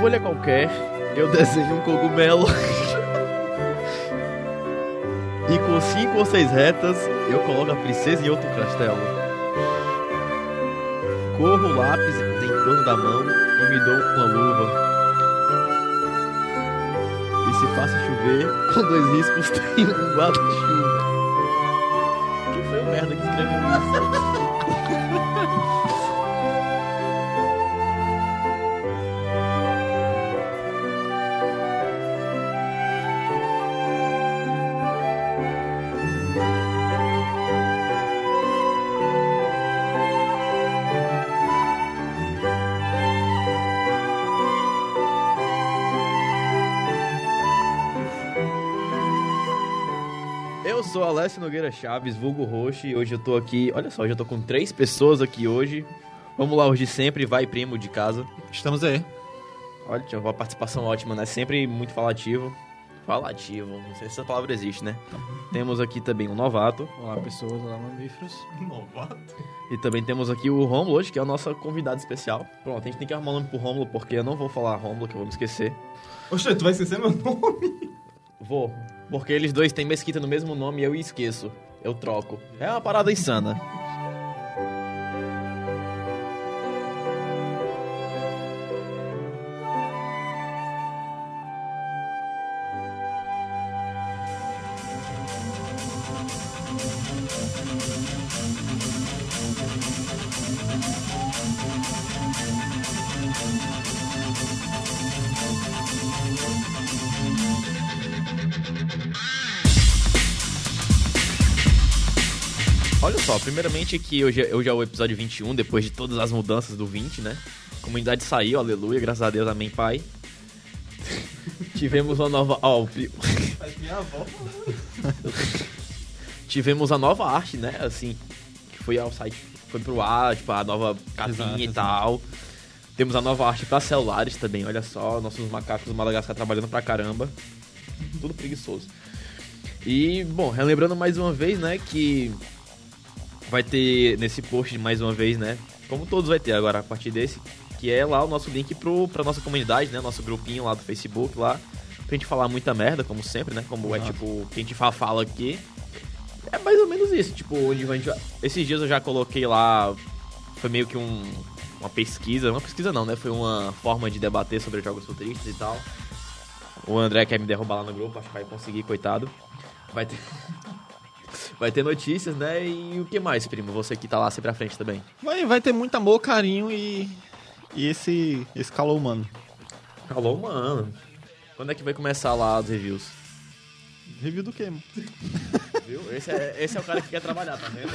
folha qualquer, eu desenho um cogumelo. e com cinco ou seis retas, eu coloco a princesa em outro castelo. Corro o lápis em torno da mão e me dou uma luva. E se faço chover, com dois riscos tem um guarda-chuva. Quem foi o merda que escreveu isso? Alessio Nogueira Chaves, vulgo Roxo, e hoje eu tô aqui. Olha só, hoje eu tô com três pessoas aqui hoje. Vamos lá, hoje sempre, vai primo de casa. Estamos aí. Olha, tinha uma participação ótima, né? Sempre muito falativo. Falativo, não sei se essa palavra existe, né? Temos aqui também o novato. Olá, pessoas, olá, mamíferos. Novato. E também temos aqui o Romulo hoje, que é o nosso convidado especial. Pronto, a gente tem que arrumar o nome pro Romulo, porque eu não vou falar Romulo, que eu vou me esquecer. Oxe, tu vai esquecer meu nome? Vou. Porque eles dois têm mesquita no mesmo nome e eu esqueço. Eu troco. É uma parada insana. Primeiramente que hoje, é- hoje é o episódio 21, depois de todas as mudanças do 20, né? A comunidade saiu, aleluia, graças a Deus, amém, pai. Tivemos uma nova... Ó, o pi- Faz minha avó. tivemos a nova arte, né? Assim, que foi ao site, foi pro ar, tipo, a nova capinha Exato, e tal. Temos a nova arte pra celulares também, olha só, nossos macacos do Madagascar trabalhando pra caramba. Tudo preguiçoso. E, bom, relembrando mais uma vez, né, que vai ter nesse post mais uma vez, né, como todos vai ter agora a partir desse, que é lá o nosso link pro, pra nossa comunidade, né, nosso grupinho lá do Facebook lá, pra gente falar muita merda, como sempre, né, como é tipo, que a gente fala, fala aqui. É mais ou menos isso, tipo, onde a gente Esses dias eu já coloquei lá, foi meio que um, uma pesquisa, uma pesquisa não, né, foi uma forma de debater sobre jogos futuristas e tal. O André quer me derrubar lá no grupo, acho que vai conseguir, coitado. Vai ter... Vai ter notícias, né? E o que mais, primo? Você que tá lá sempre à frente também. Vai, vai ter muito amor, carinho e. E esse, esse calor humano. Alô, mano. Quando é que vai começar lá os reviews? Review do quê, mano? Viu? Esse é, esse é o cara que quer trabalhar, tá vendo?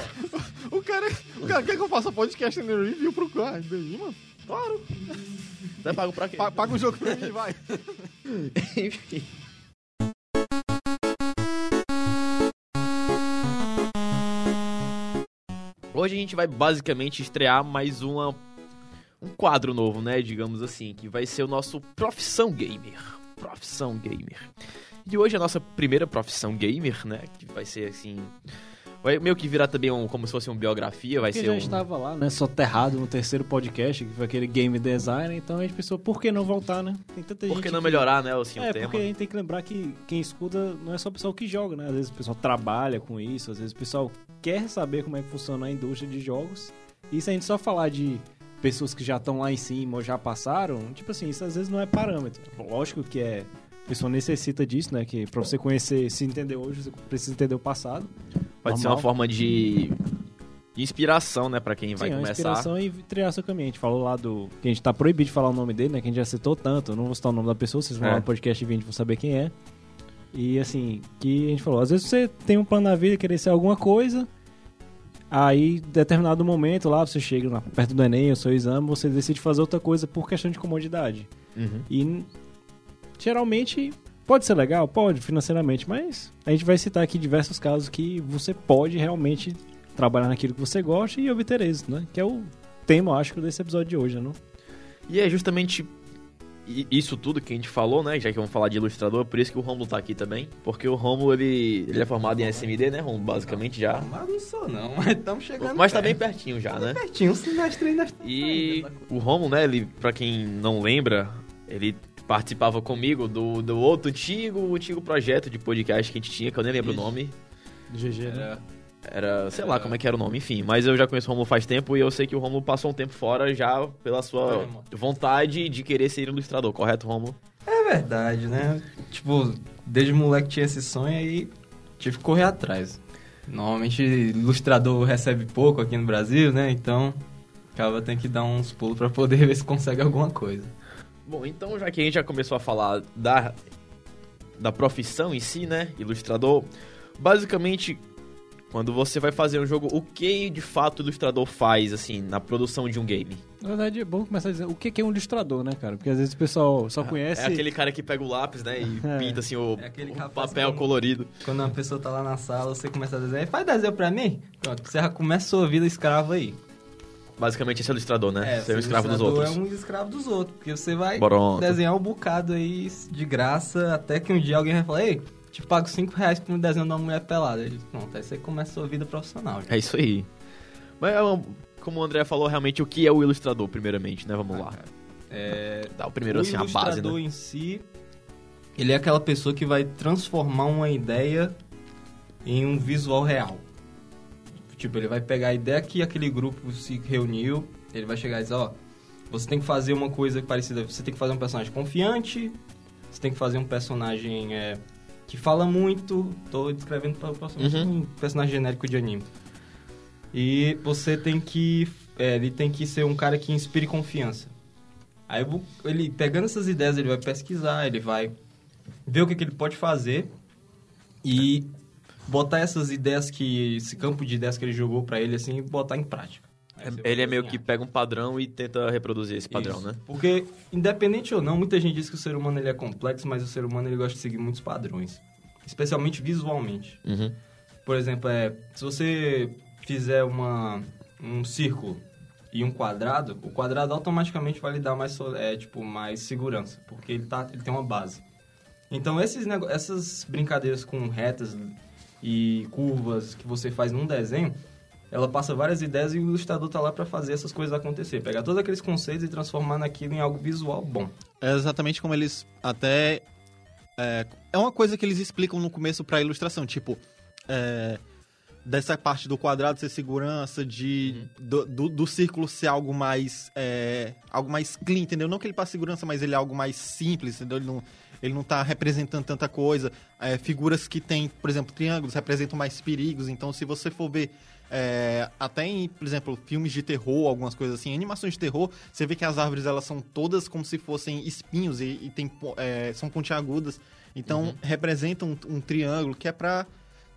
O cara, o cara quer que eu faça podcast no review pro cara. Daí, mano. Claro. Você paga pra quê? Pa- Paga um jogo pra mim, vai. Enfim. Hoje a gente vai basicamente estrear mais uma um quadro novo, né, digamos assim, que vai ser o nosso profissão gamer. Profissão gamer. E hoje a nossa primeira profissão gamer, né, que vai ser assim, vai meio que virar também um, como se fosse uma biografia, vai Porque ser já um estava lá, né, soterrado no terceiro podcast, que foi aquele game design, então a gente pensou, por que não voltar, né? Tem tanta por gente que não melhorar, né, assim, É, o tema. porque a gente tem que lembrar que quem escuta não é só o pessoal que joga, né? Às vezes o pessoal trabalha com isso, às vezes o pessoal quer saber como é que funciona a indústria de jogos. E se a gente só falar de pessoas que já estão lá em cima ou já passaram, tipo assim, isso às vezes não é parâmetro. Lógico que é. A pessoa necessita disso, né? Que pra você conhecer, se entender hoje, você precisa entender o passado. Pode ser Normal. uma forma de inspiração, né, pra quem vai Sim, uma começar. inspiração e trilhar seu caminho. A gente falou lá do. Que a gente tá proibido de falar o nome dele, né? Que a gente já citou tanto. Eu não vou citar o nome da pessoa, vocês vão É. lá no podcast e vão saber quem é. E assim, que a gente falou, às vezes você tem um plano na vida, querer ser alguma coisa. Aí, em determinado momento lá, você chega lá perto do Enem, o seu exame, você decide fazer outra coisa por questão de comodidade. Uhum. E geralmente pode ser legal, pode financeiramente, mas a gente vai citar aqui diversos casos que você pode realmente trabalhar naquilo que você gosta e obter êxito, né? Que é o tema, eu acho, desse episódio de hoje, né? E é justamente isso tudo que a gente falou, né? Já que vamos falar de ilustrador, por isso que o Romulo tá aqui também. Porque o Romulo, ele, ele é formado em SMD, né, Romulo? Basicamente já. Mas não sou não, mas estamos chegando Mas tá bem pertinho já, né? pertinho, um semestre ainda está E saindo. o Romulo, né, ele, pra quem não lembra, Ele participava comigo do, do outro antigo, antigo projeto de podcast que a gente tinha, que eu nem lembro Ixi. o nome. GG, né? Era, Era, sei lá Era- como é que era o nome, enfim. Mas eu já conheço o Romulo faz tempo e eu sei que o Romulo passou um tempo fora já pela sua mano. vontade de querer ser ilustrador, correto, Romulo? é verdade, né? Tipo, desde moleque tinha esse sonho aí, tive que correr atrás. Normalmente, ilustrador recebe pouco aqui no Brasil, né? Então, acaba tem que dar uns pulos pra poder ver se consegue alguma coisa. Bom, então já que a gente já começou a falar da, da profissão em si, né, ilustrador, basicamente, quando você vai fazer um jogo, o que de fato o ilustrador faz, assim, na produção de um game? Na verdade, é bom começar a dizer o que é um ilustrador, né, cara? Porque às vezes o pessoal só conhece... É aquele cara que pega o lápis, né, e É. pinta, assim, o, É aquele o papel que- colorido. Quando uma pessoa tá lá na sala, você começa a desenhar, faz desenho pra mim? Pronto, você já começa a sua vida escrava aí. Basicamente, esse é o ilustrador, né? Ser um ser escravo dos outros. É um escravo dos outros, porque você vai Pronto. desenhar um bocado aí de graça, até que um dia alguém vai falar, ei, te pago 5 reais por um desenho de uma mulher pelada. Ele, pronto, aí você começa a sua vida profissional. já. É isso aí. Mas, é um- como o André falou, realmente, o que é o ilustrador, primeiramente, né? Vamos lá. É, Dá o primeiro, o assim, a base, ilustrador né? em si, ele é aquela pessoa que vai transformar uma ideia em um visual real. Tipo, ele vai pegar a ideia que aquele grupo se reuniu, ele vai chegar e dizer, ó, você tem que fazer uma coisa parecida, você tem que fazer um personagem confiante, você tem que fazer um personagem é, que fala muito, tô descrevendo para o personagem, Uhum. um personagem genérico de anime. E você tem que, é, ele tem que ser um cara que inspire confiança. Aí ele pegando essas ideias, ele vai pesquisar, ele vai ver o que, que ele pode fazer e botar essas ideias que esse campo de ideias que ele jogou pra ele assim, e botar em prática. Vai Ele é meio que pega um padrão e tenta reproduzir esse padrão, Isso. né? Porque independente ou não, muita gente diz que o ser humano ele é complexo, mas o ser humano ele gosta de seguir muitos padrões, especialmente visualmente. Uhum. Por exemplo, é, se você fizer uma, um círculo e um quadrado, o quadrado automaticamente vai lhe dar mais, é, tipo, mais segurança, porque ele, tá, ele tem uma base. Então, esses, essas brincadeiras com retas e curvas que você faz num desenho, ela passa várias ideias e o ilustrador tá lá para fazer essas coisas acontecer. Pegar todos aqueles conceitos e transformar naquilo em algo visual bom. É exatamente como eles até. É, é uma coisa que eles explicam no começo pra ilustração, tipo. é, dessa parte do quadrado ser segurança, de do, do, do círculo ser algo mais. é, algo mais clean, entendeu? Não que ele passe segurança, mas ele é algo mais simples, entendeu? Ele não, ele não tá representando tanta coisa. É, figuras que tem, por exemplo, triângulos representam mais perigos, então se você for ver. é, até em, por exemplo, filmes de terror, algumas coisas assim, animações de terror, você vê que as árvores elas são todas como se fossem espinhos e, e tem, é, são pontiagudas. Então representam um, um triângulo que é pra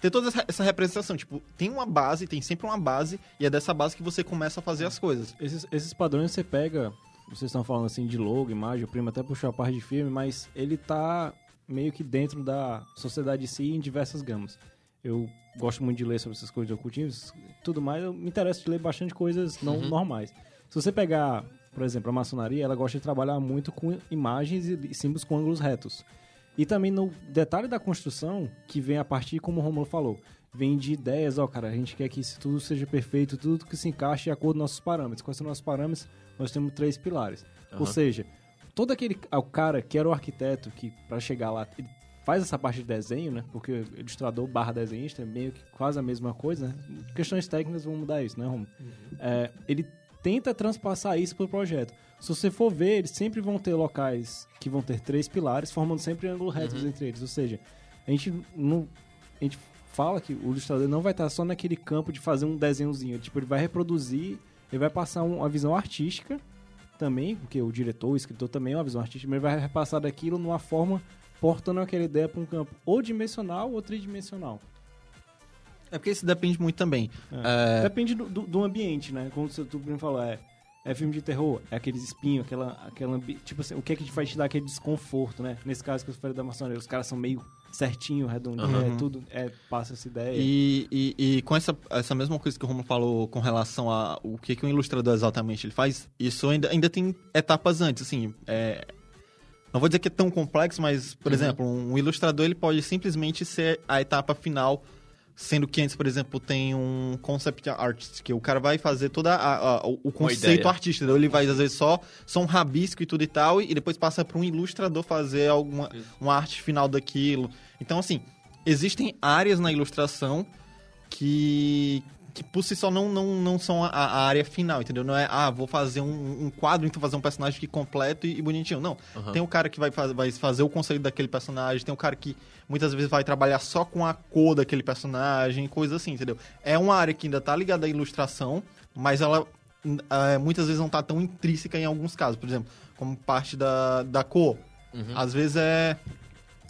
ter toda essa, essa representação. Tipo, tem uma base, tem sempre uma base, e é dessa base que você começa a fazer as coisas. Esses, esses padrões você pega, vocês estão falando assim de logo, imagem, o primo até puxou a parte de filme, mas ele tá meio que dentro da sociedade em si em diversas gamas. Eu gosto muito de ler sobre essas coisas de ocultismo, tudo mais, eu me interesso de ler bastante coisas não normais. Se você pegar, por exemplo, a maçonaria, ela gosta de trabalhar muito com imagens e símbolos com ângulos retos. E também no detalhe da construção, que vem a partir, como o Romulo falou, vem de ideias, ó, cara, a gente quer que isso tudo seja perfeito, tudo que se encaixe de acordo com nossos parâmetros. Quais são nossos parâmetros? Nós temos três pilares. Ou seja, todo aquele o cara que era o arquiteto que para chegar lá ele faz essa parte de desenho, né? Porque ilustrador barra desenhista é meio que quase a mesma coisa, né? Questões técnicas vão mudar isso, né, Romulo? É, ele tenta transpassar isso pro projeto. Se você for ver, eles sempre vão ter locais que vão ter três pilares, formando sempre ângulos retos entre eles. Ou seja, a gente não. A gente fala que o ilustrador não vai estar só naquele campo de fazer um desenhozinho. Tipo, ele vai reproduzir, ele vai passar um- uma visão artística também, porque o diretor, o escritor também é uma visão artística, mas ele vai repassar daquilo numa forma portando aquela ideia para um campo ou dimensional ou tridimensional. É porque isso depende muito também. É. É, Depende do, do, do ambiente, né? Como você, tu Bruno falou, é, é filme de terror, é aqueles espinhos, aquela, aquela tipo assim, o que é que vai te dar aquele desconforto, né? Nesse caso que eu falei da maçonaria, os caras são meio certinho, redondinho, Uhum. é tudo, é, passa essa ideia. E, e, e com essa, essa mesma coisa que o Romulo falou com relação a o que, que um ilustrador exatamente ele faz, isso ainda, ainda tem etapas antes, assim, é, não vou dizer que é tão complexo, mas, por exemplo, um ilustrador ele pode simplesmente ser a etapa final Sendo que antes, por exemplo, tem um concept artist, que o cara vai fazer toda a, a- o conceito entendeu? Ele vai, às vezes, só, só um rabisco e tudo e tal, e depois passa para um ilustrador fazer alguma uma arte final daquilo. Então, assim, existem áreas na ilustração que, que por si só não, não, não são a, a área final, entendeu? Não é, ah, vou fazer um, um quadro, então fazer um personagem aqui completo e, e bonitinho. Não. Aham. Tem o cara que vai, faz, vai fazer o conceito daquele personagem, tem o cara que muitas vezes vai trabalhar só com a cor daquele personagem, coisa assim, entendeu? É uma área que ainda tá ligada à ilustração, mas ela eh, muitas vezes não tá tão intrínseca em alguns casos. Por exemplo, como parte da, da cor. Uhum. Às vezes é.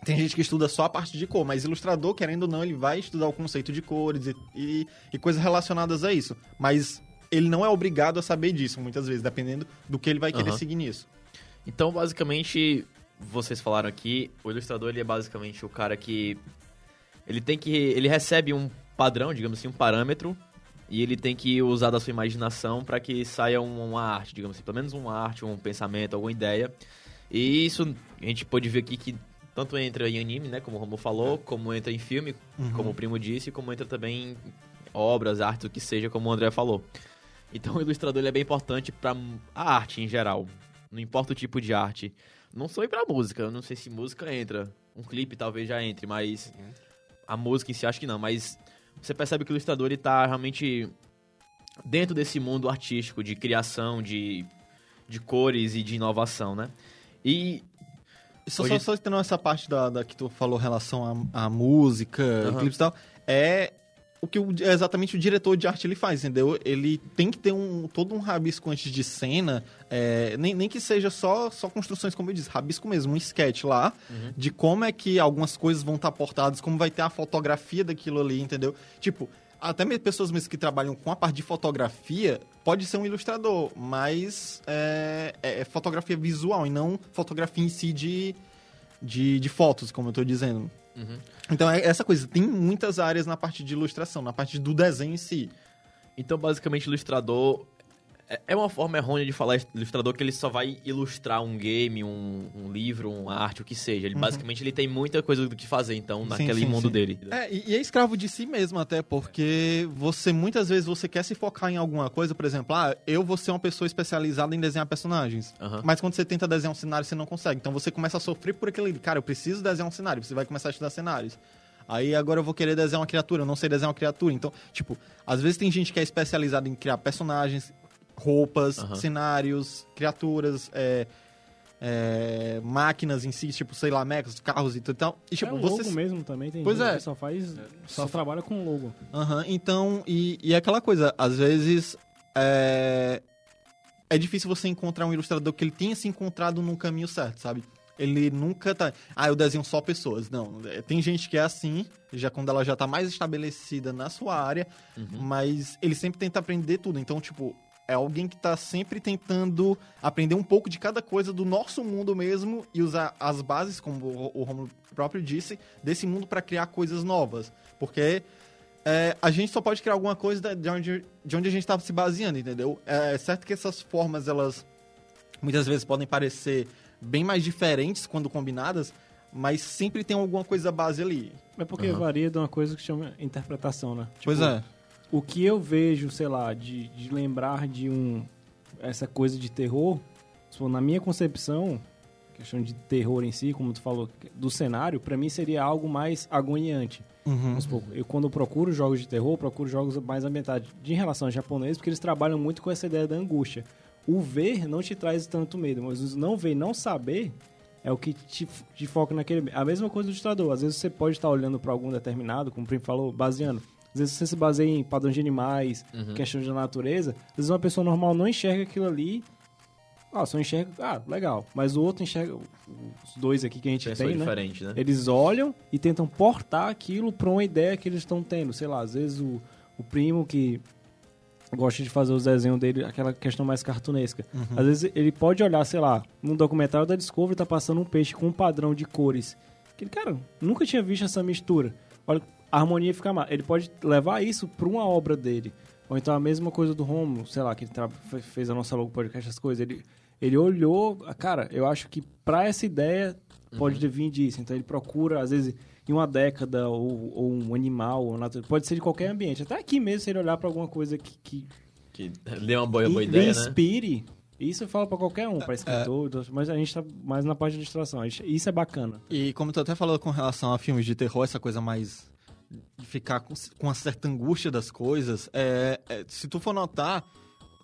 Tem gente que estuda só a parte de cor, mas ilustrador, querendo ou não, ele vai estudar o conceito de cores e, e, e coisas relacionadas a isso. Mas ele não é obrigado a saber disso, muitas vezes, dependendo do que ele vai querer Aham. seguir nisso. Então, basicamente, vocês falaram aqui, o ilustrador ele é basicamente o cara que ele tem que ele recebe um padrão, digamos assim, um parâmetro e ele tem que usar da sua imaginação para que saia um- uma arte, digamos assim, pelo menos uma arte, um pensamento, alguma ideia. E isso a gente pode ver aqui que tanto entra em anime, né, como o Romulo falou, como entra em filme, como o primo disse, como entra também em obras, artes, o que seja, como o André falou. Então o ilustrador é bem importante para a arte em geral. Não importa o tipo de arte. Não só pra música, eu não sei se música entra. Um clipe talvez já entre, mas a música em si acho que não, mas você percebe que o ilustrador ele tá realmente dentro desse mundo artístico de criação, de, de cores e de inovação, né? E Só, Hoje- só, só essa parte da, da que tu falou em relação à, à música, Aham. clipes e tal, é o que o- é exatamente o diretor de arte ele faz, entendeu? Ele tem que ter um, todo um rabisco antes de cena, é, nem, nem que seja só, só construções, como eu disse, rabisco mesmo, um sketch lá, de como é que algumas coisas vão estar portadas, como vai ter a fotografia daquilo ali, entendeu? Tipo, até mesmo pessoas mesmo que trabalham com a parte de fotografia, pode ser um ilustrador, mas é, é fotografia visual e não fotografia em si de, de, de fotos, como eu tô dizendo. Uhum. Então é essa coisa, tem muitas áreas na parte de ilustração, na parte do desenho em si. Então, basicamente, ilustrador é- é uma forma errônea de falar ilustrador que ele só vai ilustrar um game, um, um livro, uma arte, o que seja. Ele basicamente ele tem muita coisa do que fazer, então, Sim, naquele sim, mundo sim. dele. É, e, é escravo de si mesmo até, porque você, muitas vezes, você quer se focar em alguma coisa, por exemplo, ah, eu vou ser uma pessoa especializada em desenhar personagens. Aham. Mas quando você tenta desenhar um cenário, você não consegue. Então você começa a sofrer por aquele, cara, eu preciso desenhar um cenário, você vai começar a estudar cenários. Aí agora eu vou querer desenhar uma criatura, eu não sei desenhar uma criatura. Então, tipo, às vezes tem gente que é especializada em criar personagens, roupas, cenários, criaturas, é, é, máquinas em si, tipo, sei lá, mechas, carros e tudo e tal. E tipo, é um você logo mesmo também, tem Pois gente é. que só faz, só trabalha com logo. Aham, então, e, e é aquela coisa, às vezes é, é difícil você encontrar um ilustrador que ele tenha se encontrado num caminho certo, sabe? Ele nunca tá. Ah, eu desenho só pessoas. Não, é, tem gente que é assim, já quando ela já tá mais estabelecida na sua área, mas ele sempre tenta aprender tudo. Então, tipo, é alguém que tá sempre tentando aprender um pouco de cada coisa do nosso mundo mesmo e usar as bases, como o, Romulo próprio disse, desse mundo para criar coisas novas. Porque é, a gente só pode criar alguma coisa de onde, de onde a gente estava se baseando, entendeu? É certo que essas formas, elas muitas vezes podem parecer bem mais diferentes quando combinadas, mas sempre tem alguma coisa base ali. É porque Aham. varia de uma coisa que chama interpretação, né? Tipo, pois é. O que eu vejo, sei lá, de, de lembrar de um. Essa coisa de terror, na minha concepção, questão de terror em si, como tu falou, do cenário, pra mim seria algo mais agoniante. Uhum. Supor, eu quando eu procuro jogos de terror, procuro jogos mais ambientados de em relação aos japoneses, porque eles trabalham muito com essa ideia da angústia. O ver não te traz tanto medo, mas o não ver não saber é o que te, te foca naquele. A mesma coisa do ilustrador. Às vezes você pode estar olhando para algum determinado, como o Primo falou, baseando. Às vezes você se baseia em padrões de animais, questão de natureza. Às vezes uma pessoa normal não enxerga aquilo ali. Ah, só enxerga. Ah, legal. Mas o outro enxerga. Os dois aqui que a gente Pessoa tem, né? diferente, né? Eles olham e tentam portar aquilo para uma ideia que eles estão tendo. Sei lá, às vezes o, o primo que gosta de fazer os desenhos dele, aquela questão mais cartunesca. Às vezes ele pode olhar, sei lá, num documentário da Discovery tá passando um peixe com um padrão de cores. Que ele, cara, nunca tinha visto essa mistura. Olha, a harmonia fica má. Ele pode levar isso para uma obra dele. Ou então a mesma coisa do Romulo, sei lá, que ele fez a nossa logo podcast, essas coisas. Ele, ele olhou, cara, eu acho que para essa ideia pode vir disso. Então ele procura, às vezes, em uma década, ou, ou um animal, ou natureza. pode ser de qualquer ambiente. Até aqui mesmo, se ele olhar para alguma coisa que, que Que deu uma boa, boa lhe ideia, né? inspire, isso eu falo para qualquer um, para escritor, mas a gente tá mais na parte de ilustração. Gente- Isso é bacana. E como tu até falou com relação a filmes de terror, essa coisa mais de ficar com, com uma certa angústia das coisas, é, é, se tu for notar,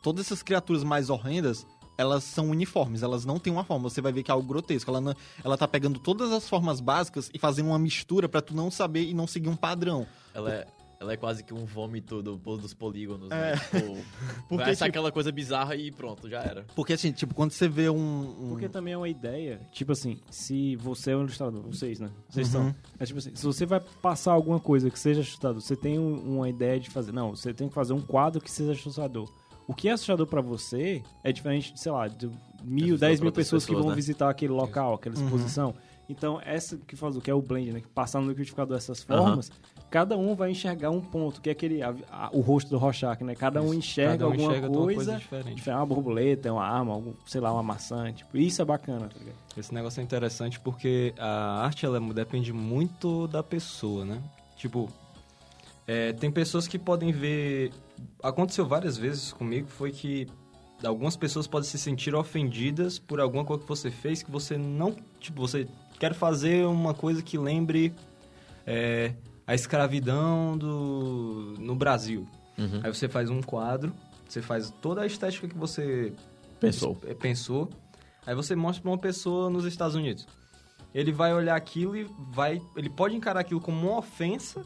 todas essas criaturas mais horrendas, elas são uniformes, elas não têm uma forma. Você vai ver que é algo grotesco. Ela, não- ela tá pegando todas as formas básicas e fazendo uma mistura pra tu não saber e não seguir um padrão. Ela é, ela é quase que um vômito do, dos polígonos, É. né? Tipo, Porque, vai ser tipo- aquela coisa bizarra e pronto, já era. Porque assim, tipo, quando você vê um. um- Porque também é uma ideia, tipo assim, se você é um ilustrador, vocês, né? Vocês Uhum. são. É tipo assim, se você vai passar alguma coisa que seja assustador, você tem um- uma ideia de fazer. Não, você tem que fazer um quadro que seja assustador. O que é assustador pra você é diferente, sei lá, de mil, dez mil outras pessoas que pessoas, vão né? visitar aquele local, aquela Uhum. exposição. Então, essa que faz o que é o blend, né? Que passar no liquidificador dessas Aham. formas, cada um vai enxergar um ponto, que é aquele a- a- o rosto do Rorschach, né? Cada um enxerga Cada um alguma enxerga coisa, coisa diferente. diferente, uma borboleta, uma arma, algum, sei lá, uma maçã, tipo, isso é bacana, tá ligado? Esse negócio é interessante porque a arte ela depende muito da pessoa, né? Tipo, é, tem pessoas que podem ver. Aconteceu várias vezes comigo, foi que algumas pessoas podem se sentir ofendidas por alguma coisa que você fez que você não. Tipo, você quer fazer uma coisa que lembre é, a escravidão do, no Brasil. Uhum. Aí você faz um quadro, você faz toda a estética que você Pensou. é, pensou. Aí você mostra pra uma pessoa nos Estados Unidos. Ele vai olhar aquilo e vai. Ele pode encarar aquilo como uma ofensa,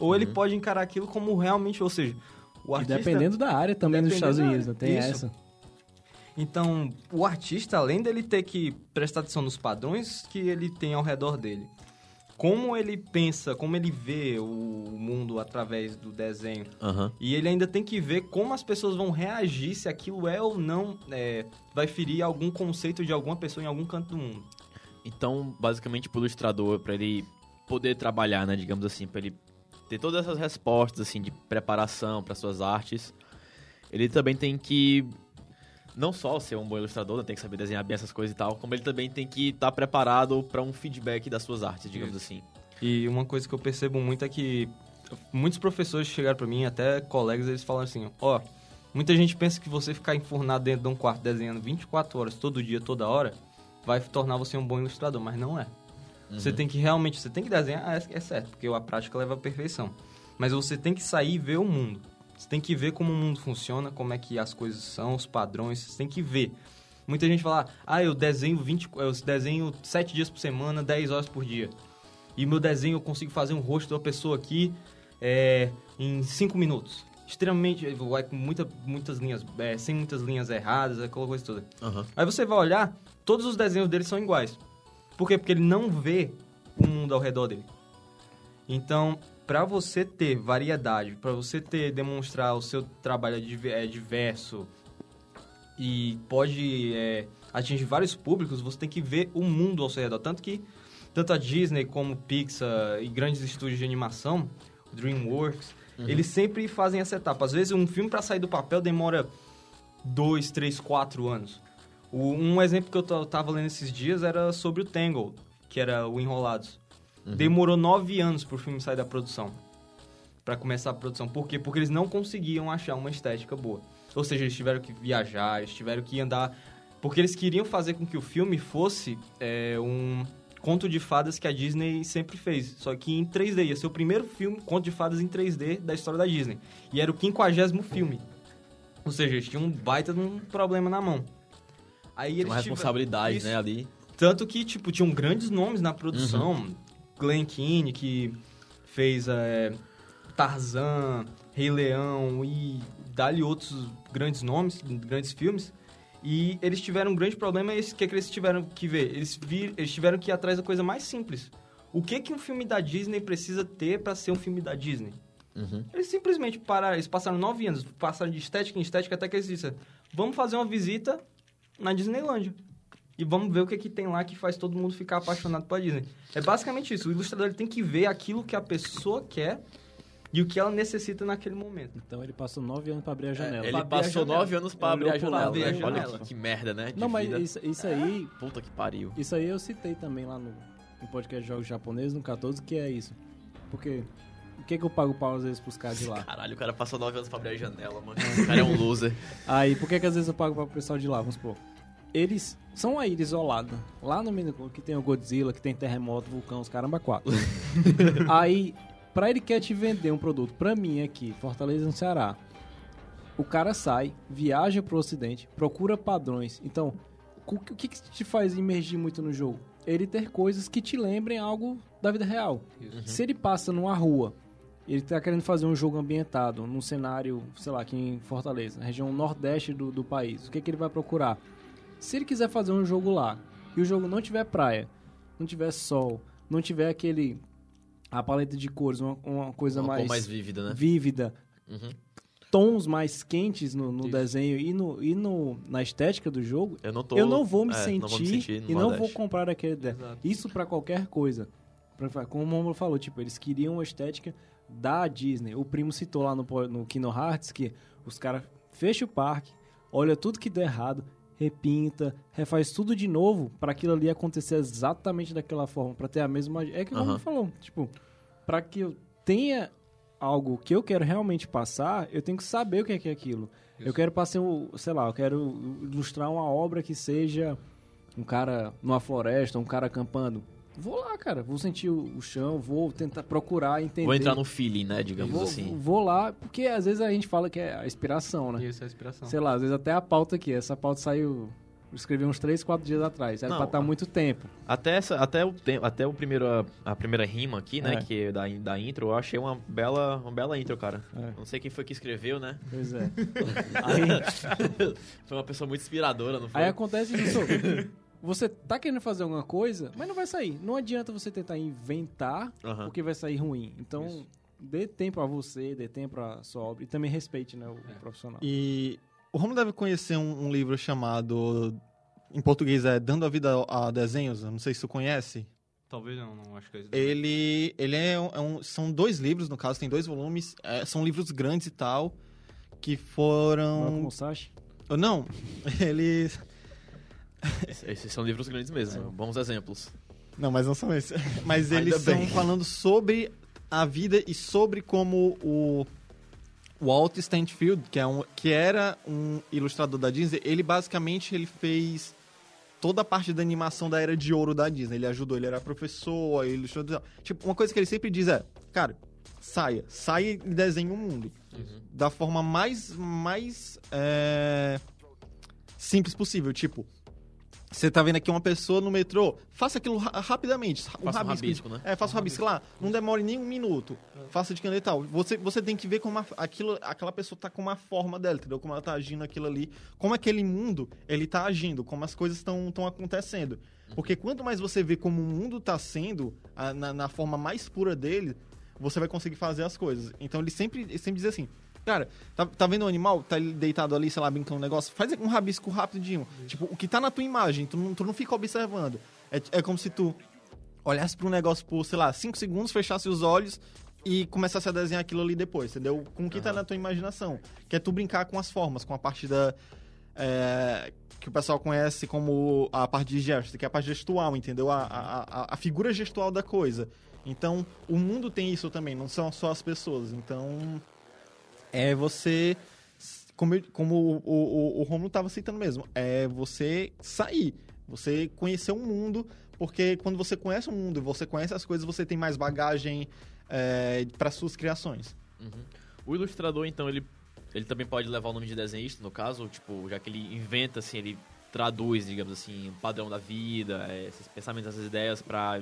ou ele pode encarar aquilo como realmente, ou seja, o E artista. dependendo da área também nos Estados Unidos, área. né? Tem Isso. essa. Então, o artista, além dele ter que prestar atenção nos padrões que ele tem ao redor dele, como ele pensa, como ele vê o mundo através do desenho, Aham. e ele ainda tem que ver como as pessoas vão reagir, se aquilo é ou não é, vai ferir algum conceito de alguma pessoa em algum canto do mundo. Então, basicamente, pro ilustrador, pra ele poder trabalhar, né, digamos assim, pra ele ter todas essas respostas, assim, de preparação para suas artes, ele também tem que não só ser um bom ilustrador, né, tem que saber desenhar bem essas coisas e tal, como ele também tem que estar preparado para um feedback das suas artes, digamos assim. E uma coisa que eu percebo muito é que muitos professores chegaram pra mim, até colegas, eles falam assim, ó, muita gente pensa que você ficar enfurnado dentro de um quarto desenhando 24 horas, todo dia, toda hora, vai tornar você um bom ilustrador, mas não é. Você tem que realmente, você tem que desenhar, é, é certo, porque a prática leva à perfeição. Mas você tem que sair e ver o mundo. Você tem que ver como o mundo funciona, como é que as coisas são, os padrões, você tem que ver. Muita gente fala, ah, eu desenho 20, eu desenho 7 dias por semana, 10 horas por dia. E meu desenho eu consigo fazer um rosto de uma pessoa aqui é, em 5 minutos. Extremamente, vai com muita, muitas linhas, é, sem muitas linhas erradas, aquela coisa toda. Aham. Aí você vai olhar, todos os desenhos dele são iguais. Por quê? Porque ele não vê o mundo ao redor dele. Então, para você ter variedade, para você ter demonstrar o seu trabalho é é diverso e pode é, atingir vários públicos, você tem que ver o mundo ao seu redor. Tanto que tanto a Disney como Pixar e grandes estúdios de animação, DreamWorks, eles sempre fazem essa etapa. Às vezes um filme para sair do papel demora dois, três, quatro anos. O- um exemplo que eu tava lendo esses dias era sobre o Tangle, que era o Enrolados. Demorou nove anos pro filme sair da produção. Pra começar a produção. Por quê? Porque eles não conseguiam achar uma estética boa. Ou seja, eles tiveram que viajar, eles tiveram que andar. Porque eles queriam fazer com que o filme fosse é, um conto de fadas que a Disney sempre fez. Só que em 3D. Ia ser o primeiro filme, conto de fadas em 3D da história da Disney. E era o quinquagésimo filme. Ou seja, eles tinham um baita de um problema na mão. Aí eles Uma tiveram- responsabilidade, Isso. né, ali. Tanto que, tipo, tinham grandes nomes na produção. Glenn Keane, que fez é, Tarzan, Rei Leão e dali outros grandes nomes, grandes filmes. E eles tiveram um grande problema, e o que, que eles tiveram que ver? Eles, vir, eles tiveram que ir atrás da coisa mais simples. O que, que um filme da Disney precisa ter para ser um filme da Disney? Uhum. Eles simplesmente pararam, eles passaram nove anos, passaram de estética em estética até que eles disseram, vamos fazer uma visita na Disneylândia. E vamos ver o que, que tem lá que faz todo mundo ficar apaixonado pela Disney. É basicamente isso. O ilustrador ele tem que ver aquilo que a pessoa quer e o que ela necessita naquele momento. Então ele passou nove anos pra abrir a janela. É, ele passou janela. nove anos pra Ele abrir a pro janela. né? abrir a Olha janela. que, que merda, né? de Não, mas vida. isso, isso aí. Puta que pariu. Isso aí eu citei também lá no, no podcast de Jogos Japoneses, no 14, que é isso. Porque o que, que eu pago pau às vezes pros caras de lá? Caralho, o cara passou nove anos pra abrir a janela, mano. O cara é um loser. Aí, por que, que às vezes eu pago para o pessoal de lá? Vamos supor. Eles são uma ilha isolada. Lá no do- que tem o Godzilla, que tem terremoto, vulcão, os caramba quatro. Aí, pra ele quer te vender um produto, pra mim aqui, Fortaleza no Ceará, o cara sai, viaja pro ocidente, procura padrões. Então, o que, que te faz imergir muito no jogo? Ele ter coisas que te lembrem algo da vida real. Se ele passa numa rua, ele tá querendo fazer um jogo ambientado num cenário, sei lá, aqui em Fortaleza, na região nordeste do, do país, o que, que ele vai procurar? Se ele quiser fazer um jogo lá e o jogo não tiver praia, não tiver sol, não tiver aquele. a paleta de cores, uma, uma coisa Uma mais, mais vívida, né? vívida, Uhum. tons mais quentes no, no desenho e, no, e no, na estética do jogo, Eu não tô. eu não vou me é, sentir não vou me sentir e não vou comprar aquele. Exato. Isso pra qualquer coisa. Pra- Como o Mômulo falou, tipo, eles queriam uma estética da Disney. O primo citou lá no, no Kingdom Hearts que os caras fecham o parque, olha tudo que deu errado, repinta, refaz tudo de novo pra aquilo ali acontecer exatamente daquela forma, pra ter a mesma. É que o Aham. Mômulo falou, tipo, pra que eu tenha algo que eu quero realmente passar, eu tenho que saber o que é, que é aquilo. Eu quero passar, sei lá, eu quero ilustrar uma obra que seja um cara numa floresta, um cara acampando. Vou lá, cara, vou sentir o, o chão, vou tentar procurar entender. Vou entrar no feeling, né? Digamos vou, assim. vou lá, porque às vezes a gente fala que é a inspiração, né? Isso é a inspiração. Sei lá, às vezes até a pauta aqui, essa pauta saiu, eu escrevi uns 3, 4 dias atrás, era Não, pra estar a- muito tempo. Até, essa, até, o, tem- até o primeiro, a, a primeira rima aqui, né? É. Que é da, da intro, eu achei uma bela, uma bela intro, cara. É. Não sei quem foi que escreveu, né? Pois é. aí, Foi uma pessoa muito inspiradora, não foi? aí acontece isso. Você tá querendo fazer alguma coisa, mas não vai sair. Não adianta você tentar inventar Aham. porque vai sair ruim. Então, Isso. dê tempo a você, dê tempo a sua obra e também respeite né, o É. profissional. E o Romulo deve conhecer um, um livro chamado, em português é Dando a Vida a Desenhos, não sei se tu conhece. Talvez não, não acho que é isso. Ele, ele é, um, é um- São dois livros, no caso, tem dois volumes. é, são livros grandes e tal. Que foram. com o Sashi? Oh, Não, eles. Esses- são livros grandes mesmo, bons exemplos. Não, mas não são esses. Mas eles estão falando sobre a vida e sobre como o Walt Stanfield, que, é um, que era um ilustrador da Disney, ele basicamente ele fez toda a parte da animação da era de ouro da Disney. Ele ajudou, ele era professor, ele ilustrou. Tipo, uma coisa que ele sempre diz é, cara, saia, saia e desenhe o mundo. Da forma mais, mais é, simples possível. Tipo, você tá vendo aqui uma pessoa no metrô, faça aquilo ra- rapidamente. Um Faça um rabisco, né? É, faça um rabisco lá. Não demore nem um minuto. Faça de caneta e tal. Você, você tem que ver como a- aquilo, aquela pessoa tá com uma forma dela, entendeu? Como ela tá agindo aquilo ali. Como aquele mundo, ele tá agindo. Como as coisas estão acontecendo. Porque quanto mais você vê como o mundo tá sendo, a- na, na forma mais pura dele, você vai conseguir fazer as coisas. Então ele sempre, ele sempre diz assim... Cara, tá, tá vendo o animal? Tá deitado ali, sei lá, brincando um negócio? Faz um rabisco rapidinho. Tipo, o que tá na tua imagem, tu não, tu não fica observando. É, é como se tu olhasse pra um negócio por, sei lá, 5 segundos, fechasse os olhos e começasse a desenhar aquilo ali depois, entendeu? Com o que tá Aham. na tua imaginação. Que é tu brincar com as formas, com a parte da. é, que o pessoal conhece como a parte de gesto, que é a parte gestual, entendeu? A, a, a, a figura gestual da coisa. Então, o mundo tem isso também, não são só as pessoas. Então, é você. Como, como o, o, o, Romulo estava citando mesmo, é você sair, você conhecer o mundo, porque quando você conhece o mundo você conhece as coisas, você tem mais bagagem é, para suas criações. Uhum. O ilustrador, então, ele, ele também pode levar o nome de desenhista, no caso, tipo, já que ele inventa, assim, ele traduz, digamos assim, o padrão da vida, é, esses pensamentos, essas ideias para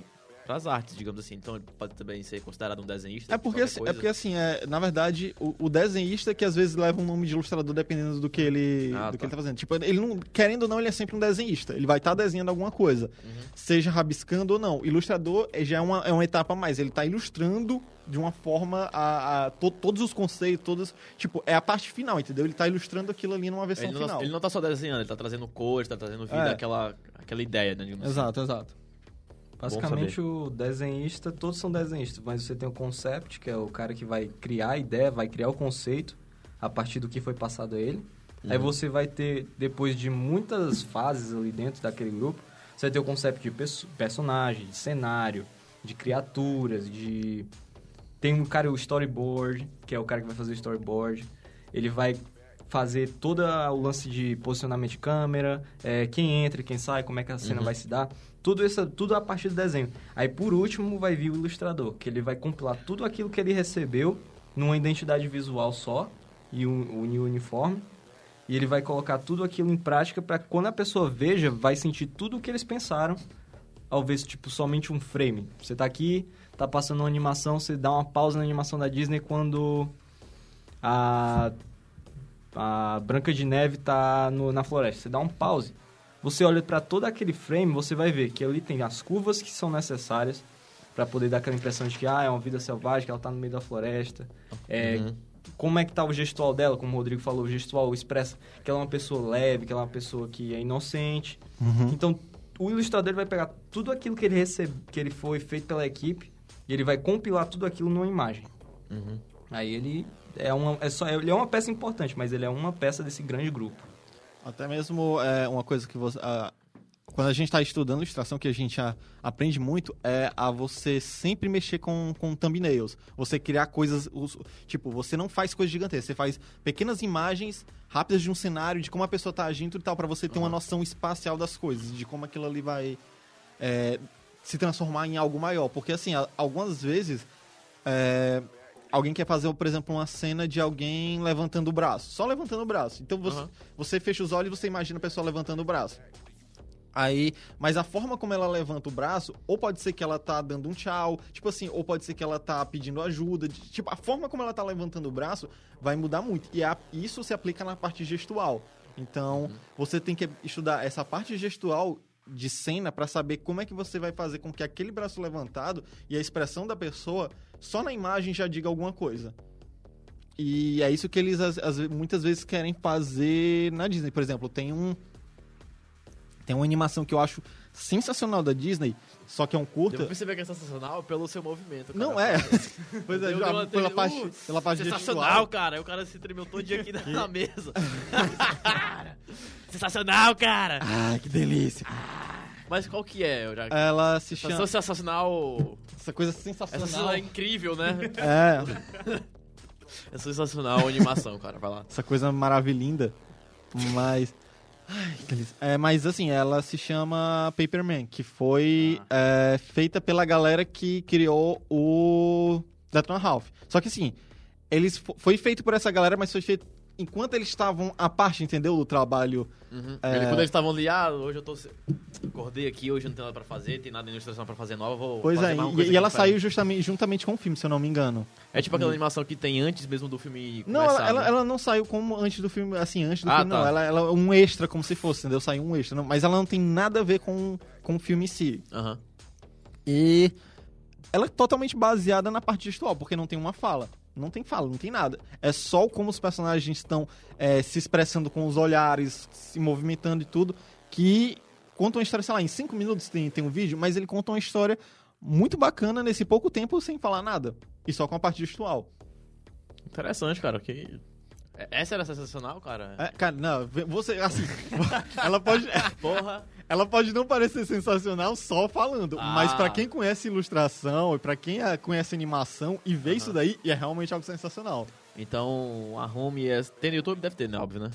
as artes, digamos assim. Então ele pode também ser considerado um desenhista. É porque, assim, é porque assim, é, na verdade, o, o desenhista que às vezes leva um nome de ilustrador dependendo do que ele, Ah, do que tá. ele tá fazendo. Tipo, ele não, querendo ou não, ele é sempre um desenhista. Ele vai estar desenhando alguma coisa. Uhum. Seja rabiscando ou não. Ilustrador é- já é uma, é uma etapa a mais. Ele tá ilustrando de uma forma a, a to- todos os conceitos, todos. Tipo, é a parte final, entendeu? Ele tá ilustrando aquilo ali numa versão Ele não, final. ele não tá só desenhando, ele tá trazendo cores, tá trazendo vida, É. aquela, aquela ideia, né, digamos assim. Exato, exato. Basicamente, o desenhista, todos são desenhistas, mas você tem o concept, que é o cara que vai criar a ideia, vai criar o conceito a partir do que foi passado a ele. Aí você vai ter, depois de muitas fases ali dentro daquele grupo, você vai ter o concept de perso- personagem, de cenário, de criaturas, de... Tem um cara, o storyboard, que é o cara que vai fazer o storyboard. Ele vai fazer todo o lance de posicionamento de câmera, é, quem entra, quem sai, como é que a cena vai se dar. Tudo isso, tudo a partir do desenho. Aí, por último, vai vir o ilustrador, que ele vai compilar tudo aquilo que ele recebeu numa identidade visual só e um, um uniforme. E ele vai colocar tudo aquilo em prática para quando a pessoa veja, vai sentir tudo o que eles pensaram ao ver, tipo, somente um frame. Você tá aqui, tá passando uma animação, você dá uma pausa na animação da Disney quando a, a Branca de Neve tá no- na floresta. Você dá um pause. Você olha para todo aquele frame, você vai ver que ali tem as curvas que são necessárias para poder dar aquela impressão de que ah, é uma vida selvagem, que ela tá no meio da floresta. É, Uhum. Como é que tá o gestual dela, como o Rodrigo falou, o gestual expressa que ela é uma pessoa leve, que ela é uma pessoa que é inocente. Então, o ilustrador vai pegar tudo aquilo que ele recebe, que ele foi feito pela equipe, e ele vai compilar tudo aquilo numa imagem. Uhum. Aí ele é uma, é só, ele é uma peça importante, mas ele é uma peça desse grande grupo. Até mesmo é, uma coisa que você. ah, quando a gente está estudando ilustração, que a gente a- aprende muito é a você sempre mexer com, com thumbnails. Você criar coisas. os- tipo, você não faz coisas gigantescas, você faz pequenas imagens rápidas de um cenário, de como a pessoa está agindo e tal, para você ter uma noção espacial das coisas, de como aquilo ali vai é, se transformar em algo maior. Porque, assim, a- algumas vezes. é, alguém quer fazer, por exemplo, uma cena de alguém levantando o braço. Só levantando o braço. Então você, Aham. você fecha os olhos e você imagina a pessoa levantando o braço. Aí, mas a forma como ela levanta o braço, ou pode ser que ela tá dando um tchau, tipo assim, ou pode ser que ela tá pedindo ajuda, de- tipo, a forma como ela tá levantando o braço vai mudar muito. E a- isso se aplica na parte gestual. Então, você tem que estudar essa parte gestual de cena para saber como é que você vai fazer com que aquele braço levantado e a expressão da pessoa só na imagem já diga alguma coisa. E é isso que eles às ve- muitas vezes querem fazer na Disney. Por exemplo, tem um tem uma animação que eu acho sensacional da Disney, só que é um curta. pra perceber que é sensacional pelo seu movimento. Não cara. é. pois é, já, pela parte, pela parte Sensacional, cara. O cara se tremeu todo dia aqui na, na mesa. sensacional, cara. Ah, que delícia. Mas qual que é? Já... Ela se chama sensacional. essa coisa Essa sensacional. é incrível, né? É, É sensacional a animação, cara. Vai lá. essa coisa maravilhinda. Mas. Ai, que delícia. É, mas assim, ela se chama Paperman, que foi é, feita pela galera que criou o Detron Ralph. Só que assim, eles fo- foi feito por essa galera, mas foi feito enquanto eles estavam à parte, entendeu? Do trabalho. Uhum. É. Ele- quando eles estavam ali, ah, hoje eu tô. Acordei aqui, hoje não tem nada pra fazer, tem nada de ilustração pra fazer nova, vou. Pois é, e, e ela saiu justamente juntamente com o filme, se eu não me engano. É tipo aquela animação que tem antes mesmo do filme. Não, começar, ela, ela, né? ela não saiu como antes do filme, assim, antes do Ah, filme, não. tá. Ela, ela é um extra, como se fosse, entendeu? Saiu um extra. não- mas ela não tem nada a ver com, com o filme em si. Aham. E ela é totalmente baseada na parte gestual, porque não tem uma fala. Não tem fala, não tem nada. É só como os personagens estão é, se expressando com os olhares, se movimentando e tudo, que conta uma história, sei lá, em cinco minutos tem, tem um vídeo, mas ele conta uma história muito bacana nesse pouco tempo sem falar nada. E só com a parte gestual. Interessante, cara. Que... É- Essa era sensacional, cara. É, cara, não, você, assim, ela pode, Porra. ela pode não parecer sensacional só falando, Ah. mas pra quem conhece ilustração e pra quem ah, conhece animação e vê isso daí, é realmente algo sensacional. Então, a home é... tem no YouTube? Deve ter, né? Óbvio, né?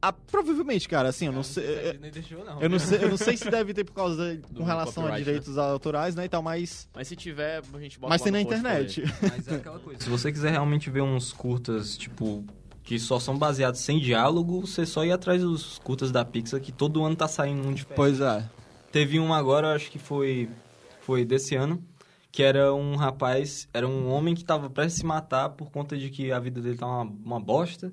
Ah, provavelmente, cara, assim, eu não A sei, Disney deixou, não. eu não sei, eu não sei se deve ter por causa de, Do com relação a copyright, direitos autorais, né, e tal, mas Mas se tiver, a gente bota mas tem na internet. Mas é aquela coisa. Se você quiser realmente ver uns curtas, tipo, que só são baseados sem diálogo, você só ir atrás dos curtas da Pixar, que todo ano tá saindo um diferente. Pois é. Teve um agora, acho que foi, foi desse ano, que era um rapaz, era um homem que tava prestes a se matar por conta de que a vida dele tá uma, uma bosta.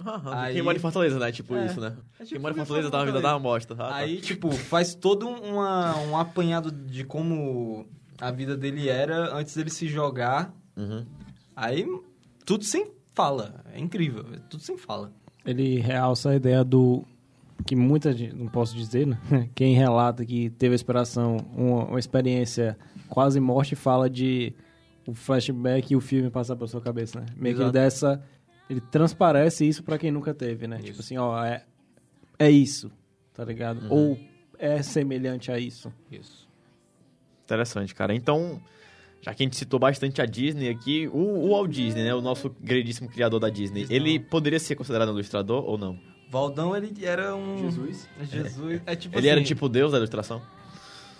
Aham, Aí- Quem mora em Fortaleza, né? Tipo É. isso, né? É tipo Quem mora em Fortaleza tá em na vida da amostra. Ah, tá. Aí, tipo, faz todo uma, um apanhado de como a vida dele era antes dele se jogar. Uhum. Aí, tudo sem fala. É incrível, é tudo sem fala. Ele realça a ideia do que muita gente, não posso dizer, né? Quem relata que teve a inspiração, uma, uma experiência quase morte, fala de o flashback e o filme passar pela sua cabeça, né? Meio que Exato. dessa. Ele transparece isso pra quem nunca teve, né? Isso. Tipo assim, ó, é, é isso, tá ligado? Uhum. Ou é semelhante a isso. Isso. Interessante, cara. Então, já que a gente citou bastante a Disney aqui, o, o Walt Disney, né? O nosso grandíssimo criador da Disney, Disney. ele poderia ser considerado um ilustrador ou não? Valdão, ele era um... Jesus? Jesus. É tipo ele era assim, tipo Deus da ilustração?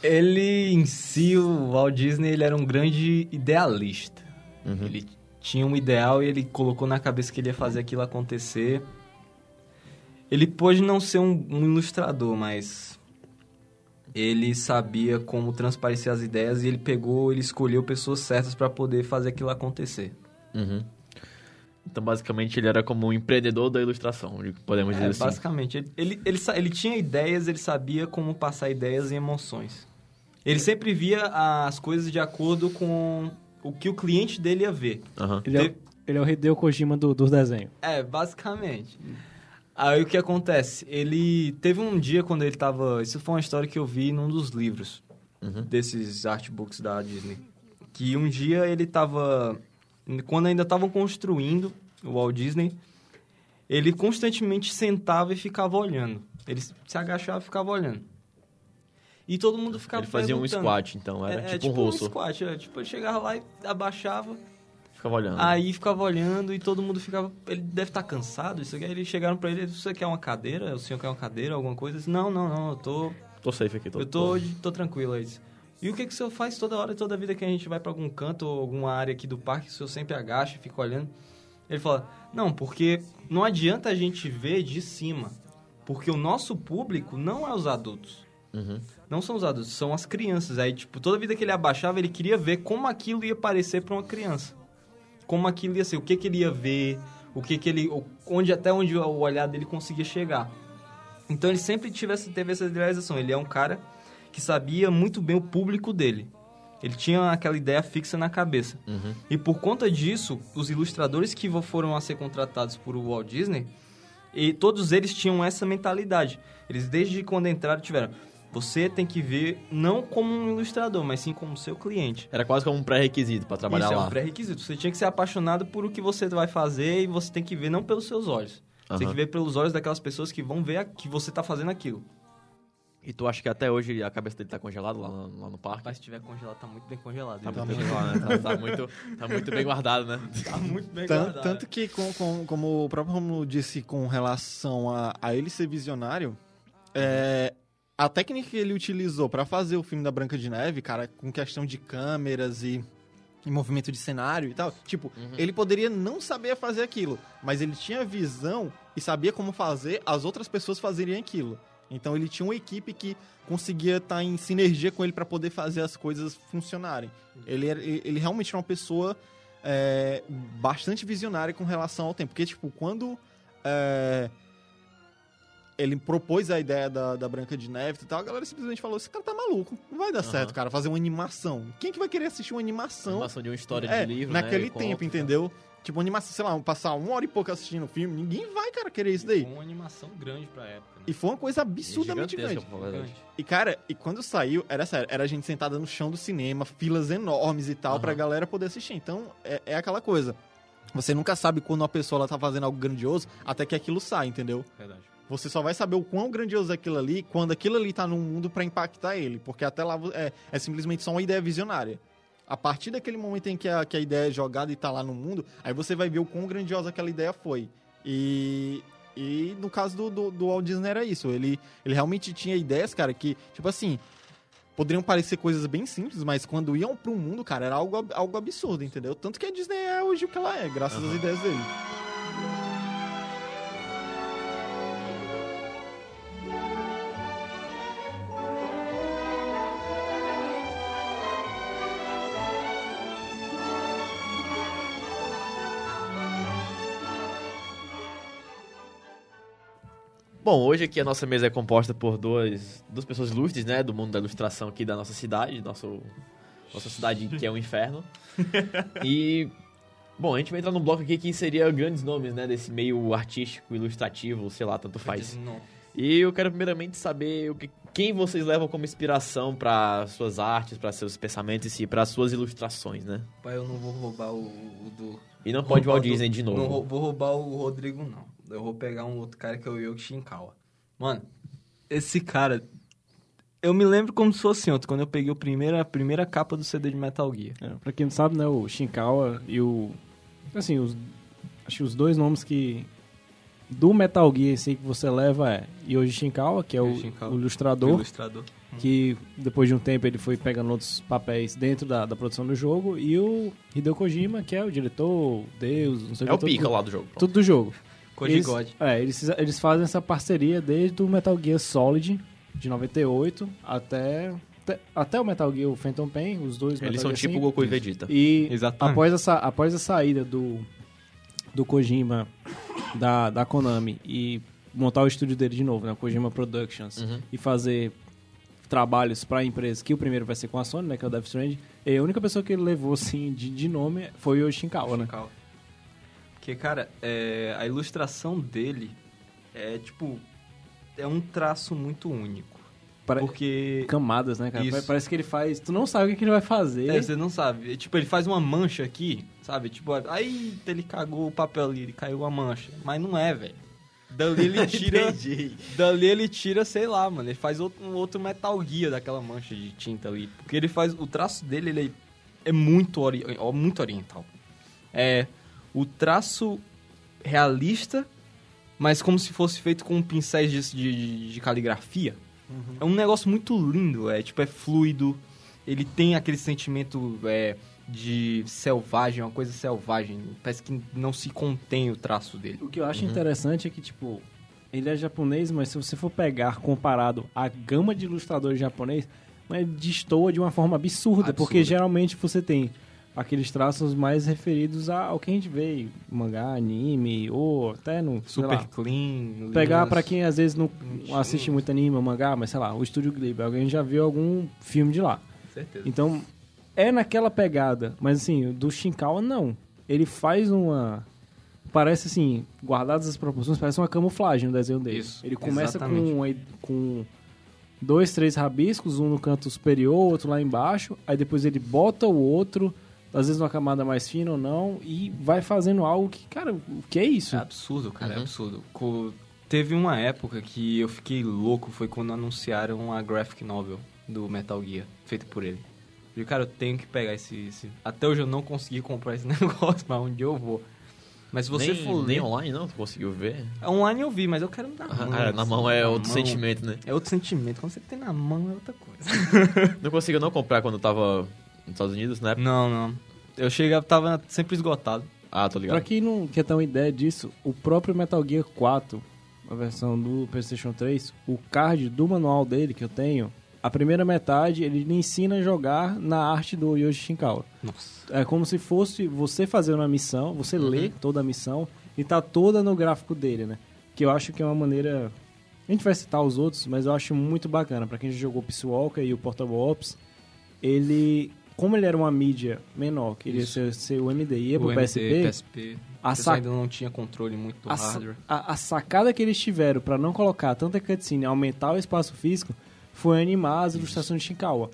Ele, em si, o Walt Disney, ele era um grande idealista. Uhum. Ele tinha um ideal e ele colocou na cabeça que ele ia fazer aquilo acontecer. Ele pôde não ser um, um ilustrador, mas ele sabia como transparecer as ideias e ele pegou, ele escolheu pessoas certas para poder fazer aquilo acontecer. Uhum. Então, basicamente, ele era como um empreendedor da ilustração, podemos dizer É, assim. basicamente, ele, ele, ele, ele tinha ideias, ele sabia como passar ideias e emoções. Ele sempre via as coisas de acordo com o que o cliente dele ia ver. Aham. Ele, é, o- ele é o Hideo Kojima do, dos desenhos. É, basicamente. Aí o que acontece? Ele teve um dia quando ele tava. Isso foi uma história que eu vi num dos livros Uhum. desses artbooks da Disney. Que um dia ele tava. Quando ainda estavam construindo o Walt Disney, ele constantemente sentava e ficava olhando. Ele se agachava e ficava olhando. E todo mundo ficava Ele fazia um squat, então, era É, é, tipo, um russo. squat, é, tipo, ele chegava lá e abaixava, Ficava olhando. Aí ficava olhando e todo mundo ficava. Ele deve estar cansado. Isso aqui. Aí eles chegaram pra ele: Você quer uma cadeira? O senhor quer uma cadeira? Alguma coisa? Ele disse, Não, não, não. Eu tô. Tô safe aqui. Tô, eu tô, tô tranquilo. Aí disse, E o que, que o senhor faz toda hora, toda vida que a gente vai pra algum canto ou alguma área aqui do parque? O senhor sempre agacha e fica olhando? Ele fala: Não, porque não adianta a gente ver de cima. Porque o nosso público não é os adultos. Uhum. Não são os adultos, são as crianças. Aí, tipo, toda vida que ele abaixava, ele queria ver como aquilo ia parecer pra uma criança. Como aquilo ia ser, o que que ele ia ver, o que que ele... Onde, até onde o olhar dele conseguia chegar. Então, ele sempre tivesse, teve essa idealização. Ele é um cara que sabia muito bem o público dele. Ele tinha aquela ideia fixa na cabeça. Uhum. E por conta disso, os ilustradores que foram a ser contratados por Walt Disney, e todos eles tinham essa mentalidade. Eles desde quando entraram tiveram, você tem que ver não como um ilustrador, mas sim como seu cliente. Era quase como um pré-requisito pra trabalhar Isso lá. é um pré-requisito. Você tinha que ser apaixonado por o que você vai fazer e você tem que ver não pelos seus olhos. Você tem que ver pelos olhos daquelas pessoas que vão ver que você tá fazendo aquilo. E tu acha que até hoje a cabeça dele tá congelada lá, no- lá no parque? Mas se tiver congelado, tá muito bem congelado. Tá muito, bem guardado, né? tá, tá muito, tá muito bem guardado, né? tá muito bem Tan- guardado. tanto que, com, com- como o próprio Romulo disse com relação a, a ele ser visionário, é, a técnica que ele utilizou pra fazer o filme da Branca de Neve, cara, com questão de câmeras e, e movimento de cenário e tal, tipo, ele poderia não saber fazer aquilo, mas ele tinha visão e sabia como fazer as outras pessoas fazerem aquilo. Então ele tinha uma equipe que conseguia estar em sinergia com ele pra poder fazer as coisas funcionarem. Ele, ele realmente era uma pessoa é, bastante visionária com relação ao tempo. Porque, tipo, quando é, ele propôs a ideia da, da Branca de Neve e tal, a galera simplesmente falou: esse cara tá maluco, não vai dar Aham. certo, cara, fazer uma animação. Quem que vai querer assistir uma animação? Animação de uma história é, de livro, né? naquele conto, tempo, tá? entendeu? Tipo, animação, sei lá, passar uma hora e pouco assistindo o filme, ninguém vai, cara, querer isso daí. Foi uma animação grande pra época. Né? E foi uma coisa absurdamente grande. E, cara, e quando saiu, era sério, era a gente sentada no chão do cinema, filas enormes e tal, Aham. pra galera poder assistir. Então, é, é aquela coisa. Você nunca sabe quando uma pessoa ela tá fazendo algo grandioso até que aquilo sai, entendeu? Verdade. Você só vai saber o quão grandioso é aquilo ali quando aquilo ali tá no mundo pra impactar ele. Porque até lá é, é simplesmente só uma ideia visionária. A partir daquele momento em que a, que a ideia é jogada e tá lá no mundo, aí você vai ver o quão grandiosa aquela ideia foi. E, e no caso do, do, do Walt Disney era isso. Ele, ele realmente tinha ideias, cara, que, tipo assim, poderiam parecer coisas bem simples, mas quando iam pro mundo, cara, era algo, algo absurdo, entendeu? Tanto que a Disney é hoje o que ela é, graças às Aham. ideias dele. Bom, hoje aqui a nossa mesa é composta por duas, duas pessoas ilustres, né? Do mundo da ilustração aqui da nossa cidade, nosso, nossa cidade que é um inferno. E, bom, a gente vai entrar num bloco aqui que seria grandes nomes, né? Desse meio artístico, ilustrativo, sei lá, tanto faz. E eu quero primeiramente saber o que, quem vocês levam como inspiração para suas artes, para seus pensamentos e si, para suas ilustrações, né? Pai, eu não vou roubar o, o do... E não pode o Walt o do- Disney de novo. Não vou roubar o Rodrigo, não. Eu vou pegar um outro cara que é o Yoki Shinkawa. Mano, esse cara... Eu me lembro como se fosse ontem, quando eu peguei o primeiro, a primeira capa do CD de Metal Gear. É, pra quem não sabe, né, o Shinkawa e o... Assim, os, acho que os dois nomes que... Do Metal Gear, esse que você leva é Yoji Shinkawa, que é o, Shinkawa. o O ilustrador, ilustrador. que depois de um tempo ele foi pegando outros papéis dentro da, da produção do jogo, e o Hideo Kojima, que é o diretor, Deus, não sei É o que, pica tudo, lá do jogo. pronto. tudo do jogo. Koji eles, God. É, eles, eles fazem essa parceria desde o Metal Gear Solid, de 98, até, até, o Metal Gear o Phantom Pain, os dois Eles Metal são Gear tipo 5. Goku e Vegeta. E Exatamente. após a, sa- após a saída do, do Kojima da, da Konami e montar o estúdio dele de novo, né, o Kojima Productions, Uhum. e fazer trabalhos para a empresa, que o primeiro vai ser com a Sony, né, que é o Death Stranding, e a única pessoa que ele levou assim, de, de nome foi o Shinkawa, né? Porque, cara, é, a ilustração dele é, tipo... É um traço muito único. Porque... Camadas, né, cara? Isso. Parece que ele faz... Tu não sabe o que, que ele vai fazer. É, você não sabe. É, Tipo, ele faz uma mancha aqui, sabe? Tipo, aí ele cagou o papel ali, ele caiu uma mancha. Mas não é, velho. Dali ele tira. dali ele tira, sei lá, mano. Ele faz outro, um outro Metal Gear daquela mancha de tinta ali. Porque ele faz. O traço dele, ele é muito, ori muito oriental. É. O traço realista, mas como se fosse feito com pincéis de, de, de caligrafia. É um negócio muito lindo, é tipo, é fluido. Ele tem aquele sentimento é, de selvagem, uma coisa selvagem. Parece que não se contém o traço dele. O que eu acho interessante é que, tipo, ele é japonês, mas se você for pegar comparado à gama de ilustradores japoneses, mas destoa de uma forma absurda, Absurda. porque geralmente você tem aqueles traços mais referidos ao que a gente vê mangá, anime, ou até no, Super lá, clean. Pegar pra quem às vezes não assiste muito anime mangá, mas sei lá, o Estúdio Ghibli, alguém já viu algum filme de lá. Certeza. Então, é naquela pegada. Mas assim, do Shinkawa, não. Ele faz uma... Parece assim, guardadas as proporções, parece uma camuflagem no desenho dele. Isso, Ele começa com, exatamente. com dois, três rabiscos, um no canto superior, outro lá embaixo. Aí depois ele bota o outro, às vezes numa camada mais fina ou não, e vai fazendo algo que, cara, o que é isso? É absurdo, cara, é Uhum. absurdo. Co- Teve uma época que eu fiquei louco, foi quando anunciaram a graphic novel do Metal Gear, feita por ele. Eu falei, cara, eu tenho que pegar esse, esse- Até hoje eu não consegui comprar esse negócio, mas um dia eu vou. Mas se você nem, for nem online, não? Tu conseguiu ver? Online eu vi, mas eu quero na mão. Ah, na mão é na outro mão. sentimento, né? É outro sentimento. Quando você tem na mão é outra coisa. Não conseguiu não comprar quando eu tava nos Estados Unidos, né? não, não. Eu chegava, tava sempre esgotado. Ah, tô Pra ligado. quem não quer ter uma ideia disso, o próprio Metal Gear 4, a versão do PlayStation 3, o card do manual dele que eu tenho, a primeira metade ele lhe ensina a jogar na arte do Yoshi Shinkawa. Nossa. É como se fosse você fazer uma missão, você Uhum. lê toda a missão e tá toda no gráfico dele, né? Que eu acho que é uma maneira. A gente vai citar os outros, mas eu acho muito bacana. Pra quem já jogou Peace Walker e o Portable Ops, ele. Como ele era uma mídia menor, que ele ia Isso. ser, ser o MD ia pro O MD, PSP, PSP. a sac- ainda não tinha controle muito do a, hardware. a- a sacada que eles tiveram pra não colocar tanta cutscene e aumentar o espaço físico foi animar as ilustrações de Shinkawa.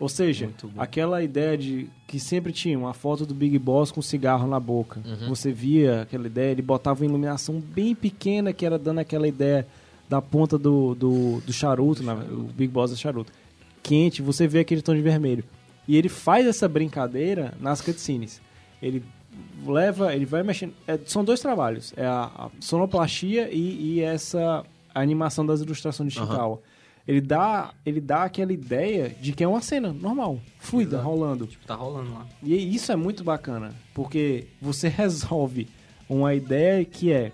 Ou seja, aquela ideia de que sempre tinha uma foto do Big Boss com cigarro na boca. Uhum. Você via aquela ideia, ele botava uma iluminação bem pequena que era dando aquela ideia da ponta do, do, do charuto, na- o Big Boss é charuto. Quente, você vê aquele tom de vermelho. E ele faz essa brincadeira nas cutscenes. Ele leva, ele vai mexendo. é, são dois trabalhos: é a, a sonoplastia e, e essa animação das ilustrações de Aham. Shinkawa. Ele dá, ele dá aquela ideia de que é uma cena normal, fluida, Exato. rolando. Tipo, tá rolando lá. E isso é muito bacana, porque você resolve uma ideia que é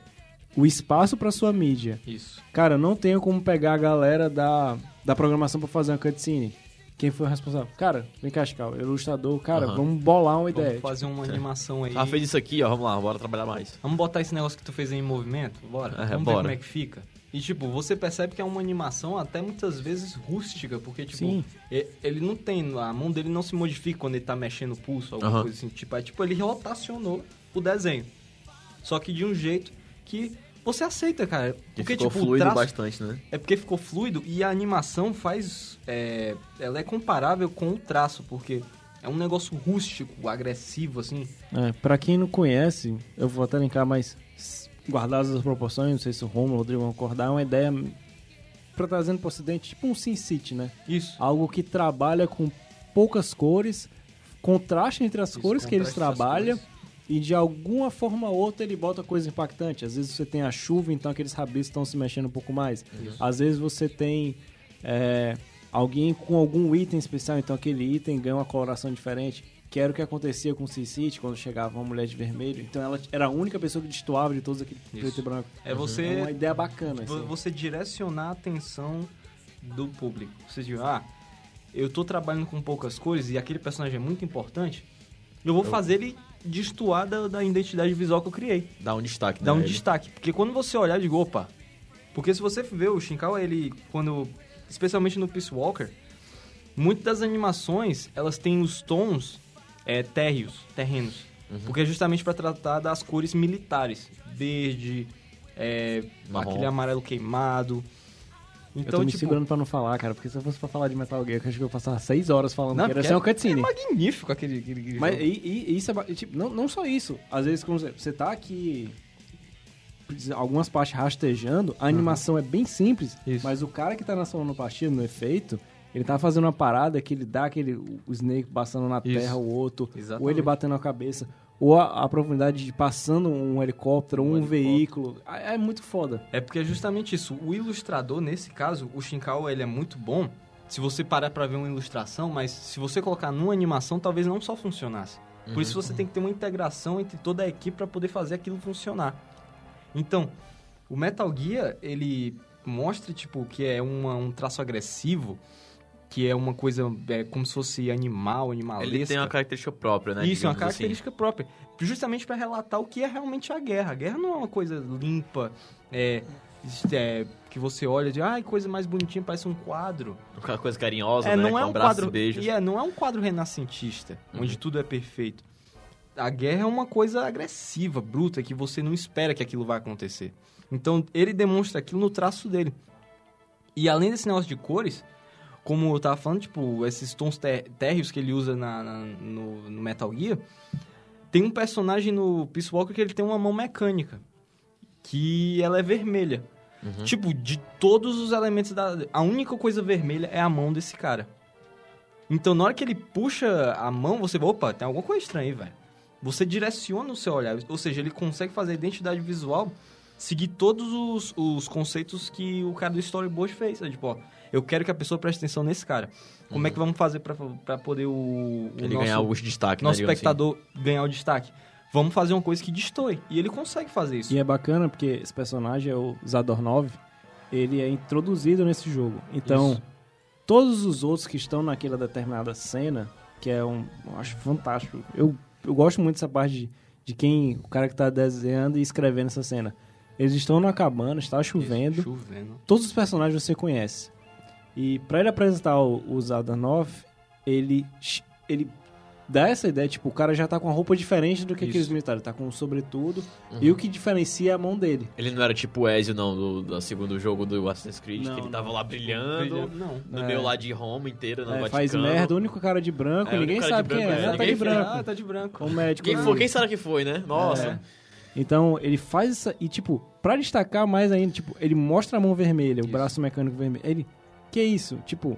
o espaço para sua mídia. Isso. Cara, não tenho como pegar a galera da, da programação para fazer uma cutscene. Quem foi o responsável? Cara, vem cá, Chical, ilustrador. Cara, Aham. vamos bolar uma Vamos ideia. fazer uma animação aí. Ah, fez isso aqui, ó. Vamos lá, bora trabalhar mais. Vamos botar esse negócio que tu fez aí em movimento? Bora. É, Vamos bora. ver como é que fica. E, tipo, você percebe que é uma animação até muitas vezes rústica, porque, tipo, Sim. e- ele não tem. A mão dele não se modifica quando ele tá mexendo o pulso, alguma Aham. coisa assim. Tipo, é tipo, ele rotacionou o desenho. Só que de um jeito que você aceita, cara. Que Porque, ficou tipo, fluido traço, bastante, né? É porque ficou fluido e a animação faz. é, ela é comparável com o traço, porque é um negócio rústico, agressivo, assim. É, pra quem não conhece, eu vou até linkar, mas guardadas as proporções, não sei se o Romulo e o Rodrigo vão acordar, é uma ideia pra trazendo pro ocidente, tipo um Sin City, né? Isso. Algo que trabalha com poucas cores, contraste entre as Isso, cores que eles trabalham cores. E de alguma forma ou outra ele bota coisa impactante. Às vezes você tem a chuva, então aqueles rabiscos estão se mexendo um pouco mais. Às vezes você tem é, alguém com algum item especial, então aquele item ganha uma coloração diferente. Que era o que acontecia com o City quando chegava uma mulher de vermelho. Então ela era a única pessoa que destoava de todos aquele Isso. preto e branco. É você, É uma ideia bacana. Assim. você direcionar a atenção do público. Você diz, ah, eu tô trabalhando com poucas cores e aquele personagem é muito importante, eu vou fazer ele destoar da, da identidade visual que eu criei. Dá um destaque, Dá né? um Ele- destaque. Porque quando você olhar, digo, opa. Porque se você ver o Shinkawa, ele, quando. Especialmente no Peace Walker, muitas das animações, elas têm os tons é, térreos, terrenos. Uhum. Porque é justamente para tratar das cores militares. Verde, é, aquele amarelo queimado. Eu Então, tô me tipo, segurando pra não falar, cara, porque se eu fosse pra falar de Metal Gear, eu acho que eu ia passar seis horas falando Não, que era porque ser uma é cutscene. magnífico aquele, aquele, aquele Mas e, e- isso é. Tipo, não, não só isso. Às vezes, quando você, tá aqui. Algumas partes rastejando, a animação é bem simples, Isso. mas o cara que tá na sonoplastia, no efeito, ele tá fazendo uma parada que ele dá aquele. O Snake passando na Isso. terra, o outro, Exatamente. ou ele batendo a cabeça, ou a, a profundidade de passando um helicóptero, um, Um helicóptero. veículo. É, é muito foda. É porque é justamente isso. O ilustrador, nesse caso, o Shinkawa, ele é muito bom se você parar pra ver uma ilustração, mas se você colocar numa animação, talvez não só funcionasse. Por isso você tem que ter uma integração entre toda a equipe para poder fazer aquilo funcionar. Então, o Metal Gear, ele mostra, tipo, que é uma- um traço agressivo, que é uma coisa é, como se fosse animal, animalesca. Ele tem uma característica própria, né? Isso, é uma assim. característica própria. Justamente para relatar o que é realmente a guerra. A guerra não é uma coisa limpa, é, é, que você olha de, ai, coisa mais bonitinha, parece um quadro. Uma coisa carinhosa, É, né? não com é um quadro. e beijos. E é, não é um quadro renascentista, Uhum. onde tudo é perfeito. A guerra é uma coisa agressiva, bruta, que você não espera que aquilo vai acontecer. Então, ele demonstra aquilo no traço dele. E além desse negócio de cores, como eu tava falando, tipo, esses tons té- térreos que ele usa na, na- no, no Metal Gear, tem um personagem no Peace Walker que ele tem uma mão mecânica, que ela é vermelha. Uhum. Tipo, de todos os elementos da. A única coisa vermelha é a mão desse cara. Então, na hora que ele puxa a mão, você. Opa, tem alguma coisa estranha aí, velho. Você direciona o seu olhar. Ou seja, ele consegue fazer a identidade visual seguir todos os, os conceitos que o cara do storyboard fez. É, tipo, ó, eu quero que a pessoa preste atenção nesse cara. Como é que vamos fazer pra, pra poder o, o Ele nosso, ganhar os destaques, nosso né? espectador ganhar o destaque? Vamos fazer uma coisa que destoe. E ele consegue fazer isso. E é bacana porque esse personagem é o Zadornov, ele é introduzido nesse jogo. Então, Isso. todos os outros que estão naquela determinada cena, que é um. Eu acho fantástico. Eu, eu gosto muito dessa parte de, de quem. O cara que tá desenhando e escrevendo essa cena. Eles estão na cabana, está chovendo. Chovendo. Todos os personagens você conhece. E pra ele apresentar o, o Zadornov, ele, ele dá essa ideia, tipo, o cara já tá com uma roupa diferente do que Isso. aqueles militares, tá com um sobretudo. Uhum. E o que diferencia é a mão dele. Ele não era tipo o Ezio, não, do, do segundo jogo do Assassin's Creed, Não, que ele tava não. lá brilhando, Não. no É. meio lá de Roma inteira, no É, Vaticano. faz merda, o único cara de branco, É, o ninguém sabe quem é, é, tá de ninguém branco. Ah, tá de branco. O médico. Quem, foi, quem será que foi, né? Nossa. É. Então, ele faz essa. E, tipo, pra destacar mais ainda, tipo, ele mostra a mão vermelha, o Isso. braço mecânico vermelho. Ele. Que isso? Tipo,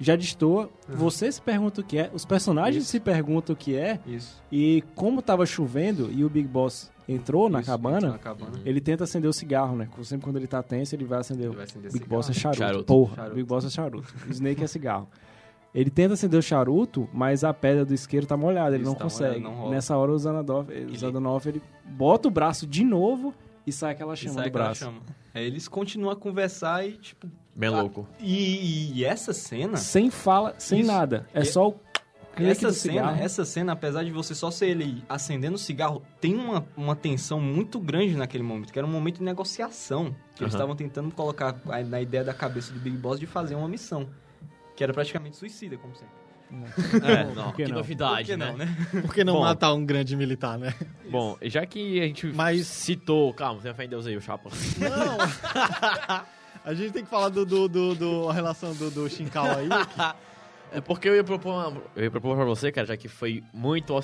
já destoa. Você se pergunta o que é, os personagens Uhum. Isso. se perguntam o que é. Isso. E como tava chovendo e o Big Boss entrou na Isso, cabana, Na cabana. ele tenta acender o cigarro, né? Sempre quando ele tá tenso, ele vai acender. Ele o vai acender Big cigarro. Boss é charuto. Charuto. Porra, Charuto. Big Boss é charuto. Snake é cigarro. Ele tenta acender o charuto, mas a pedra do isqueiro tá molhada, ele não tá consegue. molhado, não. Nessa hora o Zanadov, o Zanadov, ele bota o braço de novo e sai aquela chama sai do aquela braço. chama. Aí eles continuam a conversar e, tipo... Bem Ah, louco. E, e essa cena... Sem fala, sem Isso. nada. É E- só o Essa cena, essa cena, apesar de você só ser ele acendendo o cigarro, tem uma, uma tensão muito grande naquele momento, que era um momento de negociação. Que eles Aham. estavam tentando colocar a- na ideia da cabeça do Big Boss de fazer uma missão. Que era praticamente suicida, como sempre. É, não, que que não? novidade, Por que né? não, né? Por que não Bom. matar um grande militar, né? Bom, já que a gente Mas- citou... Calma, tenha fé em Deus aí, o Chapa. Não! A gente tem que falar do, do, do, do- a relação do, do Shinkawa aí. É porque eu ia propor, uma- eu ia propor pra você, cara, já que foi muito,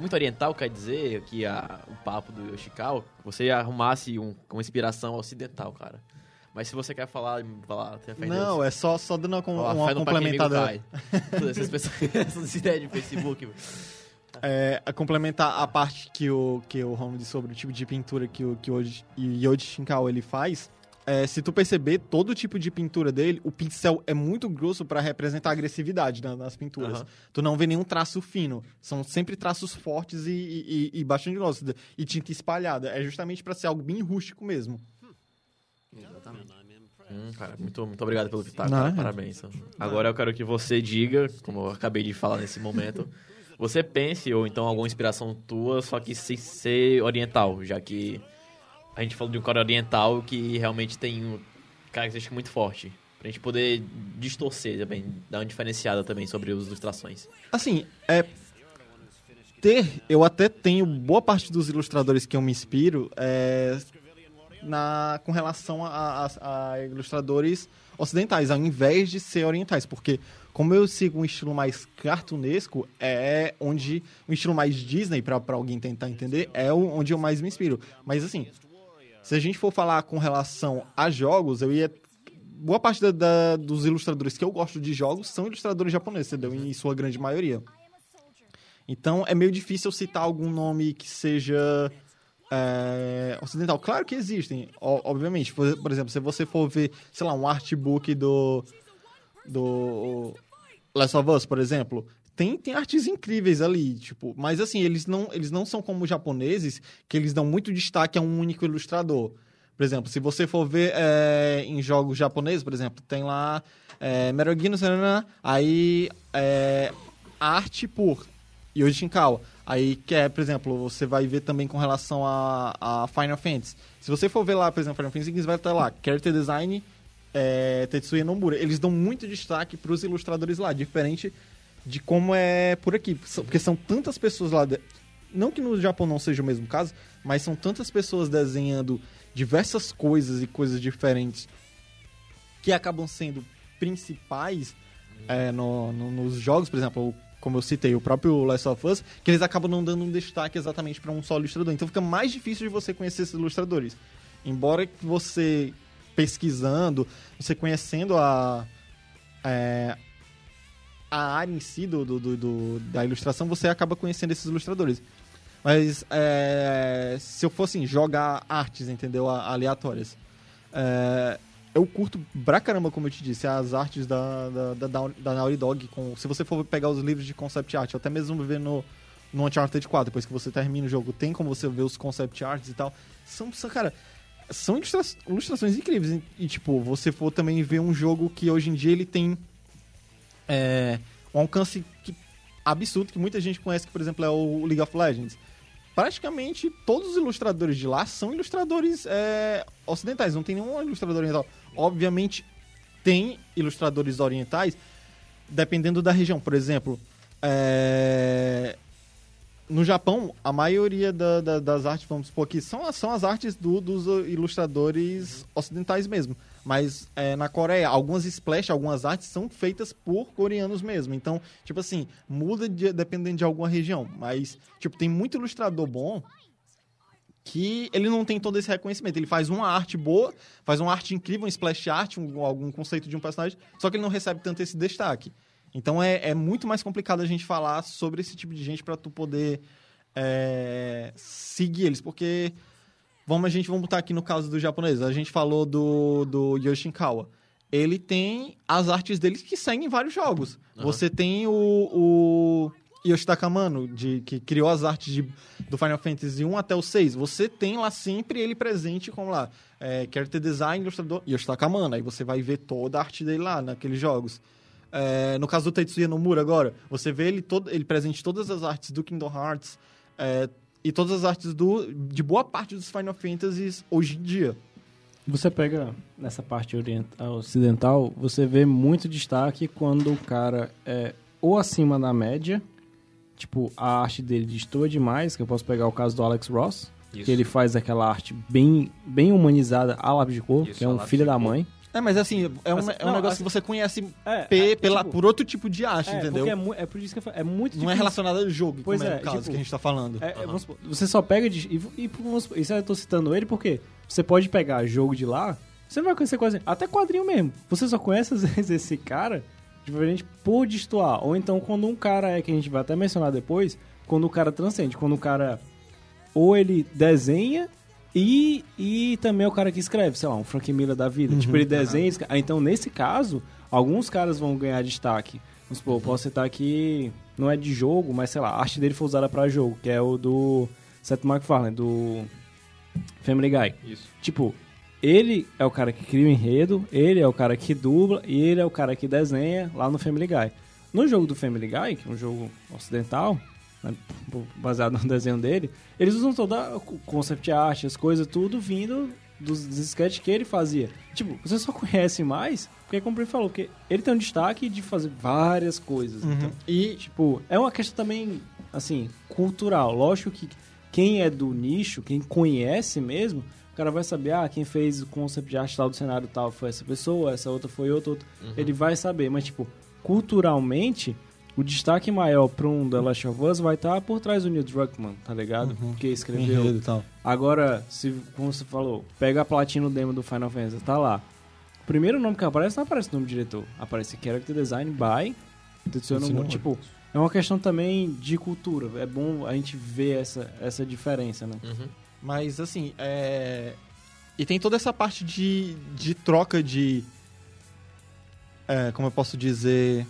muito oriental, quer dizer, que a, o papo do Yoshikawa, você arrumasse um, uma inspiração ocidental, cara. Mas se você quer falar, falar. Não, é só, só dando uma, Ó, uma complementada. essas pessoas, essas ideias de Facebook. É, a complementar a parte que o, que o Ron disse sobre o tipo de pintura que o, que o Yoji- Yoji Shinkawa ele faz. É, se tu perceber, todo tipo de pintura dele, o pincel é muito grosso pra representar a agressividade na- nas pinturas. Aham. Tu não vê nenhum traço fino. São sempre traços fortes e, e, e- bastante grossos. E tinta espalhada. É justamente pra ser algo bem rústico mesmo. Hum, cara, muito, muito obrigado pelo pitaco, Não, cara, é. parabéns. Agora eu quero que você diga, como eu acabei de falar nesse momento, você pense, ou então alguma inspiração tua, só que sem ser oriental, já que a gente falou de um cara oriental que realmente tem uma característica muito forte. Pra gente poder distorcer também, dar uma diferenciada também sobre as ilustrações. Assim, é. Ter, eu até tenho boa parte dos ilustradores que eu me inspiro é, na, com relação a, a- a ilustradores ocidentais, ao invés de ser orientais, porque como eu sigo um estilo mais cartunesco, é onde um estilo mais Disney, pra alguém tentar entender, é onde eu mais me inspiro. Mas assim, se a gente for falar com relação a jogos, eu ia boa parte da- da- dos ilustradores que eu gosto de jogos são ilustradores japoneses, entendeu? Em sua grande maioria. Então é meio difícil citar algum nome que seja é, ocidental. Claro que existem, obviamente. Por, por exemplo, se você for ver, sei lá, um artbook do. do Last of Us, por exemplo. Tem, tem artes incríveis ali, tipo, mas assim, eles não, eles não são como os japoneses, que eles dão muito destaque a um único ilustrador. Por exemplo, se você for ver é, em jogos japoneses, por exemplo, tem lá é, lá, aí é, arte por Yoji Shinkawa. Aí, que é, por exemplo, você vai ver também com relação a, a Final Fantasy. Se você for ver lá, por exemplo, Final Fantasy, vai estar lá, Character Design, é, Tetsuya Nomura. Eles dão muito destaque para os ilustradores lá, diferente de como é por aqui. Porque são tantas pessoas lá. de- Não que no Japão não seja o mesmo caso, mas são tantas pessoas desenhando diversas coisas e coisas diferentes que acabam sendo principais é, no- no- nos jogos, por exemplo, como eu citei, o próprio Last of Us, que eles acabam não dando um destaque exatamente para um só ilustrador. Então fica mais difícil de você conhecer esses ilustradores. Embora você pesquisando, você conhecendo a, é, a área em si do, do- do- da ilustração, você acaba conhecendo esses ilustradores. Mas é, se eu fosse assim, jogar artes, entendeu? Aleatórias. É, eu curto pra caramba, como eu te disse, as artes da, da, da, da, Naughty Dog. Com, se você for pegar os livros de concept art, até mesmo ver no, no Uncharted 4, depois que você termina o jogo, tem como você ver os concept arts e tal. São, são cara, são ilustra- ilustrações incríveis. E, tipo, você for também ver um jogo que hoje em dia ele tem é, um alcance que- absurdo, que muita gente conhece, que, por exemplo, é o League of Legends. Praticamente todos os ilustradores de lá são ilustradores é, ocidentais, não tem nenhum ilustrador oriental. Obviamente, tem ilustradores orientais, dependendo da região. Por exemplo, é, no Japão, a maioria da- da- das artes, vamos supor aqui, são, são as artes do- dos ilustradores ocidentais mesmo. Mas é, na Coreia, algumas splash, algumas artes são feitas por coreanos mesmo. Então, tipo assim, muda de- dependendo de alguma região. Mas, tipo, tem muito ilustrador bom que ele não tem todo esse reconhecimento. Ele faz uma arte boa, faz uma arte incrível, um splash art, um- algum conceito de um personagem, só que ele não recebe tanto esse destaque. Então é, é muito mais complicado a gente falar sobre esse tipo de gente para tu poder é, seguir eles, porque vamos a gente vamos botar aqui no caso do japonês. A gente falou do do Yoshinkawa. Ele tem as artes dele que seguem vários jogos. Você tem o, o Yoshitaka Mano, de, que criou as artes de, do Final Fantasy 1 até o 6. Você tem lá sempre ele presente como lá, é, character design, ilustrador, Yoshitaka Mano. Aí você vai ver toda a arte dele lá naqueles jogos. É, no caso do Tetsuya Nomura agora, você vê ele, todo, ele presente todas as artes do Kingdom Hearts é, e todas as artes do, de boa parte dos Final Fantasies hoje em dia. Você pega nessa parte oriental, ocidental, você vê muito destaque quando o cara é ou acima da média, tipo, a arte dele destoa demais, que eu posso pegar o caso do Alex Ross, Isso. que ele faz aquela arte bem, bem humanizada a lápis de cor, Isso, que é um filho da cor. mãe. É, mas assim, é um, Assim, é um não, negócio assim- que você conhece É, P é, pela, tipo, por outro tipo de arte, é, entendeu? é, é por isso que é, é muito Não é difícil. relacionado ao jogo, Pois como é, é, o caso tipo, que a gente tá falando. Vamos supor, você só pega de. E, e vamos supor, isso eu tô citando ele porque você pode pegar jogo de lá, você não vai conhecer quase. Até quadrinho mesmo. Você só conhece às vezes esse cara, diferente por destoar. Ou então quando um cara é que a gente vai até mencionar depois, quando o cara transcende, quando o cara. Ou ele desenha. E, e também é o cara que escreve, sei lá, um Frank Miller da vida. Tipo, ele desenha. Ah, Então, nesse caso, alguns caras vão ganhar destaque. Vamos supor, eu posso citar aqui, não é de jogo, mas sei lá, a arte dele foi usada pra jogo, que é o do Seth MacFarlane, do Family Guy. Isso. Tipo, ele é o cara que cria o enredo, ele é o cara que dubla e ele é o cara que desenha lá no Family Guy. No jogo do Family Guy, que é um jogo ocidental, baseado no desenho dele, eles usam toda a concept art, as coisas, tudo vindo dos, dos sketches que ele fazia. Tipo, você só conhece mais porque, como ele falou, porque ele tem um destaque de fazer várias coisas. Uhum. Então, E Tipo, é uma questão também, assim, cultural. Lógico que quem é do nicho, quem conhece mesmo, o cara vai saber, ah, quem fez o concept de arte tal do cenário tal foi essa pessoa, essa outra foi outra, outra. Ele vai saber, mas, tipo, culturalmente, o destaque maior pra um The Last of Us vai estar por trás do Neil Druckmann, tá ligado? Porque escreveu. enredo e tal. Agora, se, como você falou, pega a platina demo do Final Fantasy, tá lá. O primeiro nome que aparece não aparece o nome do diretor, aparece Character Design by Tetsuya Tetsuya Nomura. Tipo, é uma questão também de cultura. É bom a gente ver essa, essa diferença, né? Uhum. Mas assim, é. E tem toda essa parte de, de troca de. é, como eu posso dizer.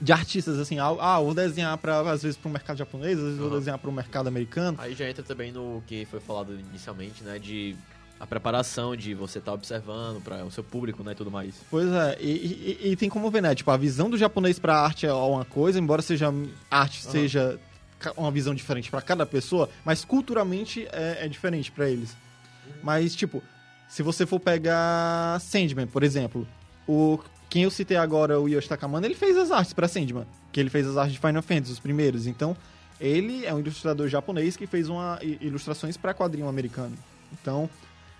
De artistas, assim, ah, vou desenhar pra, às vezes para o mercado japonês, às vezes vou Aham. desenhar para o mercado americano. Aí já entra também no que foi falado inicialmente, né? De a preparação, de você estar observando para o seu público, né? E tudo mais. Pois é, e, e- e tem como ver, né? Tipo, a visão do japonês pra arte é uma coisa, embora seja arte seja ca- uma visão diferente pra cada pessoa, mas culturalmente é, é diferente pra eles. Mas, tipo, se você for pegar Sandman, por exemplo, o quem eu citei agora, o Yoshi Takamano, ele fez as artes pra Sandman, que ele fez as artes de Final Fantasy, os primeiros. Então, ele é um ilustrador japonês que fez uma, ilustrações pra quadrinho americano. Então,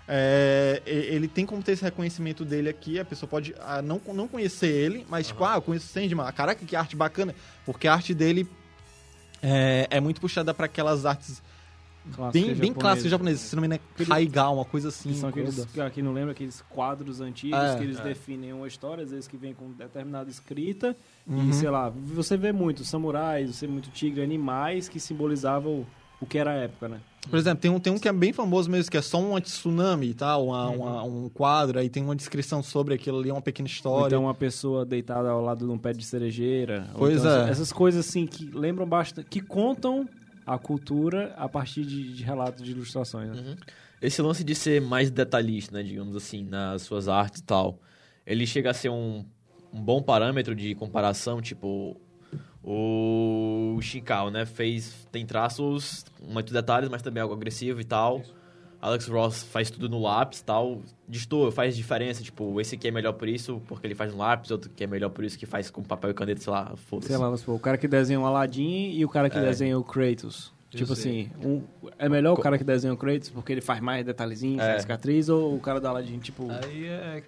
é, ele tem como ter esse reconhecimento dele aqui, a pessoa pode ah, não, não conhecer ele, mas tipo, ah, eu conheço Sandman, ah, caraca, que arte bacana, porque a arte dele é, é muito puxada pra aquelas artes bem, bem clássicas japonesas, se não me engano, é Haiga, uma coisa assim. Que são aqueles, toda. que aqui não lembra, aqueles quadros antigos É, que eles é. definem uma história, às vezes que vem com determinada escrita. Uhum. E, sei lá, você vê muito samurais, você vê muito tigre, animais que simbolizavam o que era a época, né? Por exemplo, tem um, tem um que é bem famoso mesmo, que é só um tsunami e tal, uma- um quadro, aí tem uma descrição sobre aquilo ali, uma pequena Ou história. então uma pessoa deitada ao lado de um pé de cerejeira. Ou Pois então é. essa- Essas coisas assim que lembram bastante, que contam a cultura a partir de, de relatos de ilustrações. Né? Esse lance de ser mais detalhista, né? Digamos assim, nas suas artes e tal. Ele chega a ser um, um bom parâmetro de comparação, tipo... O Shinkawa, né? Fez... Tem traços, muitos detalhes, mas também algo agressivo e tal. Alex Ross faz tudo no lápis e tal. Destoa, faz diferença. Tipo, esse aqui é melhor por isso, porque ele faz no lápis. Outro que é melhor por isso, que faz com papel e caneta, sei lá, foda-se. Sei lá, vamos supor, o cara que desenha o Aladdin e o cara que É. desenha o Kratos. Eu Tipo sei. assim, um, é melhor o cara que desenha o Kratos porque ele faz mais detalhezinhos, É. faz cicatriz, ou o cara do Aladdin, tipo... Aí é.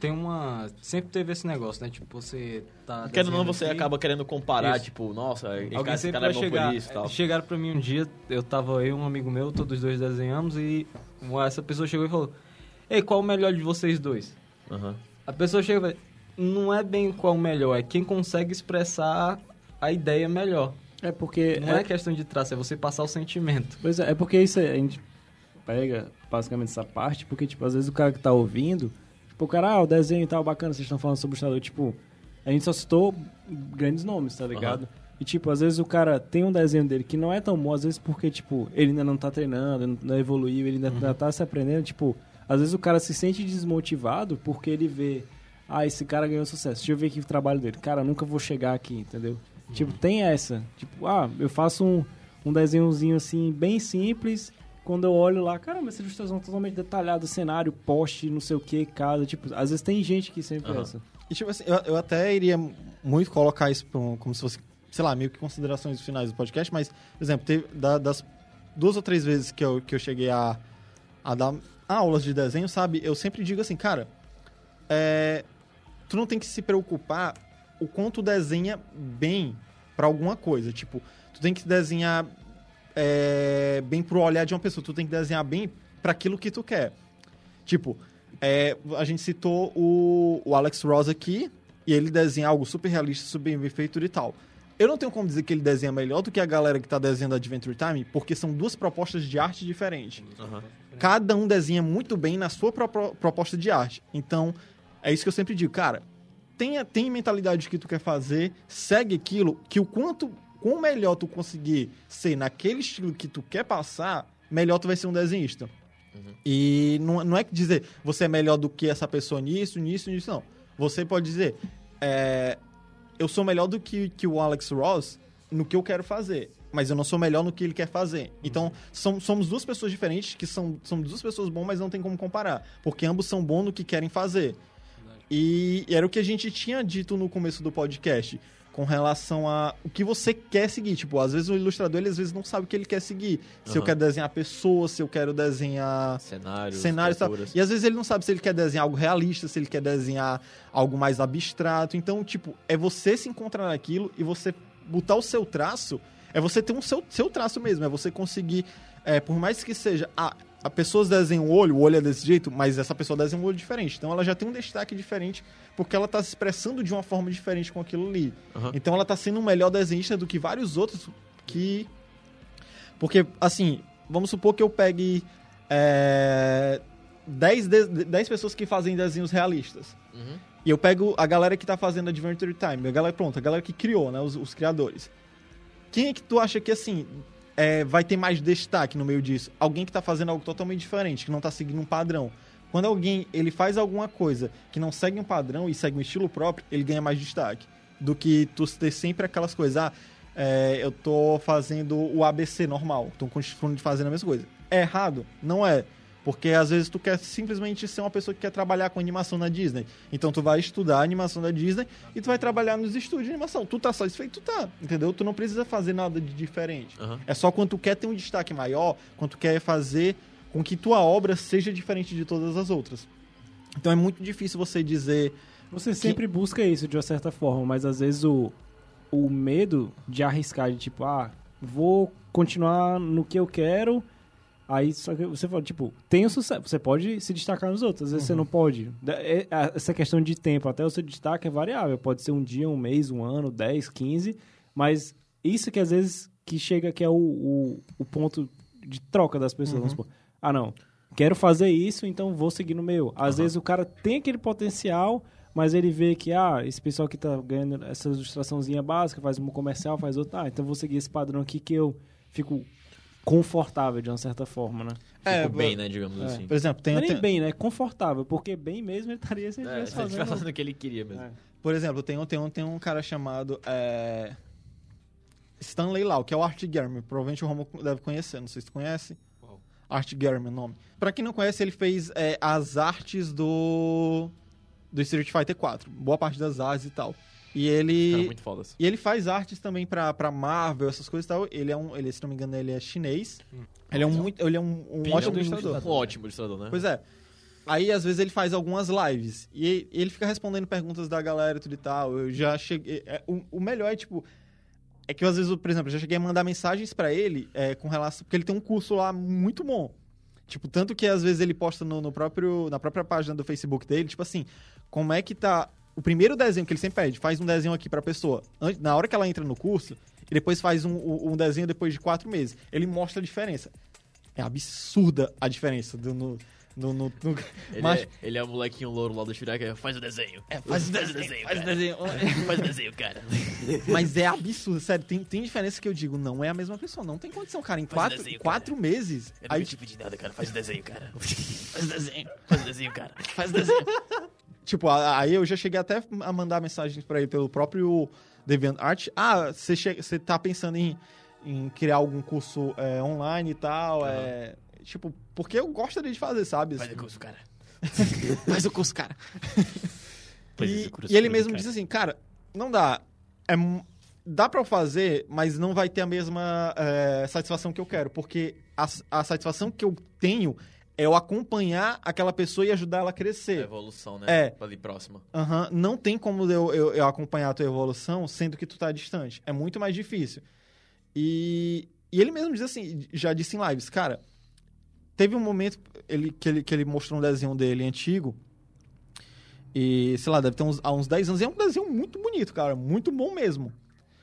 Tem uma. Sempre teve esse negócio, né? Tipo, você tá. Querendo ou não, você aqui, acaba querendo comparar, Isso. tipo, nossa, Alguém cara, esse sempre cara é bom chegar. por isso e tal. Chegaram pra mim um dia, eu tava e um amigo meu, todos os dois desenhamos, e essa pessoa chegou e falou: Ei, qual o melhor de vocês dois? Aham. A pessoa chega e fala: Não é bem qual o melhor, é quem consegue expressar a ideia melhor. É porque... Não é, questão de traço, é você passar o sentimento. Pois é, é porque isso é- a gente pega basicamente essa parte, porque, tipo, às vezes o cara que tá ouvindo, tipo, o cara, ah, o desenho e tal, bacana, vocês estão falando sobre o ilustrador, tipo, a gente só citou grandes nomes, tá ligado? E, tipo, às vezes o cara tem um desenho dele que não é tão bom, às vezes porque, tipo, ele ainda não tá treinando, não evoluiu, ele ainda, ainda tá se aprendendo, tipo, às vezes o cara se sente desmotivado porque ele vê, ah, esse cara ganhou sucesso, deixa eu ver aqui o trabalho dele, cara, nunca vou chegar aqui, entendeu? Tipo, tem essa, tipo, ah, eu faço um, um desenhozinho assim, bem simples. Quando eu olho lá, caramba, essa ilustração totalmente detalhada, cenário, poste, não sei o que, casa. Tipo, às vezes tem gente que sempre é essa. E, tipo assim, eu, eu até iria muito colocar isso pra um- como se fosse, sei lá, meio que considerações finais do podcast, mas, por exemplo, teve, da- das duas ou três vezes que eu, que eu cheguei a, a dar aulas de desenho, sabe? Eu sempre digo assim, cara, é, tu não tem que se preocupar o quanto desenha bem pra alguma coisa. Tipo, tu tem que desenhar é, bem pro olhar de uma pessoa, tu tem que desenhar bem pra aquilo que tu quer. Tipo, é, a gente citou o, o Alex Ross aqui, e ele desenha algo super realista, super bem feito e tal. Eu não tenho como dizer que ele desenha melhor do que a galera que tá desenhando Adventure Time, porque são duas propostas de arte diferentes. Aham. Cada um desenha muito bem na sua propo- proposta de arte. Então, é isso que eu sempre digo, cara. Tenha, tenha mentalidade do que tu quer fazer, segue aquilo, que o quanto, quão melhor tu conseguir ser naquele estilo que tu quer passar, melhor tu vai ser um desenhista. E não, não é que dizer você é melhor do que essa pessoa nisso, nisso, nisso, não. Você pode dizer, é, eu sou melhor do que, que o Alex Ross no que eu quero fazer, mas eu não sou melhor no que ele quer fazer. Então, são, somos duas pessoas diferentes, que são, são duas pessoas boas, mas não tem como comparar, porque ambos são bons no que querem fazer. E era o que a gente tinha dito no começo do podcast, com relação a o que você quer seguir. Tipo, às vezes o ilustrador, ele às vezes não sabe o que ele quer seguir. Se eu quero desenhar pessoas, se eu quero desenhar Cenários, cenários e tal. E às vezes ele não sabe se ele quer desenhar algo realista, se ele quer desenhar algo mais abstrato. Então, tipo, é você se encontrar naquilo e você botar o seu traço. É você ter um seu, seu traço mesmo. É você conseguir, é, por mais que seja. Ah, a pessoa desenha o olho, o olho é desse jeito, mas essa pessoa desenha um olho diferente. Então ela já tem um destaque diferente porque ela tá se expressando de uma forma diferente com aquilo ali. Aham. Então ela tá sendo um melhor desenhista do que vários outros que. Porque, assim, vamos supor que eu pegue é, 10, de- 10 pessoas que fazem desenhos realistas. Uhum. E eu pego a galera que tá fazendo Adventure Time, a galera, pronto, a galera que criou, né, os, os criadores. Quem é que tu acha que, assim, é, vai ter mais destaque no meio disso? Alguém que tá fazendo algo totalmente diferente, que não tá seguindo um padrão. Quando alguém, ele faz alguma coisa que não segue um padrão e segue um estilo próprio, ele ganha mais destaque. Do que tu ter sempre aquelas coisas, ah, é, eu tô fazendo o ABC normal, tô continuando fazendo a mesma coisa. É errado? Não é. Porque às vezes tu quer simplesmente ser uma pessoa que quer trabalhar com animação na Disney. Então tu vai estudar animação da Disney e tu vai trabalhar nos estúdios de animação. Tu tá satisfeito? Tu tá, entendeu? Tu não precisa fazer nada de diferente. Aham. É só quando tu quer ter um destaque maior, quando tu quer fazer com que tua obra seja diferente de todas as outras. Então é muito difícil você dizer Você sempre busca isso de uma certa forma, mas às vezes o, o medo de arriscar, de tipo, ah, vou continuar no que eu quero. Aí só que você fala, tipo, tem o sucesso. Você pode se destacar nos outros, às vezes você não pode. É- Essa questão de tempo, até o seu destaque é variável. Pode ser um dia, um mês, um ano, 10, 15. Mas isso que às vezes que chega que é o, o, o ponto de troca das pessoas. Vamos supor, ah, não, quero fazer isso, então vou seguir no meu. Às vezes o cara tem aquele potencial, mas ele vê que, ah, esse pessoal que tá ganhando essa ilustraçãozinha básica, faz um comercial, faz outro, ah, então vou seguir esse padrão aqui que eu fico confortável de uma certa forma, né? Ficou bem, né, digamos É. assim. Por exemplo, tem, Não é nem tem- bem, né? Confortável, porque bem mesmo ele estaria se ele É, estivesse se ele fazendo. fazendo o que ele queria mesmo. É. Por exemplo, tem, um- tem, um, tem um cara chamado é, Stanley Lau, que é o Art Garmin. Provavelmente o Romo deve conhecer, não sei se conhece. Qual? Art Garmin, o nome. Pra quem não conhece, ele fez é, as artes do do Street Fighter 4. Boa parte das artes e tal. E Cara, ele muito fodas. e ele faz artes também pra, pra Marvel, essas coisas e tal. Ele é um, ele, se não me engano, ele é chinês. Ele é um, muito, ele é um, um ótimo é um ilustrador. Um ótimo ilustrador, né? Pois é. Aí, às vezes, ele faz algumas lives. E ele fica respondendo perguntas da galera e tudo e tal. Eu já cheguei. é, o, o melhor é, tipo. É que, às vezes, eu, por exemplo, eu já cheguei a mandar mensagens pra ele é, com relação. Porque ele tem um curso lá muito bom. Tipo, tanto que às vezes ele posta no, no próprio, na própria página do Facebook dele, tipo assim, como é que tá. O primeiro desenho que ele sempre pede, faz um desenho aqui pra pessoa. Na hora que ela entra no curso, e depois faz um, um desenho depois de quatro meses. Ele mostra a diferença. É absurda a diferença do, no, no, no- no- Ele, Mas- é, ele é o molequinho louro lá do Shiraka, faz o desenho. É, faz o desenho, faz o cara. desenho. faz o desenho, cara. Mas é absurdo, sério. Tem, tem diferença que eu digo, não é a mesma pessoa. Não tem condição, cara. Em Faz quatro, desenho, quatro meses. Eu não Aí, te pedir nada, cara. Faz o desenho, cara. Faz o desenho. Faz o desenho, cara. Faz o desenho. Tipo, aí eu já cheguei até a mandar mensagens pra ele pelo próprio DeviantArt. Ah, você che- você tá pensando em, em criar algum curso é, online e tal? É, tipo, porque eu gostaria de fazer, sabe? Faz o curso, cara. Faz o curso, cara. E, e ele mesmo cara. disse assim, cara, não dá. É, dá pra eu fazer, mas não vai ter a mesma é, satisfação que eu quero. Porque a, a satisfação que eu tenho é eu acompanhar aquela pessoa e ajudar ela a A crescer. evolução, né? É. Ali próxima. Aham, Não tem como eu, eu, eu acompanhar a tua evolução sendo que tu tá distante. É muito mais difícil. E, e ele mesmo diz assim, já disse em lives, cara, teve um momento ele, que, ele, que ele mostrou um desenho dele antigo. E, sei lá, deve ter uns, há uns 10 anos. E é um desenho muito bonito, cara. Muito bom mesmo.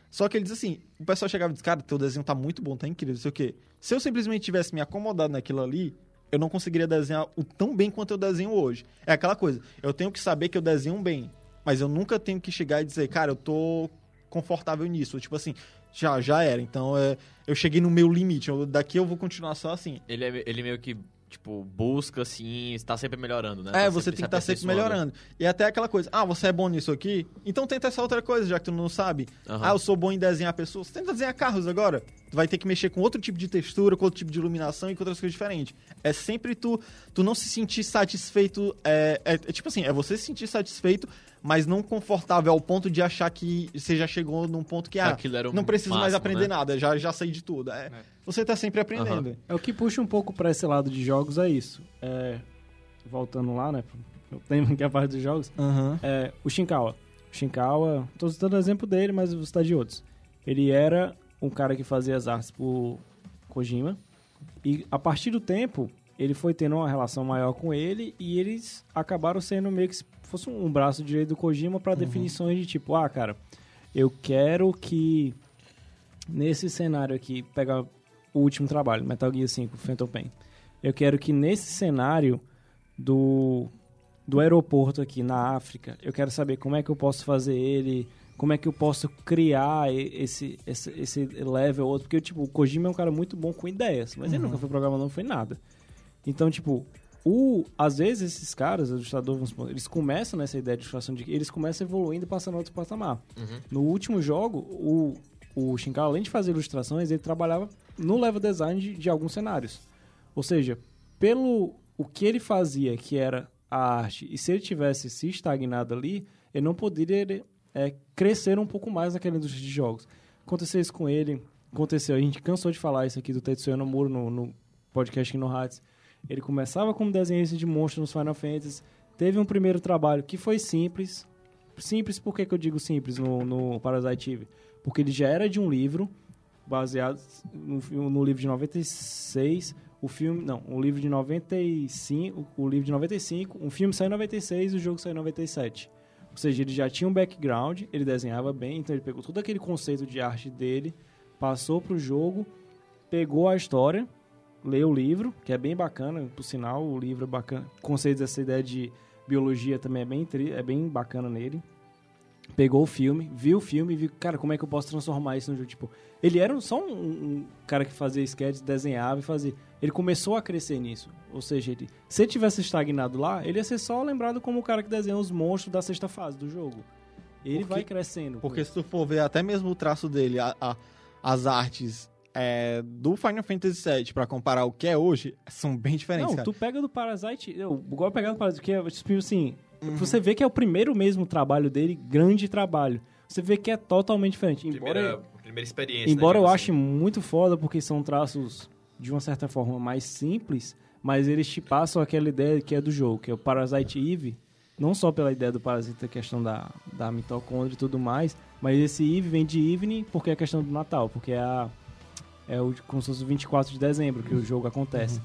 Só que ele diz assim: o pessoal chegava e diz, cara, teu desenho tá muito bom, tá incrível, não sei o quê. Se eu simplesmente tivesse me acomodado naquilo ali, eu não conseguiria desenhar o tão bem quanto eu desenho hoje. É aquela coisa, eu tenho que saber que eu desenho bem, mas eu nunca tenho que chegar e dizer, cara, eu tô confortável nisso. Tipo assim, já, já era. Então é, eu cheguei no meu limite. eu- daqui eu vou continuar só assim. Ele, é- ele meio que, tipo, busca, assim, está sempre melhorando, né? É, Tá você tem que estar sempre aperfeiçoando. melhorando. E até aquela coisa, ah, você é bom nisso aqui? Então tenta essa outra coisa, já que tu não sabe. Aham. Ah, eu sou bom em desenhar pessoas. Tenta desenhar carros agora. Tu vai ter que mexer com outro tipo de textura, com outro tipo de iluminação e com outras coisas diferentes. É sempre tu, tu não se sentir satisfeito. É, é- é tipo assim, é você se sentir satisfeito, mas não confortável ao ponto de achar que você já chegou num ponto que, ah, Aquilo era o não preciso mais máximo, aprender né? nada, já, já sei de tudo. É, Você tá sempre aprendendo. É o que puxa um pouco pra esse lado de jogos é isso. É, voltando lá, né? pro tema que é a parte dos jogos. Aham. É, o Shinkawa. O Shinkawa, tô citando o exemplo dele, mas vou citar de outros. Ele era um cara que fazia as artes por Kojima. E a partir do tempo, ele foi tendo uma relação maior com ele e eles acabaram sendo meio que se fosse um braço direito do Kojima para definições de tipo, ah, cara, eu quero que nesse cenário aqui, pega o último trabalho, Metal Gear 5, Phantom Pain. Eu quero que nesse cenário do do aeroporto aqui na África, eu quero saber como é que eu posso fazer ele, como é que eu posso criar esse, esse, esse level outro, porque tipo, o Kojima é um cara muito bom com ideias, mas ele nunca foi programador, não foi nada. Então, tipo, o, às vezes esses caras, os ilustradores, eles começam nessa ideia de ilustração de eles começam evoluindo e passando a outro patamar. No último jogo, o, o Shinkawa, além de fazer ilustrações, ele trabalhava no level design de, de alguns cenários. Ou seja, pelo o que ele fazia, que era a arte, e se ele tivesse se estagnado ali, ele não poderia é, crescer um pouco mais naquela indústria de jogos. Aconteceu isso com ele, aconteceu, a gente cansou de falar isso aqui do Tetsuya Nomura no, no podcast Kingdom Hearts. Ele começava como desenhista de monstros nos Final Fantasy, teve um primeiro trabalho que foi simples. Simples, por que, que eu digo simples no, no Parasite Eve? Porque ele já era de um livro, baseado no, no livro de 96, o filme, não, o livro de 95, o livro de 95, um filme saiu em 96 e o jogo saiu em 97. Ou seja, ele já tinha um background, ele desenhava bem, então ele pegou todo aquele conceito de arte dele, passou pro jogo, pegou a história, leu o livro, que é bem bacana, por sinal, o livro é bacana. O conceito dessa ideia de biologia também é bem, é bem bacana nele. Pegou o filme, viu o filme e viu, cara, como é que eu posso transformar isso no jogo? Tipo, ele era só um, um cara que fazia sketches, desenhava e fazia. Ele começou a crescer nisso. Ou seja, ele, se ele tivesse estagnado lá, ele ia ser só lembrado como o cara que desenha os monstros da sexta fase do jogo. Ele Porque- vai crescendo. Porque se tu for ver até mesmo o traço dele, a- a- as artes é, do Final Fantasy VII pra comparar o que é hoje, são bem diferentes, Não, cara. tu pega do Parasite. Eu igual pegar do Parasite, que é tipo assim. Uhum. Você vê que é o primeiro mesmo trabalho dele, grande trabalho. Você vê que é totalmente diferente. Embora, Primeira, primeira experiência. embora né, eu digamos ache muito foda, porque são traços de uma certa forma mais simples, mas eles te passam aquela ideia que é do jogo, que é o Parasite Eve. Não só pela ideia do parasita, a questão da, da mitocôndria e tudo mais, mas esse Eve vem de Evening porque é a questão do Natal, porque é, a, é o, como se fosse o 24 de dezembro que o jogo acontece.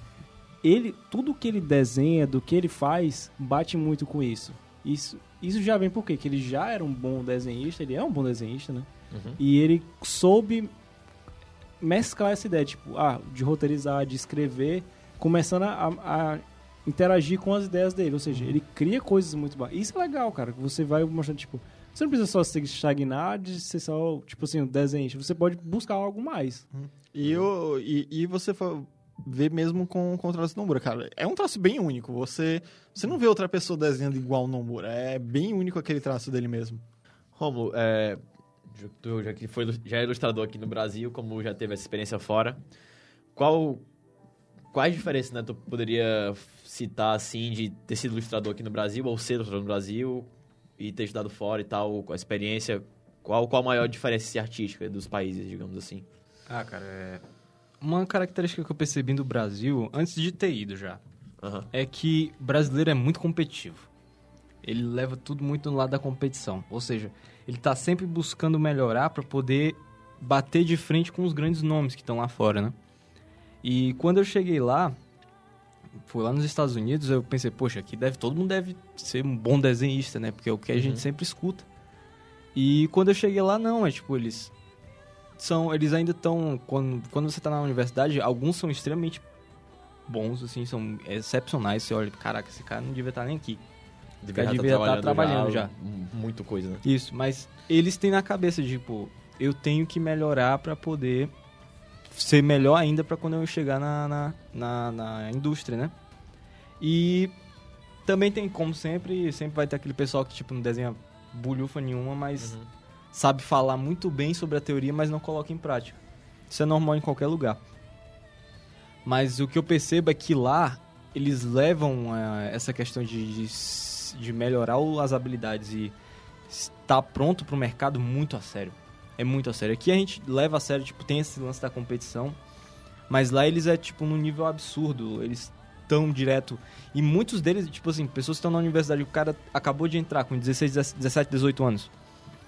Ele, tudo que ele desenha, do que ele faz, bate muito com isso. Isso, isso já vem por quê? Que ele já era um bom desenhista, ele é um bom desenhista, né? Uhum. E ele soube mesclar essa ideia, tipo, ah, de roteirizar, de escrever, começando a, a interagir com as ideias dele. Ou seja, ele cria coisas muito bacanas. Isso é legal, cara. que Você vai mostrando, tipo, você não precisa só se estagnar de ser só, tipo assim, um desenhista. Você pode buscar algo mais. E, eu, e, e você ver mesmo com, com o traço do Nomura, cara. É um traço bem único. Você, você não vê outra pessoa desenhando igual o Nomura. É bem único aquele traço dele mesmo. Romulo, é, tu já que foi já é ilustrador aqui no Brasil, como já teve essa experiência fora, qual quais diferenças né, tu poderia citar assim de ter sido ilustrador aqui no Brasil ou ser ilustrador no Brasil e ter estudado fora e tal, a experiência, qual, qual a maior diferença artística dos países, digamos assim? Ah, cara, é... Uma característica que eu percebi no Brasil, antes de ter ido já, Aham. é que o brasileiro é muito competitivo. Ele leva tudo muito no lado da competição. Ou seja, ele tá sempre buscando melhorar para poder bater de frente com os grandes nomes que estão lá fora, né? E quando eu cheguei lá, fui lá nos Estados Unidos, eu pensei, poxa, aqui deve todo mundo deve ser um bom desenhista, né? Porque é o que a gente sempre escuta. E quando eu cheguei lá, não, é tipo, eles são, eles ainda estão quando quando você tá na universidade, alguns são extremamente bons, assim, são excepcionais. Você olha, caraca, esse cara não devia estar nem aqui. Devia Já estar devia estar trabalhando já. m- Muito coisa, né? Isso, mas eles têm na cabeça, tipo, eu tenho que melhorar pra poder ser melhor ainda pra quando eu chegar na, na, na, na indústria, né? E também tem, como sempre, sempre vai ter aquele pessoal que, tipo, não desenha bulhufa nenhuma, mas Uhum. Sabe falar muito bem sobre a teoria, mas não coloca em prática. Isso é normal em qualquer lugar. Mas o que eu percebo é que lá eles levam eh, essa questão de, de, de melhorar as habilidades e estar pronto para o mercado muito a sério. É muito a sério. Aqui a gente leva a sério, tipo, tem esse lance da competição, mas lá eles é tipo num nível absurdo. Eles estão direto. E muitos deles, tipo assim, pessoas que estão na universidade, o cara acabou de entrar com 16, 17, 18 anos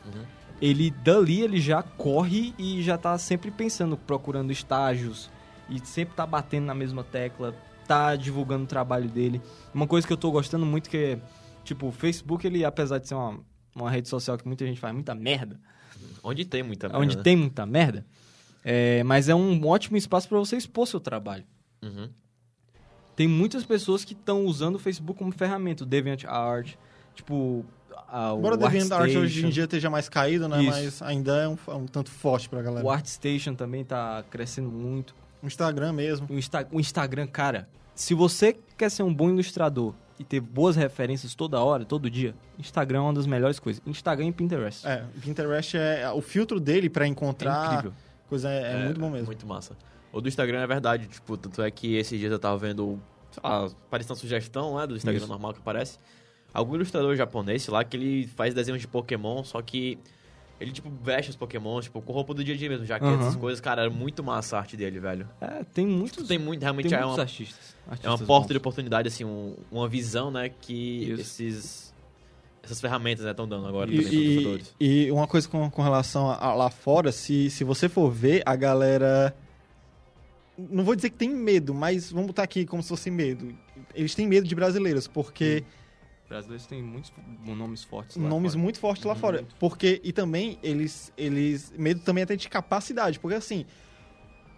Uhum. Ele dali ele já corre e já tá sempre pensando, procurando estágios e sempre tá batendo na mesma tecla, tá divulgando o trabalho dele. Uma coisa que eu tô gostando muito que é, tipo, o Facebook, ele apesar de ser uma, uma rede social que muita gente faz muita merda, Onde tem muita onde merda, tem muita merda, é, mas é um ótimo espaço para você expor seu trabalho. né? Uhum. Tem muitas pessoas que estão usando o Facebook como ferramenta, o DeviantArt, tipo, a, Embora o o DeviantArt hoje em dia esteja mais caído, né? Isso. Mas ainda é um, é um tanto forte pra galera. O ArtStation também tá crescendo muito. O Instagram mesmo. O, Insta- o Instagram, cara, se você quer ser um bom ilustrador e ter boas referências toda hora, todo dia, Instagram é uma das melhores coisas. Instagram e Pinterest. É, o Pinterest é. O filtro dele pra É encontrar incrível. coisa é, é muito bom mesmo. Muito massa. O do Instagram é verdade, tipo, tanto é que esses dias eu tava vendo, sei lá, apareceu uma sugestão, né, do Instagram Isso. normal que aparece. Algum ilustrador japonês, lá, que ele faz desenhos de Pokémon, só que ele, tipo, veste os Pokémons, tipo, com roupa do dia a dia mesmo, jaquetas, Aham. essas coisas. Cara, é muito massa a arte dele, velho. É, tem muitos, Tipo, tem muito, tem realmente é muitos uma, artistas. é uma artistas porta bons. de oportunidade, assim, um- uma visão, né, que Isso. esses... Essas ferramentas, né, estão dando agora E, também e, e uma coisa com, com relação a, a lá fora, se, se você for ver, a galera. Não vou dizer que tem medo, mas vamos botar aqui como se fosse medo. Eles têm medo de brasileiros, porque Brasileiros têm muitos nomes fortes lá nomes fora. muito fortes lá fora. Muito. Porque, e também, eles, eles. Medo também até de capacidade. Porque assim,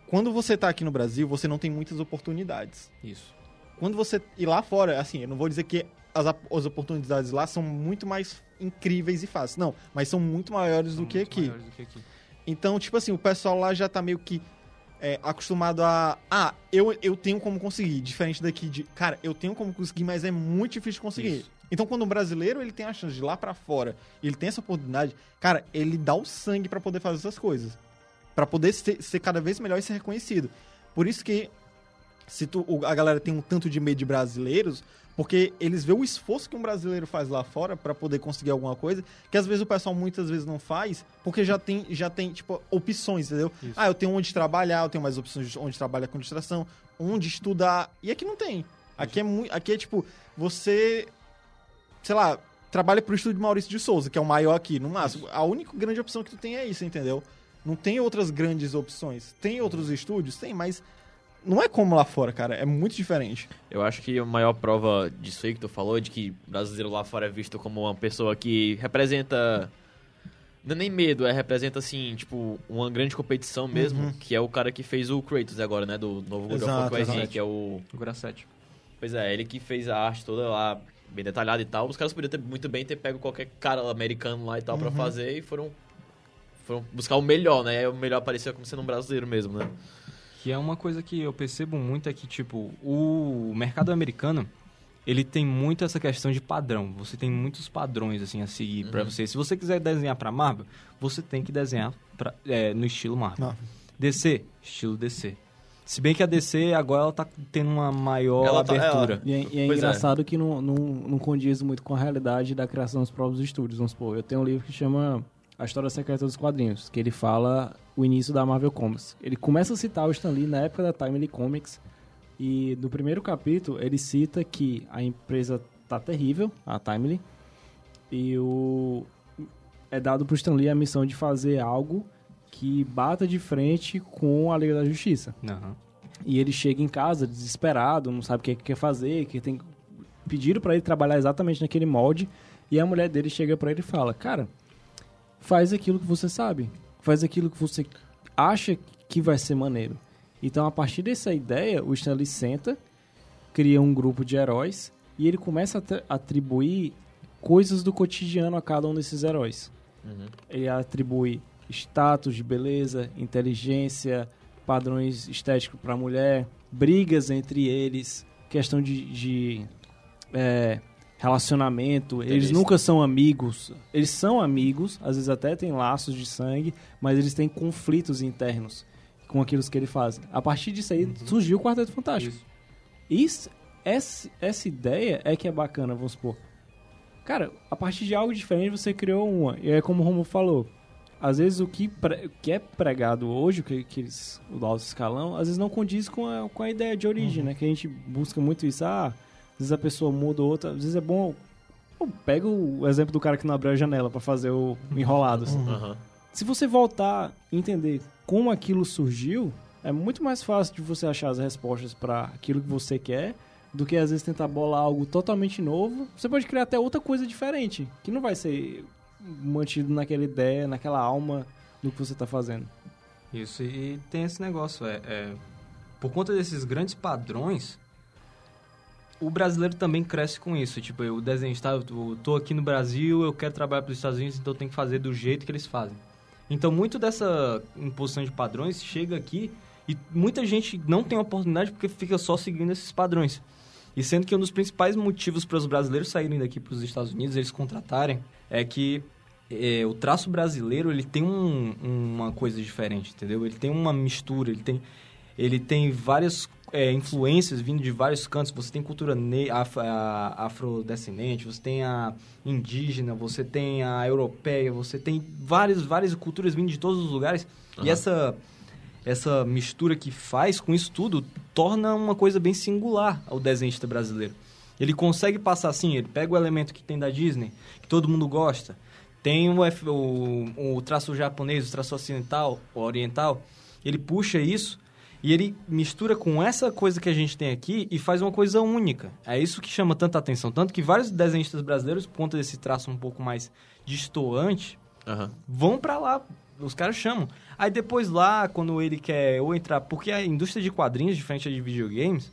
quando você tá aqui no Brasil, você não tem muitas oportunidades. Isso. Quando você. E lá fora, assim, eu não vou dizer que as, as oportunidades lá são muito mais incríveis e fáceis. Não, mas são muito maiores São do que muito aqui. maiores do que aqui. Então, tipo assim, o pessoal lá já tá meio que é, acostumado a. Ah, eu, eu tenho como conseguir. Diferente daqui de. Cara, eu tenho como conseguir, mas é muito difícil de conseguir. Isso. Então, quando o brasileiro ele tem a chance de ir lá pra fora, ele tem essa oportunidade, cara, ele dá o sangue pra poder fazer essas coisas. Pra poder ser, ser cada vez melhor e ser reconhecido. Por isso que se tu, a galera tem um tanto de medo de brasileiros, porque eles vêem o esforço que um brasileiro faz lá fora pra poder conseguir alguma coisa, que às vezes o pessoal muitas vezes não faz, porque já tem, já tem tipo, opções, entendeu? Isso. Ah, eu tenho onde trabalhar, eu tenho mais opções de onde trabalhar com ilustração, onde estudar, e aqui não tem. Aqui é, muito, aqui é tipo, você, sei lá, trabalha pro estúdio Maurício de Souza, que é o maior aqui, no máximo. A única grande opção que tu tem é isso, entendeu? Não tem outras grandes opções. Tem outros estúdios? Tem, mas não é como lá fora, cara. É muito diferente. Eu acho que a maior prova disso aí que tu falou, de que brasileiro lá fora é visto como uma pessoa que representa. Não é nem medo, é representa assim, tipo, uma grande competição mesmo, Uhum. que é o cara que fez o Kratos agora, né? Do novo God of War que é o. 7. Pois é, ele que fez a arte toda lá, bem detalhada e tal. Os caras poderiam ter muito bem ter pego qualquer cara americano lá e tal pra Uhum. fazer e foram. Foram buscar o melhor, né? O melhor parecia como sendo um brasileiro mesmo, né? Que é uma coisa que eu percebo muito é que, tipo, o mercado americano, ele tem muito essa questão de padrão. Você tem muitos padrões, assim, a seguir pra Uhum. você. Se você quiser desenhar pra Marvel, você tem que desenhar pra- é, no estilo Marvel. Não. DC, estilo DC. Se bem que a DC agora ela tá tendo uma maior Ela tá- abertura. E é, e é é. engraçado que não, não, não condiz muito com a realidade da criação dos próprios estúdios. Vamos supor, eu tenho um livro que chama A História Secreta dos Quadrinhos, que ele fala o início da Marvel Comics. Ele começa a citar o Stan Lee na época da Timely Comics, e no primeiro capítulo ele cita que a empresa tá terrível, a Timely, e o é dado pro Stan Lee a missão de fazer algo que bata de frente com a Liga da Justiça. Aham. E ele chega em casa desesperado, não sabe o que, é que quer fazer, que tem pediram pra ele trabalhar exatamente naquele molde, e a mulher dele chega pra ele e fala: "Cara, faz aquilo que você sabe, faz aquilo que você acha que vai ser maneiro". Então, a partir dessa ideia, o Stanley senta, cria um grupo de heróis e ele começa a atri- atribuir coisas do cotidiano a cada um desses heróis. Ele atribui status de beleza, inteligência, padrões estéticos para mulher, brigas entre eles, questão de, de, é, relacionamento. Eles nunca são amigos. Eles são amigos, às vezes até têm laços de sangue, mas eles têm conflitos internos com aquilo que ele faz. A partir disso aí surgiu o Quarteto Fantástico. Isso, essa, essa ideia é que é bacana, vamos supor. Cara, a partir de algo diferente você criou uma. E é como o Romulo falou. Às vezes o que, pre- o que é pregado hoje, o que, que eles, o alto escalão, às vezes não condiz com a, com a ideia de origem, né? Que a gente busca muito isso. Ah, às vezes a pessoa muda ou outra. Às vezes é bom. Pega o exemplo do cara que não abriu a janela pra fazer o enrolado. assim. Aham. Se você voltar e entender como aquilo surgiu, é muito mais fácil de você achar as respostas para aquilo que você quer do que às vezes tentar bolar algo totalmente novo. Você pode criar até outra coisa diferente, que não vai ser mantido naquela ideia, naquela alma do que você está fazendo. Isso, e tem esse negócio, é, é, por conta desses grandes padrões, o brasileiro também cresce com isso. Tipo, o desenhista, eu tô- tô aqui no Brasil, eu quero trabalhar para os Estados Unidos, então eu tenho que fazer do jeito que eles fazem. Então, muito dessa imposição de padrões chega aqui e muita gente não tem oportunidade porque fica só seguindo esses padrões. E sendo que um dos principais motivos para os brasileiros saírem daqui para os Estados Unidos, eles contratarem, é que é, o traço brasileiro ele tem um- uma coisa diferente, entendeu? Ele tem uma mistura, ele tem, ele tem várias é, influências vindo de vários cantos. Você tem cultura af- afrodescendente, você tem a indígena, você tem a europeia, você tem várias, várias culturas vindo de todos os lugares. E Aham. essa essa mistura que faz com isso tudo torna uma coisa bem singular ao desenhista brasileiro. Ele consegue passar assim, ele pega o elemento que tem da Disney, que todo mundo gosta, tem o, o, o traço japonês, o traço ocidental, o oriental, ele puxa isso e ele mistura com essa coisa que a gente tem aqui e faz uma coisa única. É isso que chama tanta atenção. Tanto que vários desenhistas brasileiros, por conta desse traço um pouco mais distoante, Aham. vão pra lá. Os caras chamam. Aí depois lá, quando ele quer ou entrar... Porque a indústria de quadrinhos, diferente de videogames,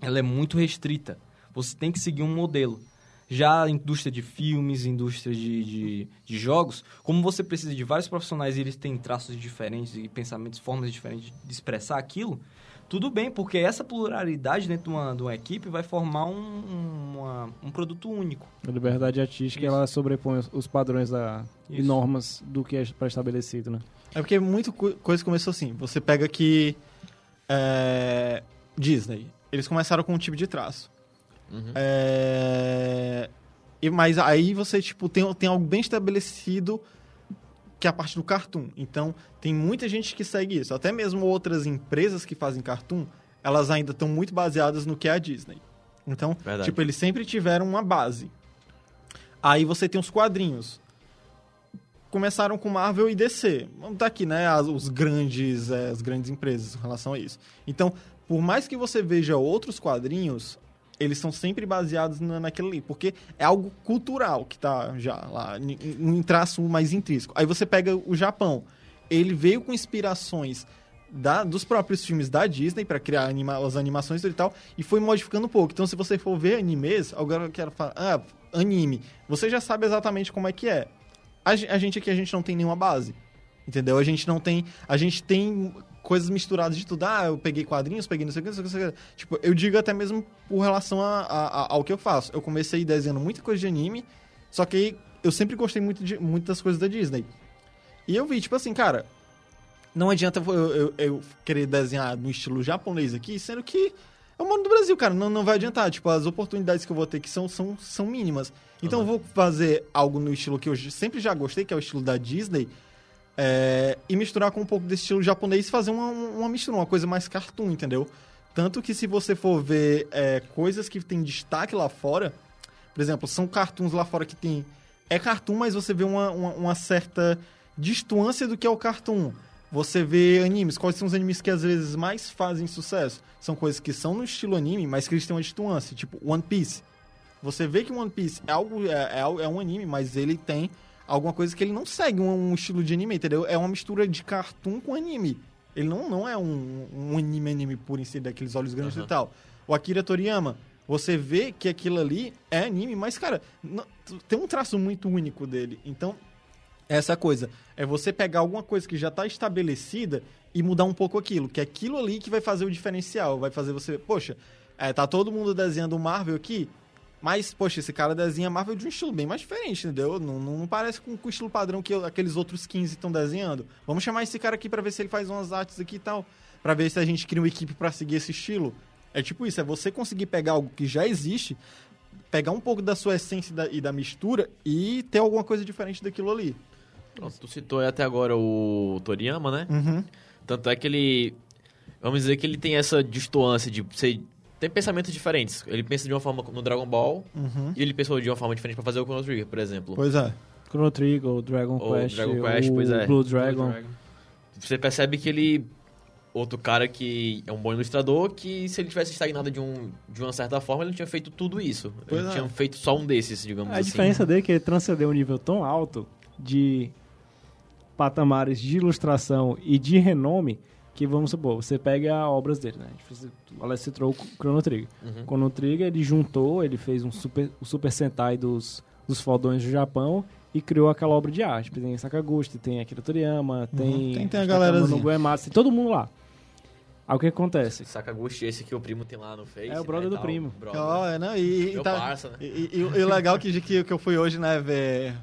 ela é muito restrita. Você tem que seguir um modelo. Já a indústria de filmes, indústria de, de, de jogos, como você precisa de vários profissionais e eles têm traços diferentes e pensamentos, formas diferentes de expressar aquilo, tudo bem, porque essa pluralidade dentro de uma, de uma equipe vai formar um, um, uma- um produto único. A liberdade artística, Isso. ela sobrepõe os- os padrões da, e normas do que é pré-estabelecido, né? É porque muita co- coisa começou assim. Você pega aqui. é, Disney. Eles começaram com um tipo de traço. Uhum. É, e, mas aí você, tipo, tem, tem algo bem estabelecido que é a parte do cartoon. Então, tem muita gente que segue isso. Até mesmo outras empresas que fazem cartoon, elas ainda estão muito baseadas no que é a Disney. Então, Verdade. tipo, eles sempre tiveram uma base. Aí você tem os quadrinhos. Começaram com Marvel e DC. Tá aqui, né? as- os grandes, é, as grandes empresas em relação a isso. Então, por mais que você veja outros quadrinhos, eles são sempre baseados na, naquele ali. Porque é algo cultural que tá já lá, um traço mais intrínseco. Aí você pega o Japão. Ele veio com inspirações da- dos próprios filmes da Disney para criar anima- as animações e tal, e foi modificando um pouco. Então, se você for ver animes, agora eu quero falar, ah, anime, você já sabe exatamente como é que é. A, a gente aqui, a gente não tem nenhuma base, entendeu? A gente não tem, a gente tem coisas misturadas de tudo. Ah, eu peguei quadrinhos, peguei não sei o que, não sei o que, não sei o que. Tipo, eu digo até mesmo por relação a, a- a- ao que eu faço. Eu comecei desenhando muita coisa de anime, só que eu sempre gostei muito, de, muito das coisas da Disney. E eu vi, tipo assim, cara, não adianta eu, eu- eu querer desenhar no estilo japonês aqui, sendo que eu moro no Brasil, cara. Não, não vai adiantar. Tipo, as oportunidades que eu vou ter que são, são, são mínimas. Então eu vou fazer algo no estilo que eu sempre já gostei, que é o estilo da Disney, é, e misturar com um pouco desse estilo japonês e fazer uma, uma mistura, uma coisa mais cartoon, entendeu? Tanto que se você for ver é, coisas que tem destaque lá fora, por exemplo, são cartoons lá fora que tem. É cartoon, mas você vê uma, uma, uma certa distância do que é o cartoon. Você vê animes. Quais são os animes que às vezes mais fazem sucesso? São coisas que são no estilo anime, mas que eles têm uma distância. Tipo, One Piece. Você vê que One Piece é, algo, é, é, é um anime, mas ele tem alguma coisa que ele não segue um, um estilo de anime, entendeu? É uma mistura de cartoon com anime. Ele não, não é um, um anime anime puro em si, daqueles olhos grandes Aham. e tal. O Akira Toriyama, você vê que aquilo ali é anime, mas, cara, não- tem um traço muito único dele. Então, essa coisa. É você pegar alguma coisa que já está estabelecida e mudar um pouco aquilo. Que é aquilo ali que vai fazer o diferencial. Vai fazer você. Poxa, é, tá todo mundo desenhando o Marvel aqui. Mas, poxa, esse cara desenha Marvel de um estilo bem mais diferente, entendeu? Não, não, não parece com, com o estilo padrão que eu- aqueles outros 15 estão desenhando. Vamos chamar esse cara aqui pra ver se ele faz umas artes aqui e tal. Pra ver se a gente cria uma equipe pra seguir esse estilo. É tipo isso, é você conseguir pegar algo que já existe, pegar um pouco da sua essência e da, e da mistura e ter alguma coisa diferente daquilo ali. Pronto, tu citou até agora o Toriyama, né? Uhum. Tanto é que ele. Vamos dizer que ele tem essa distância de ser. Tem pensamentos diferentes. Ele pensa de uma forma no Dragon Ball Uhum. e ele pensou de uma forma diferente pra fazer o Chrono Trigger, por exemplo. Pois é. Chrono Trigger, o Dragon O Quest, Dragon Quest, o pois é. Blue Dragon. Você percebe que ele. Outro cara que é um bom ilustrador, que se ele tivesse estagnado de, um, de uma certa forma, ele não tinha feito tudo isso. Pois ele é. tinha feito só um desses, digamos A assim. diferença dele é que ele transcendeu um nível tão alto de patamares de ilustração e de renome que, vamos supor, você pega obras dele, né? A gente fez- O Alex citou o Chrono Trigger. Uhum. Chrono Trigger, ele juntou, ele fez um super, o Super Sentai dos, dos fodões do Japão e criou aquela obra de arte. Tem Sakaguchi, tem Akira Toriyama, tem... Uhum. Tem- tem a. Uematsu, tem todo mundo lá. Aí o que acontece? Sakaguchi, esse que o primo tem lá no Face. É o brother né, do tal, primo. brother. Ó, é, não, e, e, Meu tá- parça, né? e, e- e o legal que, que, que eu fui hoje, né, ver...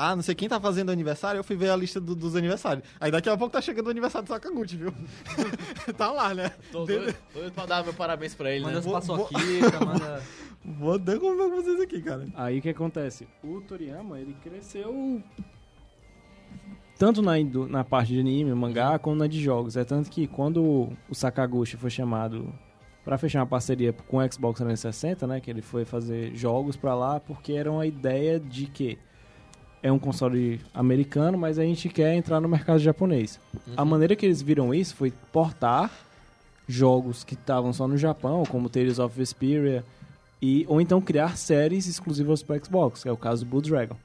Ah, não sei quem tá fazendo aniversário, eu fui ver a lista do- dos aniversários. Aí daqui a pouco tá chegando o aniversário do Sakaguchi, viu? tá lá, né? Tô doido, doido pra dar meu parabéns pra ele, Manda né? as Vou- paçoquitas, manda... Vou dar como pra vocês aqui, cara. Aí o que acontece? O Toriyama, ele cresceu tanto na, na parte de anime, mangá, como na de jogos. É tanto que quando o Sakaguchi foi chamado pra fechar uma parceria com o Xbox 360, né, que ele foi fazer jogos pra lá, porque era uma ideia de que é um console americano, mas a gente quer entrar no mercado japonês. A maneira que eles viram isso foi portar jogos que estavam só no Japão, como Tales of Vesperia, e, ou então criar séries exclusivas para Xbox, que é o caso do Blue Dragon.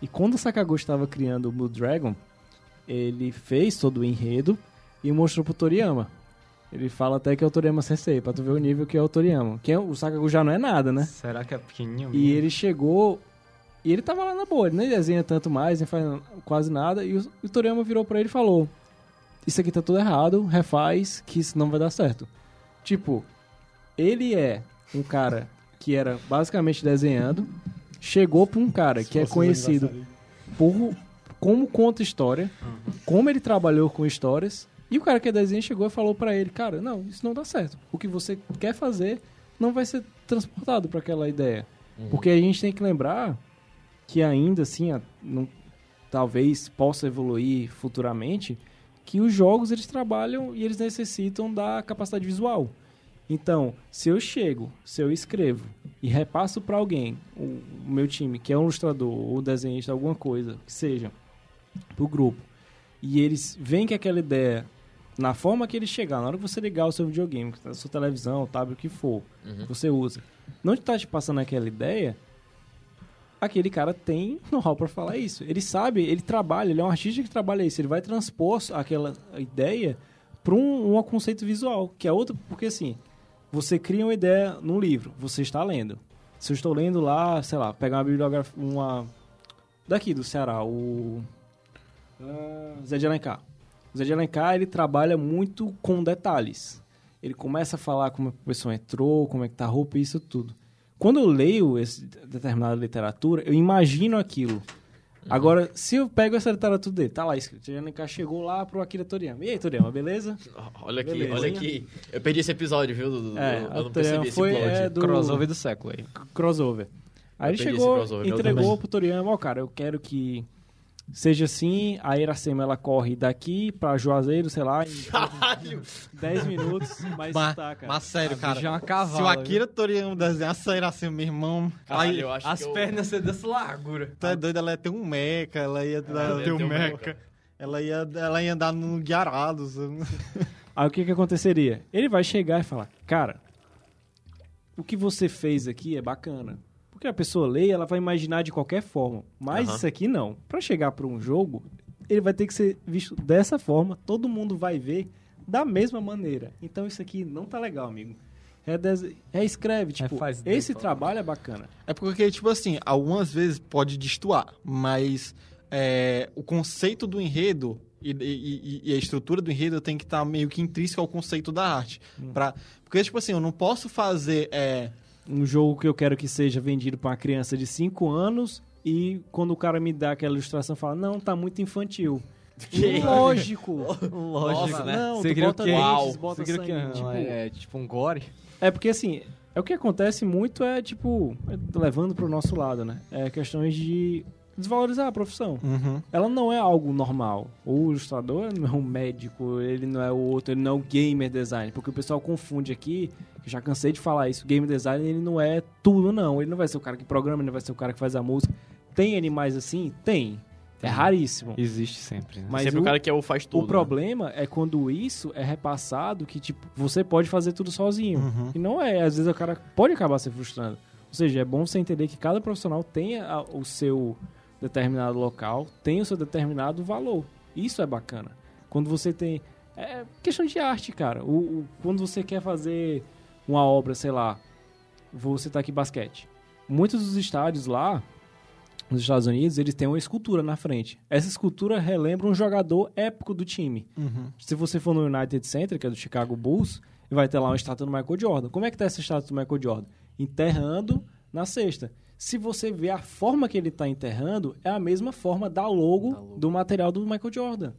E quando o Sakaguchi estava criando o Blue Dragon, ele fez todo o enredo e mostrou pro Toriyama. Ele fala até que é o Toriyama Sensei, pra tu ver o nível que é o Toriyama. Que é- o Sakaguchi já não é nada, né? Será que é pequenininho? E ele chegou. E ele tava lá na boa, ele nem desenha tanto mais, nem faz quase nada. E o, o Toriyama virou pra ele e falou: Isso aqui tá tudo errado, refaz, que isso não vai dar certo. Tipo, ele é um cara que era basicamente desenhando, chegou pra um cara que é conhecido por como conta história, como ele trabalhou com histórias. E o cara que é desenho chegou e falou pra ele: Cara, não, isso não dá certo. O que você quer fazer não vai ser transportado pra aquela ideia. Porque a gente tem que lembrar que ainda assim, a- não- talvez possa evoluir futuramente, que os jogos eles trabalham e eles necessitam da capacidade visual. Então, se eu chego, se eu escrevo e repasso para alguém, o, o meu time, que é um ilustrador ou desenhista, alguma coisa, que seja, pro grupo, e eles veem que aquela ideia, na forma que ele chegar, na hora que você ligar o seu videogame, a sua televisão, tablet, o que for, Uhum. que você usa, não está te passando aquela ideia, aquele cara tem know-how para falar isso. Ele sabe, ele trabalha, ele é um artista que trabalha isso. Ele vai transpor aquela ideia para um, um conceito visual, que é outro, porque assim, você cria uma ideia num livro, você está lendo. Se eu estou lendo lá, sei lá, pegar uma bibliografia, uma daqui do Ceará, o ah, Zé de Alencar. O Zé de Alencar, ele trabalha muito com detalhes. Ele começa a falar como a pessoa entrou, como é que tá a roupa, isso tudo. Quando eu leio esse determinada literatura, eu imagino aquilo. Agora, se eu pego essa literatura dele, tá lá escrito, Janica chegou lá pro Akira Toriyama. E aí, Toriyama, beleza? Olha aqui, Beleza. olha aqui. Eu perdi esse episódio, viu? Dudu? É, eu, não Toriyama percebi esse foi, plot. é, do- Crossover do século aí. crossover. Aí Eu ele esse chegou, entregou pro Toriyama, ó, cara, eu quero que seja assim, a Iracema ela corre daqui pra Juazeiro, sei lá, em Caralho! 10 minutos, mas Mas, tá, cara. mas sério, cara. bicha é uma Se cavala, o Akira Toriyama desenhasse a assim, meu irmão. Caralho, aí, eu acho As que eu- pernas ser dessa largura. tu é doido, ela ia ter um meca, ela ia, ela ia ter um meca. Ela ia, ela ia andar no Guiarados. Aí o que que aconteceria? Ele vai chegar e falar, cara, o que você fez aqui é bacana. Porque a pessoa lê, ela vai imaginar de qualquer forma. Mas Aham. isso aqui não. Pra chegar pra um jogo, ele vai ter que ser visto dessa forma. Todo mundo vai ver da mesma maneira. Então isso aqui não tá legal, amigo. Reescreve, tipo, Refaz esse trabalho é bacana. É porque, tipo assim, algumas vezes pode destoar, mas é, o conceito do enredo e, e- e a estrutura do enredo tem que estar meio que intrínseco ao conceito da arte. Pra, porque, tipo assim, eu não posso fazer. é, Um jogo que eu quero que seja vendido pra uma criança de 5 anos e quando o cara me dá aquela ilustração, fala, não, tá muito infantil. Lógico. Nossa, né? Não, Você tu queria bota dentes, bota Você sangue, tipo, é tipo um gore? É porque assim, é o que acontece muito é tipo, é levando pro nosso lado, né? É questões de desvalorizar a profissão. uhum. Ela não é algo normal. O ilustrador não é um médico, ele não é o outro, ele não é o gamer design, porque o pessoal confunde aqui, já cansei de falar isso, game design ele não é tudo não, ele não vai ser o cara que programa, ele não vai ser o cara que faz a música. Tem animais assim? Tem. É raríssimo. Existe sempre. Né? Mas Sempre o, o- cara que é o faz tudo. O problema é quando isso é repassado que, tipo, você pode fazer tudo sozinho. Uhum. E não é. Às vezes o cara pode acabar se frustrando. Ou seja, é bom você entender que cada profissional a- o seu determinado local, tem o seu determinado valor. Isso é bacana. Quando você tem... É questão de arte, cara. O, o- quando você quer fazer uma obra, sei lá, vou citar aqui basquete. Muitos dos estádios lá, nos Estados Unidos, eles têm uma escultura na frente. Essa escultura relembra um jogador épico do time. Uhum. Se você for no United Center, que é do Chicago Bulls, vai ter lá uma estátua do Michael Jordan. Como é que tá essa estátua do Michael Jordan? Enterrando na cesta. Se você ver a forma que ele tá enterrando, é a mesma forma da logo, do material do Michael Jordan.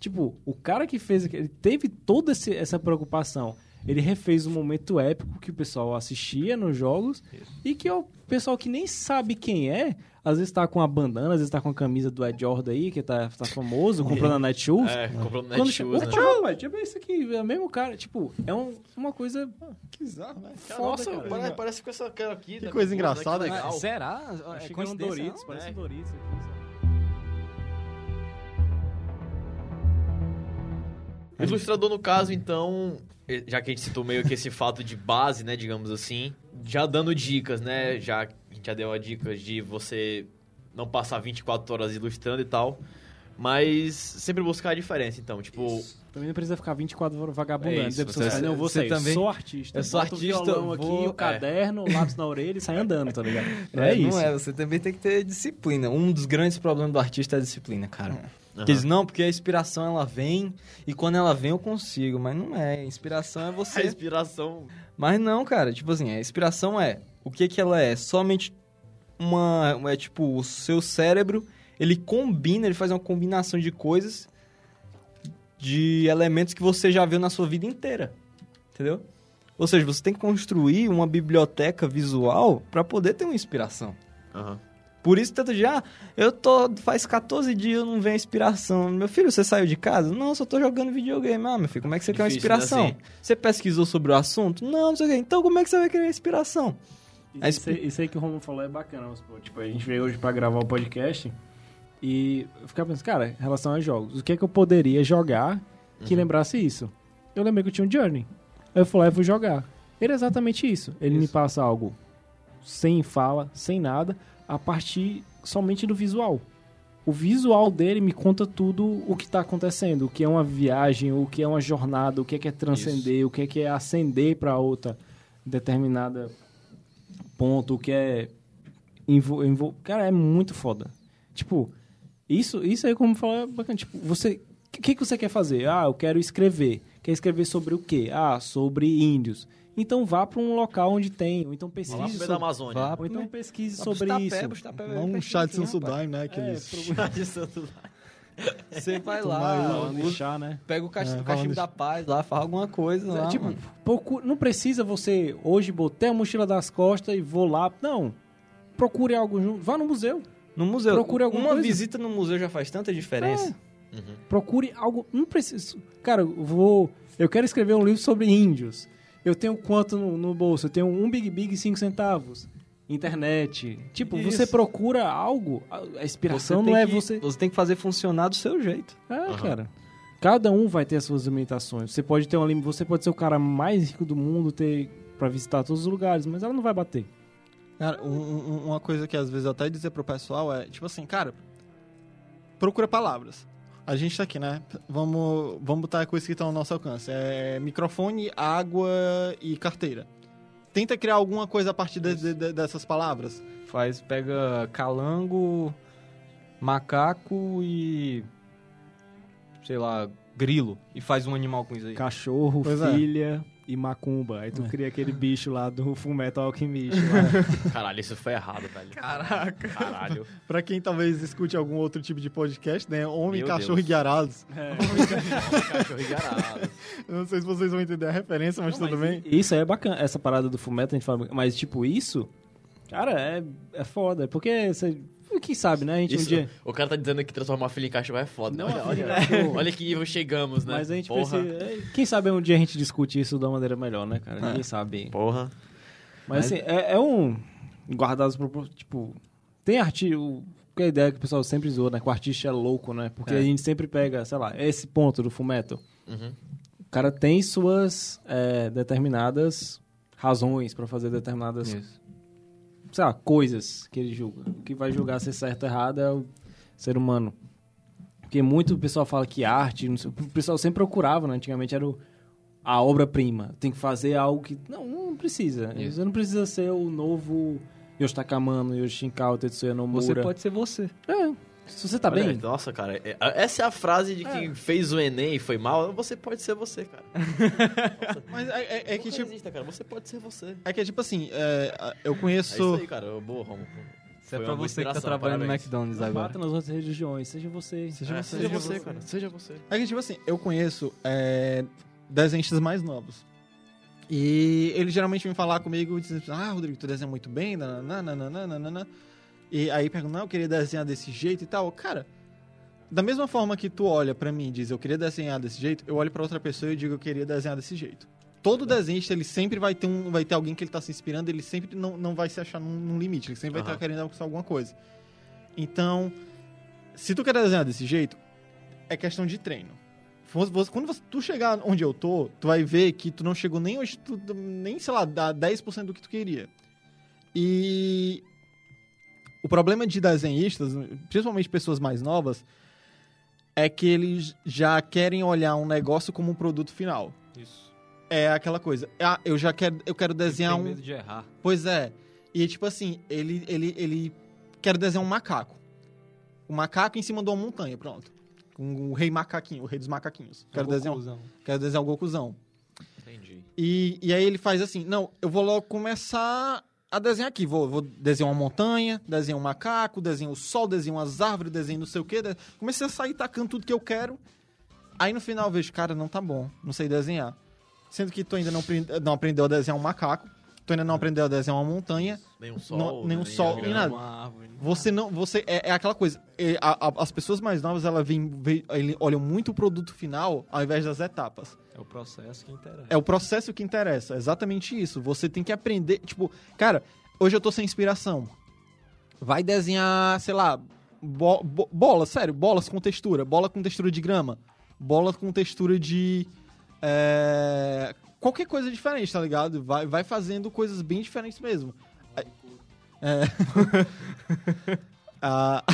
Tipo, o cara que fez, ele teve toda essa preocupação. Ele refez um momento épico que o pessoal assistia nos jogos e que o pessoal que nem sabe quem é, às vezes tá com a bandana, às vezes tá com a camisa do Ed Jordan aí, que tá, tá famoso, comprando a Netshoes. É, comprando Quando Netshoes, né? opa, eu ver isso aqui, é o mesmo cara. Tipo, é um- uma coisa Que bizarro, né? foda, Nossa, cara. parece, parece com essa cara aqui. Que da coisa né? engraçada, legal. Será? É era um Doritos, não? parece É. um Doritos aqui? O ilustrador, no caso, então, já que a gente citou meio que esse fato de base, né, digamos assim, já dando dicas, né, já a gente já deu a dica de você não passar 24 horas ilustrando e tal, mas sempre buscar a diferença, então, tipo, Também não precisa ficar 24 horas vagabundando. É isso, você- não, eu vou você sair, também- sou artista. eu sou bota o artista, violão aqui, vou- o caderno, o lápis na orelha e sai andando, tá ligado? Não É, é, isso. Não é, você também tem que ter disciplina. Um dos grandes problemas do artista é a disciplina, cara. Aham. Que eles, não, porque a inspiração ela vem e quando ela vem eu consigo. Mas não é. A inspiração é a você. inspiração... Mas não, cara. Tipo assim, a inspiração é. O que que ela é? Somente uma. É tipo, o seu cérebro ele combina, ele faz uma combinação de coisas, de elementos que você já viu na sua vida inteira. Entendeu? Ou seja, você tem que construir uma biblioteca visual para poder ter uma inspiração. Aham. Por isso, tanto de, ah, eu tô, faz 14 dias eu não venho inspiração. Meu filho, você saiu de casa? Não, só tô jogando videogame. Ah, meu filho, como é que você quer uma Difícil, né, inspiração? assim? Você pesquisou sobre o assunto? Não, não sei o quê. Então, como é que você vai querer inspiração? A Isso, aí- isso aí que o Romulo falou é bacana. Tipo, a gente veio hoje pra gravar o podcast e eu ficava pensando, cara, em relação a jogos, o que é que eu poderia jogar que lembrasse isso? Eu lembrei que eu tinha um Journey. Aí eu falei, eu vou jogar. Ele é exatamente isso. Ele me passa algo sem fala, sem nada, a partir somente do visual. O visual dele me conta tudo o que está acontecendo, o que é uma viagem, o que é uma jornada, o que é, que é transcender, o que é, que é ascender para outra determinada ponto, o que é envol, envol- cara, é muito foda. Tipo, isso, isso aí como falar é bacana, tipo, você o que, que você quer fazer? Ah, eu quero escrever. Quer escrever sobre o quê? Ah, sobre índios. Então vá para um local onde tem, ou então lá pesquise pro meio da sobre, Amazônia. Vá ou então pesquise Vá sobre Tapé, isso. Tapé, Não um chá de Sansudaime, né? Aqueles... Você vai Tomar lá, Falando em usa- chá, né? pega o. É, cachimbo de- da paz lá, faz alguma coisa lá, tipo, mano. procura- não precisa você hoje botar a mochila das costas e vou lá. Não. Procure algo junto. Vá no museu. No museu. procure alguma Uma coisa. visita no museu já faz tanta diferença. Procure algo. Não precisa. Cara, eu vou. Eu quero escrever um livro sobre índios. Eu tenho quanto no, no bolso? Eu tenho um Big Big 5 centavos. Internet. Tipo, Isso. você procura algo. A inspiração não é que- você. Você tem que fazer funcionar do seu jeito. É, cara. Cada um vai ter as suas limitações. Você pode ter uma você pode ser o cara mais rico do mundo, ter para visitar todos os lugares, mas ela não vai bater. Cara, um- um- uma coisa que às vezes eu até dizer pro pessoal é, tipo assim, cara, procura palavras. A gente tá aqui, né? Vamos, vamos botar coisas que estão ao nosso alcance. É microfone, água e carteira. Tenta criar alguma coisa a partir de- de- de- dessas palavras. Faz, pega calango, macaco e. sei lá, grilo. E faz um animal com isso aí. Cachorro, Pois é. E macumba. Aí tu cria aquele bicho lá do Fullmetal Alchemist. lá. Caralho, isso foi errado, velho. Caraca. Caralho. Pra quem talvez escute algum outro tipo de podcast, né? Homem, Meu cachorro Deus. e guiarados. Cachorro engarado. Eu não sei se vocês vão entender a referência, mas tudo bem. Isso aí é bacana. Essa parada do Fullmetal, a gente fala... Mas, tipo, isso... Cara, é, é foda. Porque, você, quem sabe, né? A gente Isso, um dia... O cara tá dizendo que transformar filho em cachorro é foda. Não, olha, filho olha, cachorro. olha que nível chegamos, né? Mas a gente Porra. precisa... é, Quem sabe um dia a gente discute isso de uma maneira melhor, né, cara? Ninguém sabe. Porra. Mas, assim, é, é um... Guardados pro... Tipo... Tem arte... O, que é a ideia que o pessoal sempre zoou, né? Que o artista é louco, né? Porque É. a gente sempre pega, sei lá, esse ponto do Fullmetal. Uhum. O cara tem suas é, determinadas razões pra fazer determinadas Isso. Sei lá, coisas que ele julga. O que vai julgar se é certo ou errado é o ser humano. Porque muito pessoal fala que arte, não sei, o pessoal sempre procurava, né? Antigamente era o- a obra-prima. Tem que fazer algo que. Não, não precisa. Isso. Você não precisa ser o novo Yoshitaka Amano, Yoshinkawa, Tetsuya Nomura. Você pode ser você. É, se você tá Olha, bem. Nossa, cara, é- essa é a frase de quem fez o Enem e foi mal. Você pode ser você, cara. Mas é, é- é que, tipo, cara. Você pode ser você. é que, tipo assim, é, eu É conheço... isso aí, cara. Boa, Romo. Isso é pra você que tá trabalhando no parabéns. McDonald's Não agora. bata nas outras religiões, seja você. Seja É, você. seja você, cara. Seja você. É que, tipo assim, eu conheço é, desenhistas mais novos. E eles geralmente vêm falar comigo e dizem, ah, Rodrigo, tu desenha muito bem, nananana. E aí perguntam, não, eu queria desenhar desse jeito e tal. Cara, da mesma forma que tu olha pra mim e diz, eu queria desenhar desse jeito, eu olho pra outra pessoa e digo, eu queria desenhar desse jeito. Todo desenhista, ele sempre vai ter, um, vai ter alguém que ele tá se inspirando, ele sempre não, não vai se achar num, num limite, ele sempre vai Aham. estar querendo alcançar alguma coisa. Então, se tu quer desenhar desse jeito, é questão de treino. Quando você- tu chegar onde eu tô, tu vai ver que tu não chegou nem hoje, tu, nem, sei lá, dá 10% do que tu queria. E o problema de desenhistas, principalmente pessoas mais novas, é que eles já querem olhar um negócio como um produto final. Isso. É aquela coisa, ah, eu já quero, eu quero desenhar Tem um... medo de errar. Pois é. E tipo assim, ele, ele, ele quer desenhar um macaco. Um macaco em cima de uma montanha, pronto. Com o rei macaquinho, o rei dos macaquinhos. Quero desenhar, um- Conclusão. quero desenhar o Gokuzão. Entendi. E, e aí ele faz assim, não, eu vou logo começar a desenhar aqui. Vou, vou desenhar uma montanha, desenhar um macaco, desenhar o sol, desenhar umas árvores, desenhar não sei o quê. Comecei a sair tacando tudo que eu quero. Aí no final eu vejo, cara, não tá bom, não sei desenhar. Sendo que tu ainda não, não aprendeu a desenhar um macaco, tu ainda não aprendeu a desenhar uma montanha, Nenhum sol. Não- nenhum nem sol, nem nada. Árvore. Você não. Você, é, é aquela coisa. é, a- a- as pessoas mais novas, elas vêm- ele- olham muito o produto final ao invés das etapas. É o processo que interessa. É o processo que interessa. é Exatamente isso. Você tem que aprender. Tipo, cara, hoje eu tô sem inspiração. Vai desenhar, sei lá, bo, bo- bola, sério, bolas com textura. Bola com textura de grama. Bola com textura de. é, qualquer coisa diferente, tá ligado? Vai, vai fazendo coisas bem diferentes mesmo. É. Ah,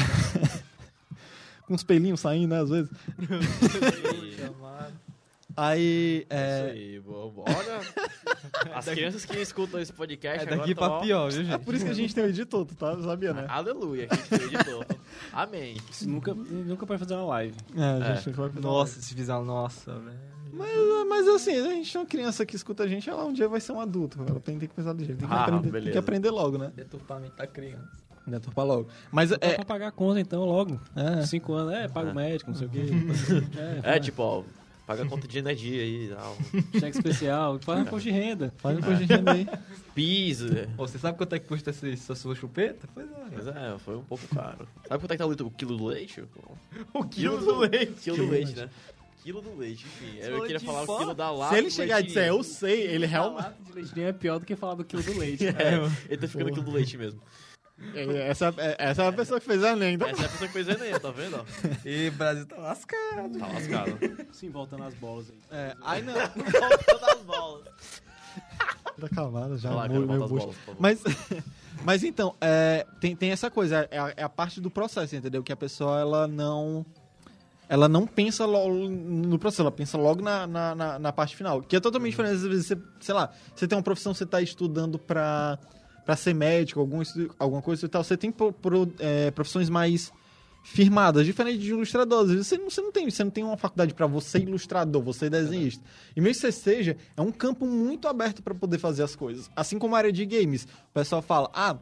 com os pelinhos saindo, né, às vezes. Aí, É é, isso aí. Olha, as crianças que escutam esse podcast É daqui agora pra pior, viu, É gente? por isso que a gente tem o editor, tu tá? Sabia, né? Aleluia, que a gente tem editor. Amém. Isso nunca, nunca pode fazer uma live. É, a É. gente vai fazer Nossa, se fizer. Nossa, velho. Mas, mas assim, a gente é uma criança que escuta a gente, ela um dia vai ser um adulto. Ela tem, tem que pensar do jeito. Tem que, Ah, aprender, tem que aprender logo, né? Deturpamento da criança. Deturpar logo. Mas É é. pra pagar a conta então logo. É. Cinco anos, é, paga o médico, não sei o quê. É, tipo, ó, paga a conta de energia aí e tal. cheque especial, faz um imposto de renda. Faz um pouco de renda aí. Piso. Pô, você sabe quanto é que custa essa, essa sua chupeta? Pois é. Mas é, foi um pouco caro. Sabe quanto é que tá o litro- o quilo do leite? O quilo do leite. Quilo do leite, né? Quilo do leite, enfim. Eu queria falar o quilo da lata. Se ele chegar e disser, eu sei, ele realmente. lata de leite é pior do que falar do quilo do leite. É, ele tá ficando quilo do leite mesmo. Essa, é- essa é a pessoa que fez a tá? Essa é a pessoa que fez Enem, tá vendo? E o Brasil tá lascado. Tá lascado. Sim, voltando às bolas aí. É, aí não. Voltando as bolas. Da cavada já. Lá, meu- meu bolas. Mas, mas então, é, tem, tem essa coisa, é a, é a parte do processo, entendeu? Que a pessoa, ela não... Ela não pensa logo no processo, ela pensa logo na, na, na, na parte final. Que é totalmente diferente, às vezes, você, sei lá, você tem uma profissão, você tá estudando pra, pra ser médico, algum, alguma coisa e tal, você tem pro- pro- é, profissões mais firmadas, diferente de ilustrador. Você não, você não tem, você não tem uma faculdade pra você ilustrador, você desenhista. E mesmo que você seja, é um campo muito aberto pra poder fazer as coisas. Assim como a área de games. O pessoal fala, ah,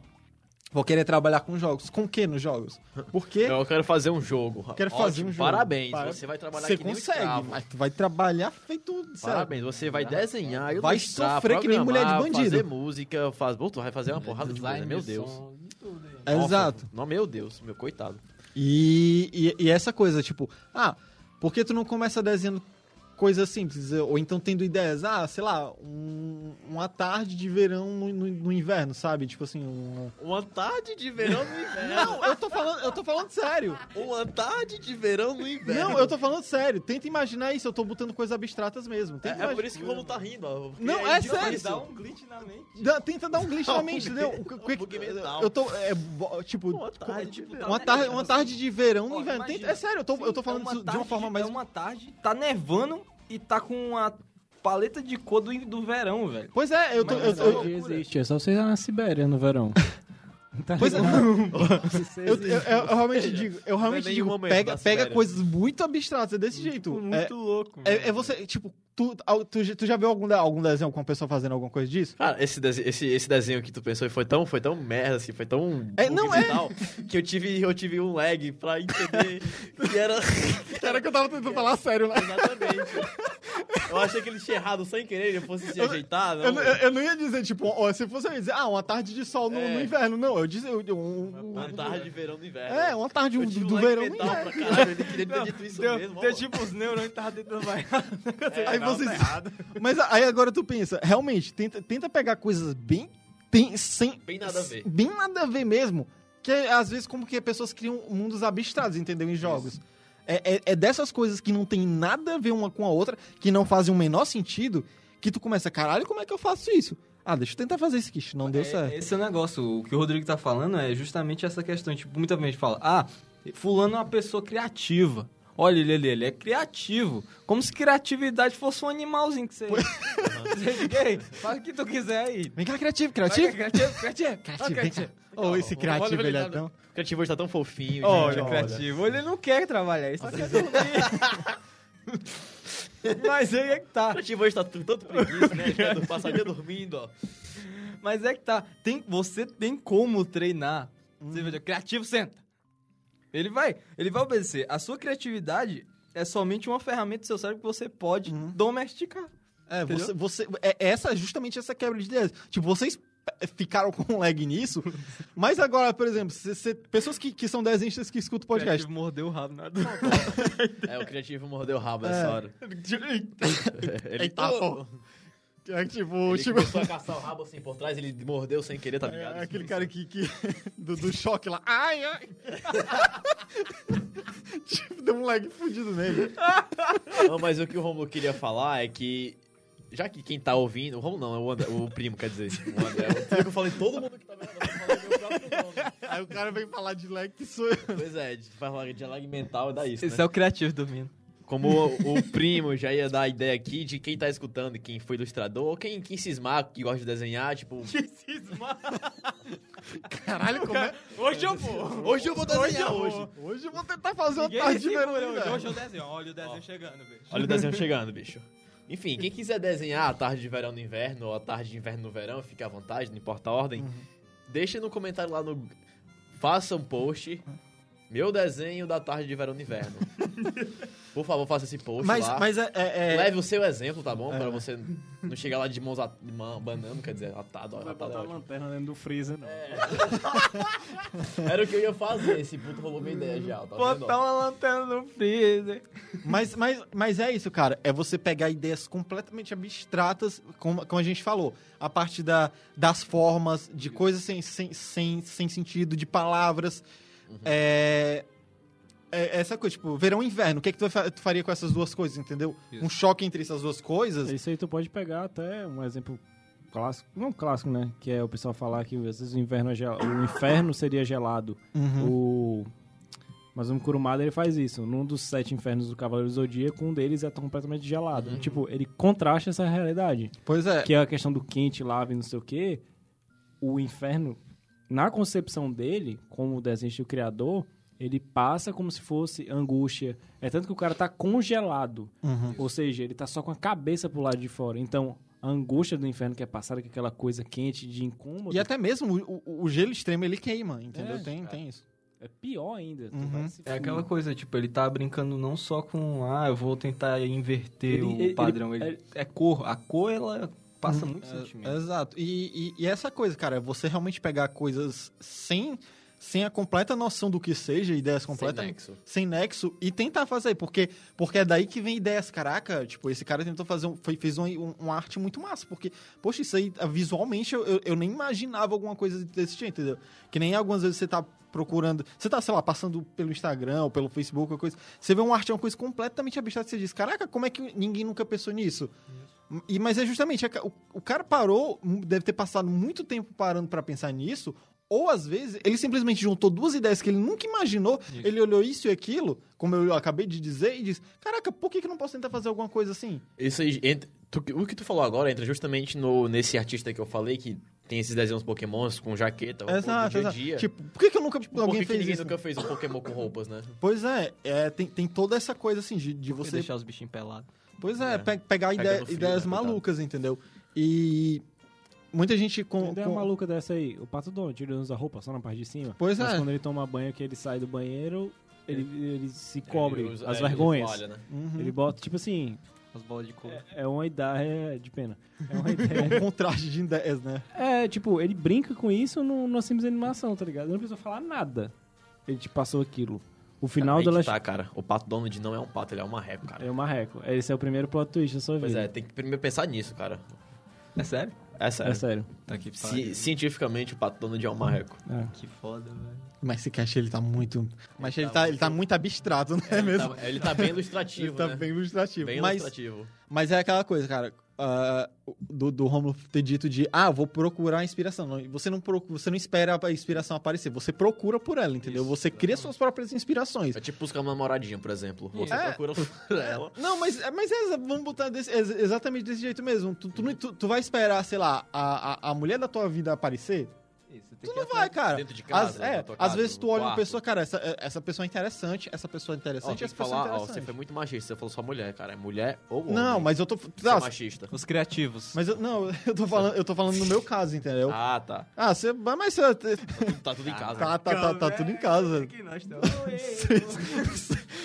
vou querer trabalhar com jogos. Com o que nos jogos? Porque Eu quero fazer um jogo. quero Ótimo, fazer um jogo. Parabéns, Para- você vai trabalhar você consegue, mas tu vai trabalhar feito... Parabéns, você vai desenhar, Vai ilustrar, sofrer que nem mulher de bandido. fazer música, faz... Bom, tu vai fazer uma porrada de coisa, meu Deus. Nossa, Exato. Não, meu Deus, meu coitado. E, e, e essa coisa, tipo, ah, por que tu não começa desenhando coisas simples? Ou então tendo ideias, ah, sei lá, um- uma tarde de verão no, no- no inverno, sabe? Tipo assim, um... Uma tarde de verão no inverno. Não, eu tô falando, eu tô falando sério. Uma tarde de verão no inverno. Não, eu tô falando sério. Tenta imaginar isso, eu tô botando coisas abstratas mesmo. É, Tenta é imagi- por isso que o Romulo tá rindo, ó. Não, é sério. Dá um glitch na mente. Dá- Tenta dar um glitch na mente, entendeu? Um. Eu tô, é, tipo, Uma tarde de verão. uma tarde, uma tarde de verão no inverno. Tenta- é sério, eu tô, eu tô Sim, falando é uma de uma forma mais... É uma tarde, tá nevando e tá com a paleta de cor do, do verão, velho. Pois é, eu tô... Mas eu- eu- loucura. existe, é só você ir na Sibéria no verão. Tá Pois é. Eu, eu- eu- eu realmente digo, eu realmente é digo, pega, pega coisas muito abstratas, é desse jeito. É, Muito louco. é, é você, tipo, tu, tu, já- tu já viu algum, algum desenho com a pessoa fazendo alguma coisa disso? Cara, esse, dese- esse, esse desenho que tu pensou foi tão, foi tão merda, assim, foi tão. É, não é. tal, Que eu tive, eu tive um lag pra entender que era. Era que eu tava tentando falar sério, né? Exatamente. Eu achei que ele tinha errado sem querer, ele fosse se ajeitar, não. Eu, não- eu- eu não ia dizer, tipo, ó, se fosse eu ia dizer, ah, uma tarde de sol no, É. no inverno. Não, eu disse eu, um, Uma tarde de verão no inverno. É, uma tarde Eu do, tive do um verão no mental inverno. pra caralho, ele queria ter dito isso deu, mesmo. deu ó. tipo os neurônios que tava dentro vai. Aí você. Mas aí agora tu pensa, realmente, tenta, tenta pegar coisas bem. Tem, sem, Bem nada a ver. Bem nada a ver mesmo. Que é, às vezes, como que pessoas criam mundos abstratos, entendeu? Em jogos. É, é, é dessas coisas que não tem nada a ver uma com a outra, que não fazem o menor sentido, que tu começa, caralho, como é que eu faço isso? Ah, deixa eu tentar fazer isso aqui, não deu É, certo. Esse é o negócio. O que o Rodrigo tá falando é justamente essa questão. Tipo, muita gente fala, ah, fulano é uma pessoa criativa. Olha ele ali, ele é criativo. Como se criatividade fosse um animalzinho que você... aí, faz o que tu quiser aí. Vem cá, criativo, Vai, criativo. Criativo, criativo. Criativo, vem cá. Ô, esse criativo, Olha, ele é olha, tão... O criativo hoje tá tão fofinho. Olha, gente, criativo. Ele não quer trabalhar, ele só quer dormir. Mas aí é que O tá. criativo hoje tá com tanto preguiça, né? Ele passar o dia dormindo, ó. Mas é que tá. Tem, você tem como treinar. Você vê, criativo, senta. Ele vai, ele vai obedecer. A sua criatividade é somente uma ferramenta do seu cérebro que você pode domesticar. É, Entendeu? você, você, é essa, justamente essa quebra de ideias. Tipo, vocês ficaram com um lag nisso, mas agora, por exemplo, cê- cê- pessoas que, que são desenhistas que escutam o podcast. Criativo mordeu o rabo nada. É, o criativo mordeu o rabo É. nessa hora. Ele, Eita, pô. É tipo, ele tipo começou a caçar o rabo assim por trás, ele mordeu sem querer, tá ligado? é, aquele cara que, que do, do choque lá. Ai, ai. tipo, deu um lag fudido nele. Não, mas o que o Romulo queria falar é que. Já que quem tá ouvindo. O Romulo não, é o, André, o primo, quer dizer. O André. Eu, eu falei todo mundo que tá vendo, eu falei meu próprio nome. Aí o cara vem falar de lag que sou eu. Pois é, de- vai falar de lag mental dá isso. Esse né? é o criativo dormindo. Como o, primo já ia dar a ideia aqui de quem tá escutando, quem foi ilustrador, ou quem, quem cismar, que gosta de desenhar, tipo. Caralho, como é? Hoje eu vou. Hoje eu vou desenhar hoje. Hoje eu vou tentar fazer uma tarde de verão. hoje, hoje eu desenho. Olha o desenho chegando, bicho. Olha o desenho chegando, bicho. Enfim, quem quiser desenhar a tarde de verão no inverno ou a tarde de inverno no verão, fique à vontade, não importa a ordem. Deixa no comentário lá no. Faça um post. Meu desenho da tarde de verão no inverno. Por favor, faça esse post Mas, lá. mas é, é- é- Leve o seu exemplo, tá bom? É. Pra você não chegar lá de mãos at- de mão, banando, quer dizer, atado. Não vai atado é botar a ótimo. lanterna dentro do freezer, não. Era o que eu ia fazer, esse puto roubou minha ideia já, tá vendo? Botar uma lanterna no freezer. Mas, mas, mas é isso, cara. É você pegar ideias completamente abstratas, como, como a gente falou. A parte da, das formas, de coisas sem, sem, sem, sem sentido, de palavras. É, é essa coisa, tipo, verão e inverno. O que, é que tu, fa- tu faria com essas duas coisas, entendeu? Isso. Um choque entre essas duas coisas. Isso aí tu pode pegar até um exemplo clássico, não clássico, né? Que é o pessoal falar que às vezes o inverno é gel... o inferno seria gelado. Uhum. O mas o Kurumada ele faz isso. Num dos sete infernos do Cavaleiro do Zodíaco, um deles é completamente gelado. Tipo, ele contrasta essa realidade. Pois é. Que é a questão do quente, lava e não sei o quê. O inferno, na concepção dele, como desenho do criador, ele passa como se fosse angústia. É tanto que o cara tá congelado. Uhum. Ou seja, ele tá só com a cabeça pro lado de fora. Então, a angústia do inferno que é passada, que é aquela coisa quente de incômodo, E até mesmo o, o- o gelo extremo ele queima, entendeu? É, tem, tem isso. é pior ainda. Tu Uhum. vai se É aquela coisa, tipo, ele tá brincando não só com, ah, eu vou tentar inverter Ele- o ele- padrão. ele- Ele, é cor. A cor, ela passa muito É, sentimento. Exato. E, e, e essa coisa, cara, é você realmente pegar coisas sem, sem a completa noção do que seja, ideias completas. nexo. Sem nexo e tentar fazer, porque, porque é daí que vem ideias. Caraca, tipo, esse cara tentou fazer um, foi- fez uma, um- uma arte muito massa, porque, poxa, isso aí, visualmente, eu, eu, eu nem imaginava alguma coisa desse tipo, entendeu? Que nem algumas vezes você tá procurando, você tá, sei lá, passando pelo Instagram ou pelo Facebook, ou coisa, você vê uma arte, é uma coisa completamente abstrata, você diz, caraca, como é que ninguém nunca pensou nisso? E, mas é justamente, o, o cara parou, deve ter passado muito tempo parando pra pensar nisso, ou às vezes ele simplesmente juntou duas ideias que ele nunca imaginou, ele olhou isso e aquilo, como eu acabei de dizer, e disse: Caraca, por que, que eu não posso tentar fazer alguma coisa assim? Isso aí, entra- tu- o que tu falou agora entra justamente no, nesse artista que eu falei, que tem esses desenhos pokémons com jaqueta, exato, do dia a dia. Tipo, por que, que eu nunca. por alguém que, que fez ninguém isso? nunca fez um pokémon com roupas, né? Pois é, é, tem, tem toda essa coisa assim de, de Por que você. deixar os bichinhos pelados. Pois é, É. pe- pegar no frio, ideias né, malucas, entendeu? E. Muita gente com. Uma ideia com- maluca dessa aí. O Pato Donald, ele usa roupa só na parte de cima. Pois mas é. quando ele toma banho, que ele sai do banheiro, ele, ele se cobre Ele usa- as é, ele vergonhas. toalha, né? Uhum. Ele bota, tipo assim, As bolas de cor. é uma ideia de pena. É uma um ideia. contraste de ideias, né? é, tipo, ele brinca com isso no, numa simples animação, tá ligado? Ele não precisa falar nada. Ele te passou aquilo. O final Aí do Last... tá, cara. O Pato Donald não é um pato, ele é um marreco, cara. É o marreco. Esse é o primeiro plot twist da sua Pois vida. é, tem que primeiro pensar nisso, cara. É sério? É sério. É sério. Tá aqui, Ci- cientificamente, o Pato Donald é um marreco. É. Que foda, velho. Mas esse cast ele tá muito. Mas ele, tá tá, ele muito- tá muito abstrato, não é, ele, mesmo? tá, ele tá bem ilustrativo, ele tá né? bem ilustrativo. Bem mas, ilustrativo. mas é aquela coisa, cara. Ah, do, do Romulo ter dito de ah, vou procurar inspiração. Não, Você não, procura, você não espera a inspiração aparecer, você procura por ela, entendeu? Isso, você cria suas próprias inspirações. É tipo buscar uma namoradinha, por exemplo. Você É. procura por ela. Não, mas, mas é, vamos botar desse- ex- exatamente desse jeito mesmo. Tu, tu, tu- tu vai esperar, sei lá, a, a, a mulher da tua vida aparecer? Isso, Tu não vai, cara. Dentro de casa, Às, é, tua às casa, vezes tu olha uma pessoa, cara, essa, essa pessoa é interessante, essa pessoa é Ó, interessante, tem essa que pessoa é falar, ó, interessante. você foi muito machista, você falou só mulher, cara. É mulher ou homem. Não, mas eu tô. Você Tá, é machista. Os criativos. mas eu, não, eu tô falando, eu tô falando no meu caso, entendeu? Ah, tá. Ah, você. Mas você. Tá tudo em casa. Tá, tá, tá, tá tudo em casa. Que nós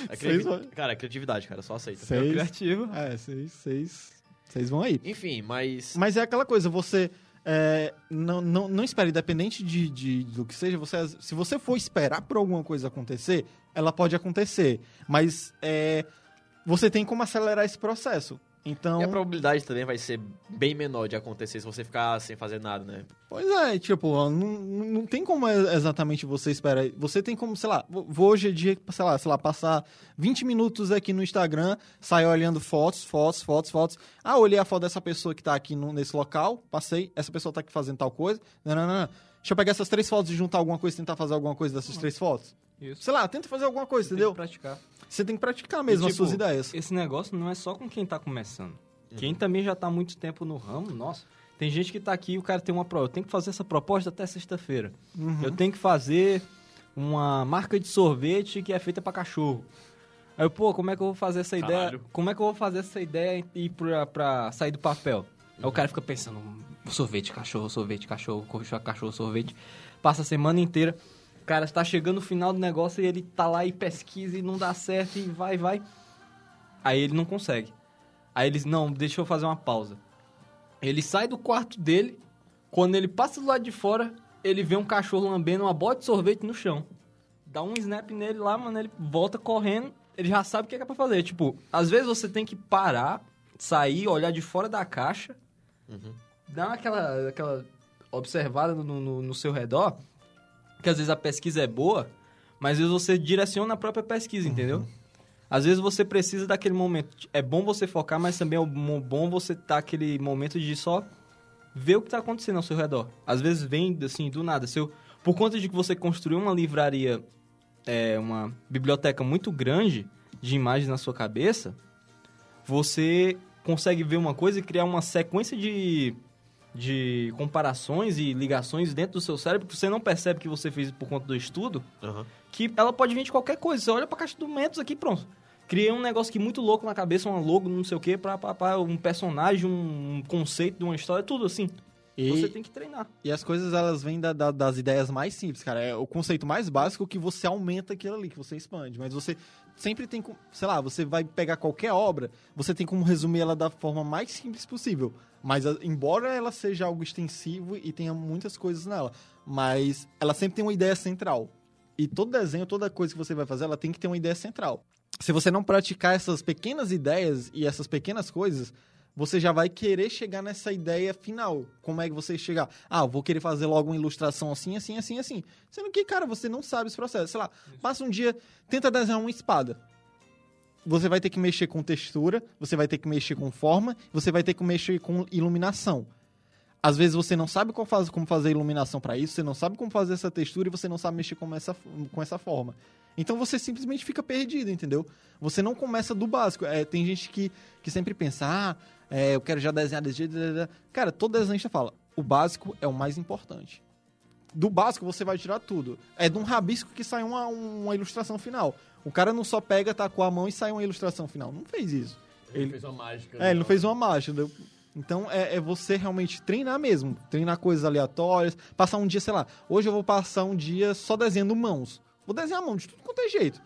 É Seis, criativi- Cara, é criatividade, cara. Só aceita. Seis. criativo. É, seis, seis. Vocês vão aí. Enfim, mas... Mas é aquela coisa, você. É, não, não, não espere, independente de, de- do que seja, você, se você for esperar por alguma coisa acontecer, ela pode acontecer. Mas é, você tem como acelerar esse processo. Então. E a probabilidade também vai ser bem menor de acontecer se você ficar sem fazer nada, né? Pois é, tipo, não, não tem como é- exatamente você esperar. Você tem como, sei lá, vou hoje em dia, sei lá, sei lá, passar 20 minutos aqui no Instagram, sair olhando fotos, fotos, fotos, fotos. Ah, olhei a foto dessa pessoa que tá aqui no- nesse local, passei, essa pessoa tá aqui fazendo tal coisa. Não, não, não, não. Deixa eu pegar essas três fotos e juntar alguma coisa, tentar fazer alguma coisa dessas três fotos. Isso. Sei lá, tenta fazer alguma coisa, Tem entendeu? que praticar. Você tem que praticar mesmo E, as tipo, suas ideias. Esse negócio não é só com quem tá começando. Quem também já tá muito tempo no ramo, nossa. Tem gente que tá aqui e o cara tem uma prova. Eu tenho que fazer essa proposta até sexta-feira. Uhum. Eu tenho que fazer uma marca de sorvete que é feita pra cachorro. Aí eu, pô, como é que eu vou fazer essa ideia? Caralho. Como é que eu vou fazer essa ideia e ir pra, pra sair do papel? Aí o cara fica pensando, sorvete, cachorro, sorvete, cachorro, cachorro, cachorro, sorvete. Passa a semana inteira. O cara está chegando no final do negócio e ele tá lá e pesquisa e não dá certo e vai, vai. Aí ele não consegue. Aí eles, não, deixa eu fazer uma pausa. Ele sai do quarto dele, quando ele passa do lado de fora, ele vê um cachorro lambendo uma bola de sorvete no chão. Dá um snap nele lá, mano, ele volta correndo, ele já sabe o que é, que é pra fazer. Tipo, às vezes você tem que parar, sair, olhar de fora da caixa, dar aquela, aquela observada no, no, no seu redor, que às vezes a pesquisa é boa, mas às vezes você direciona a própria pesquisa, entendeu? Às vezes você precisa daquele momento. É bom você focar, mas também é bom você estar aquele momento de só ver o que está acontecendo ao seu redor. Às vezes vem assim do nada. Seu, por conta de que você construiu uma livraria, é, uma biblioteca muito grande de imagens na sua cabeça, você consegue ver uma coisa e criar uma sequência de, de comparações e ligações dentro do seu cérebro que você não percebe que você fez por conta do estudo Aham. que ela pode vir de qualquer coisa. Você olha pra caixa de documentos aqui, pronto. Criei um negócio aqui muito louco na cabeça, um logo, não sei o que, pra, pra, pra um personagem, um conceito de uma história, tudo assim. E, Você tem que treinar. e as coisas, elas vêm da- da- das ideias mais simples, cara. É o conceito mais básico que você aumenta aquilo ali, que você expande. Mas você sempre tem, como- sei lá, você vai pegar qualquer obra, você tem como resumir ela da forma mais simples possível. Mas, embora ela seja algo extensivo e tenha muitas coisas nela, mas ela sempre tem uma ideia central. E todo desenho, toda coisa que você vai fazer, ela tem que ter uma ideia central. Se você não praticar essas pequenas ideias e essas pequenas coisas, você já vai querer chegar nessa ideia final. Como é que você chegar? Ah, vou querer fazer logo uma ilustração assim, assim, assim, assim. Sendo que, cara, você não sabe esse processo. Sei lá, passa um dia, tenta desenhar uma espada. Você vai ter que mexer com textura, você vai ter que mexer com forma, você vai ter que mexer com iluminação. Às vezes você não sabe faz- como fazer iluminação para isso, você não sabe como fazer essa textura e você não sabe mexer com essa, com essa forma. Então você simplesmente fica perdido, entendeu? Você não começa do básico. É, tem gente que, que sempre pensa, ah, é, eu quero já desenhar desse jeito. Cara, todo desenhista fala, o básico é o mais importante. Do básico você vai tirar tudo. É de um rabisco que sai uma, uma ilustração final. O cara não só pega, tacou a mão e sai uma ilustração final. Não fez isso. Ele fez uma mágica. É, ele não fez uma mágica. Então é, é você realmente treinar mesmo. Treinar coisas aleatórias. Passar um dia, sei lá. Hoje eu vou passar um dia só desenhando mãos. Vou desenhar mão de tudo quanto é jeito.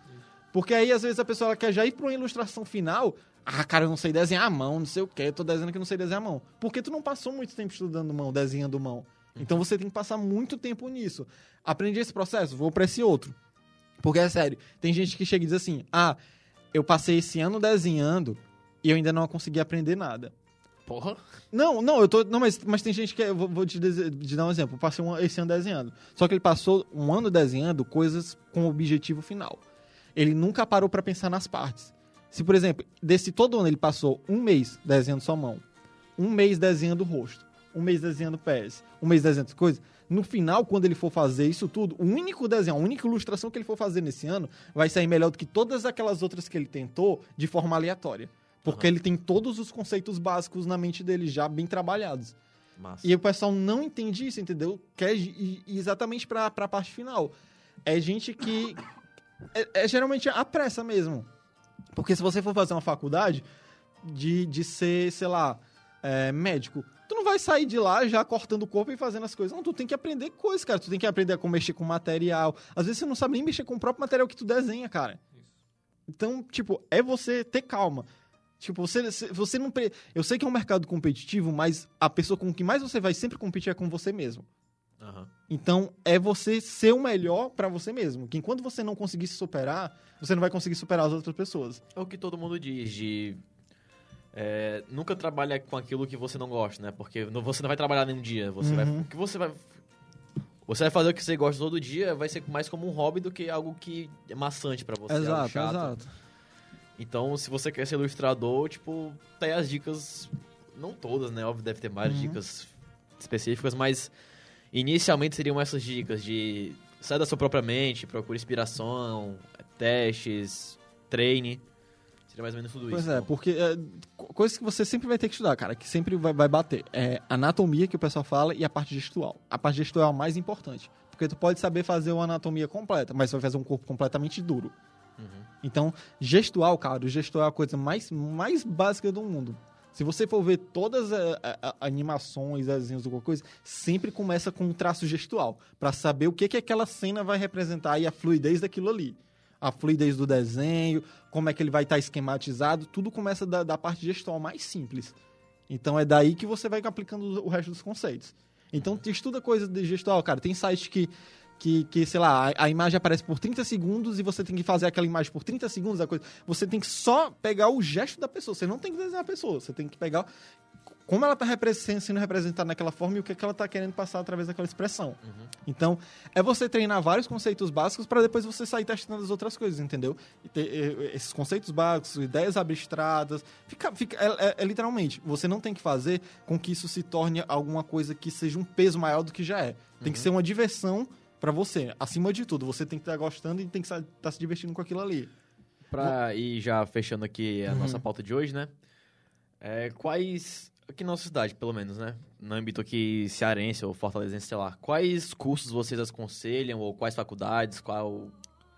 Porque aí, às vezes, a pessoa quer já ir pra uma ilustração final. Ah, cara, eu não sei desenhar a mão, não sei o quê. Eu tô desenhando que eu não sei desenhar a mão. Porque tu não passou muito tempo estudando mão, desenhando mão. Então você tem que passar muito tempo nisso. Aprendi esse processo, vou pra esse outro. Porque é sério, tem gente que chega e diz assim: ah, eu passei esse ano desenhando e eu ainda não consegui aprender nada. Porra. Não, não, eu tô. Não, mas, mas tem gente que. Eu vou, vou te, dizer- te dar um exemplo. Eu passei um- esse ano desenhando. Só que ele passou um ano desenhando coisas com objetivo final. Ele nunca parou pra pensar nas partes. Se, por exemplo, desse todo ano ele passou um mês desenhando sua mão, um mês desenhando o rosto, um mês desenhando pés, um mês desenhando coisas. No final, quando ele for fazer isso tudo, o único desenho, a única ilustração que ele for fazer nesse ano vai sair melhor do que todas aquelas outras que ele tentou de forma aleatória. Porque ele tem todos os conceitos básicos na mente dele já bem trabalhados. Massa. E o pessoal não entende isso, entendeu? Quer ir exatamente pra, pra parte final. É gente que. É, é geralmente a pressa mesmo. Porque se você for fazer uma faculdade de, de ser, sei lá, é, médico, tu não vai sair de lá já cortando o corpo e fazendo as coisas. Não, tu tem que aprender coisas, cara. Tu tem que aprender a como mexer com material. Às vezes você não sabe nem mexer com o próprio material que tu desenha, cara. Então, tipo, é você ter calma. Tipo, você, você não. pre- Eu sei que é um mercado competitivo, mas a pessoa com que mais você vai sempre competir é com você mesmo. Aham. Então, é você ser o melhor pra você mesmo. Que enquanto você não conseguir se superar, você não vai conseguir superar as outras pessoas. É o que todo mundo diz de. É, nunca trabalha com aquilo que você não gosta, né? Porque não- você não vai trabalhar nenhum dia. Você vai. Uhum. O que você vai. Você vai fazer o que você gosta todo dia, vai ser mais como um hobby do que algo que é maçante pra você. algo chato. Então, se você quer ser ilustrador, tipo, aí as dicas. Não todas, né? Óbvio, deve ter mais Uhum. dicas específicas, mas inicialmente seriam essas dicas de sai da sua própria mente, procure inspiração, testes, treine. Seria mais ou menos tudo Pois isso. é, então. porque é, co- coisas que você sempre vai ter que estudar, cara, que sempre vai, vai bater. É anatomia, que o pessoal fala, e a parte gestual. A parte gestual é a mais importante. Porque tu pode saber fazer uma anatomia completa, mas você vai fazer um corpo completamente duro. Então, gestual, cara, o gestual é a coisa mais, mais básica do mundo. Se você for ver todas a- a- a- animações, desenhos, alguma coisa, sempre começa com um traço gestual, Pra saber o que, que aquela cena vai representar e a fluidez daquilo ali. A fluidez do desenho, como é que ele vai estar esquematizado, tudo começa da, da parte gestual mais simples. Então é daí que você vai aplicando o resto dos conceitos. Então tu estuda coisa de gestual, cara. Tem site que, que, que sei lá, a, a imagem aparece por 30 segundos e você tem que fazer aquela imagem por 30 segundos, a coisa. Você tem que só pegar o gesto da pessoa. Você não tem que desenhar a pessoa. Você tem que pegar como ela está sendo representada naquela forma e o que, que ela está querendo passar através daquela expressão. Então, é você treinar vários conceitos básicos para depois você sair testando as outras coisas, entendeu? E ter, esses conceitos básicos, ideias abstratas. Fica, fica, é, é- é literalmente, você não tem que fazer com que isso se torne alguma coisa que seja um peso maior do que já é. Tem que ser uma diversão para você. Acima de tudo, você tem que estar gostando e tem que estar se divertindo com aquilo ali. Pra ir já fechando aqui a nossa pauta de hoje, né? É, quais, aqui na nossa cidade, pelo menos, né? No âmbito aqui cearense ou fortalezense, sei lá. Quais cursos vocês aconselham ou quais faculdades? Qual,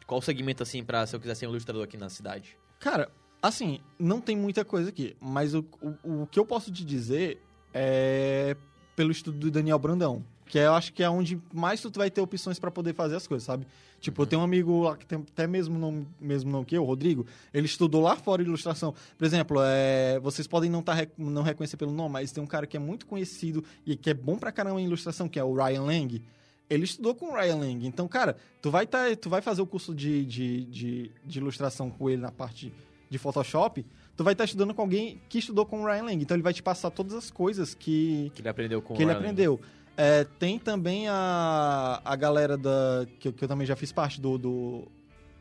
qual segmento, assim, pra se eu quiser ser um ilustrador aqui na cidade? Cara, assim, não tem muita coisa aqui, mas o, o, o que eu posso te dizer é pelo estudo do Daniel Brandão, que eu acho que é onde mais tu vai ter opções pra poder fazer as coisas, sabe? Tipo, eu tenho um amigo lá que tem até mesmo não, mesmo não que eu, o Rodrigo, ele estudou lá fora ilustração. Por exemplo, é, vocês podem não, tá, não reconhecer pelo nome, mas tem um cara que é muito conhecido e que é bom pra caramba em ilustração, que é o Ryan Lang. Ele estudou com o Ryan Lang. Então, cara, tu vai, tá, tu vai fazer o curso de, de, de, de ilustração com ele na parte de Photoshop, tu vai estar estudando com alguém que estudou com o Ryan Lang. Então, ele vai te passar todas as coisas que, Que ele aprendeu com que ele o Ryan. aprendeu. É, tem também a, a galera da. Que, eu- que eu também já fiz parte do. do-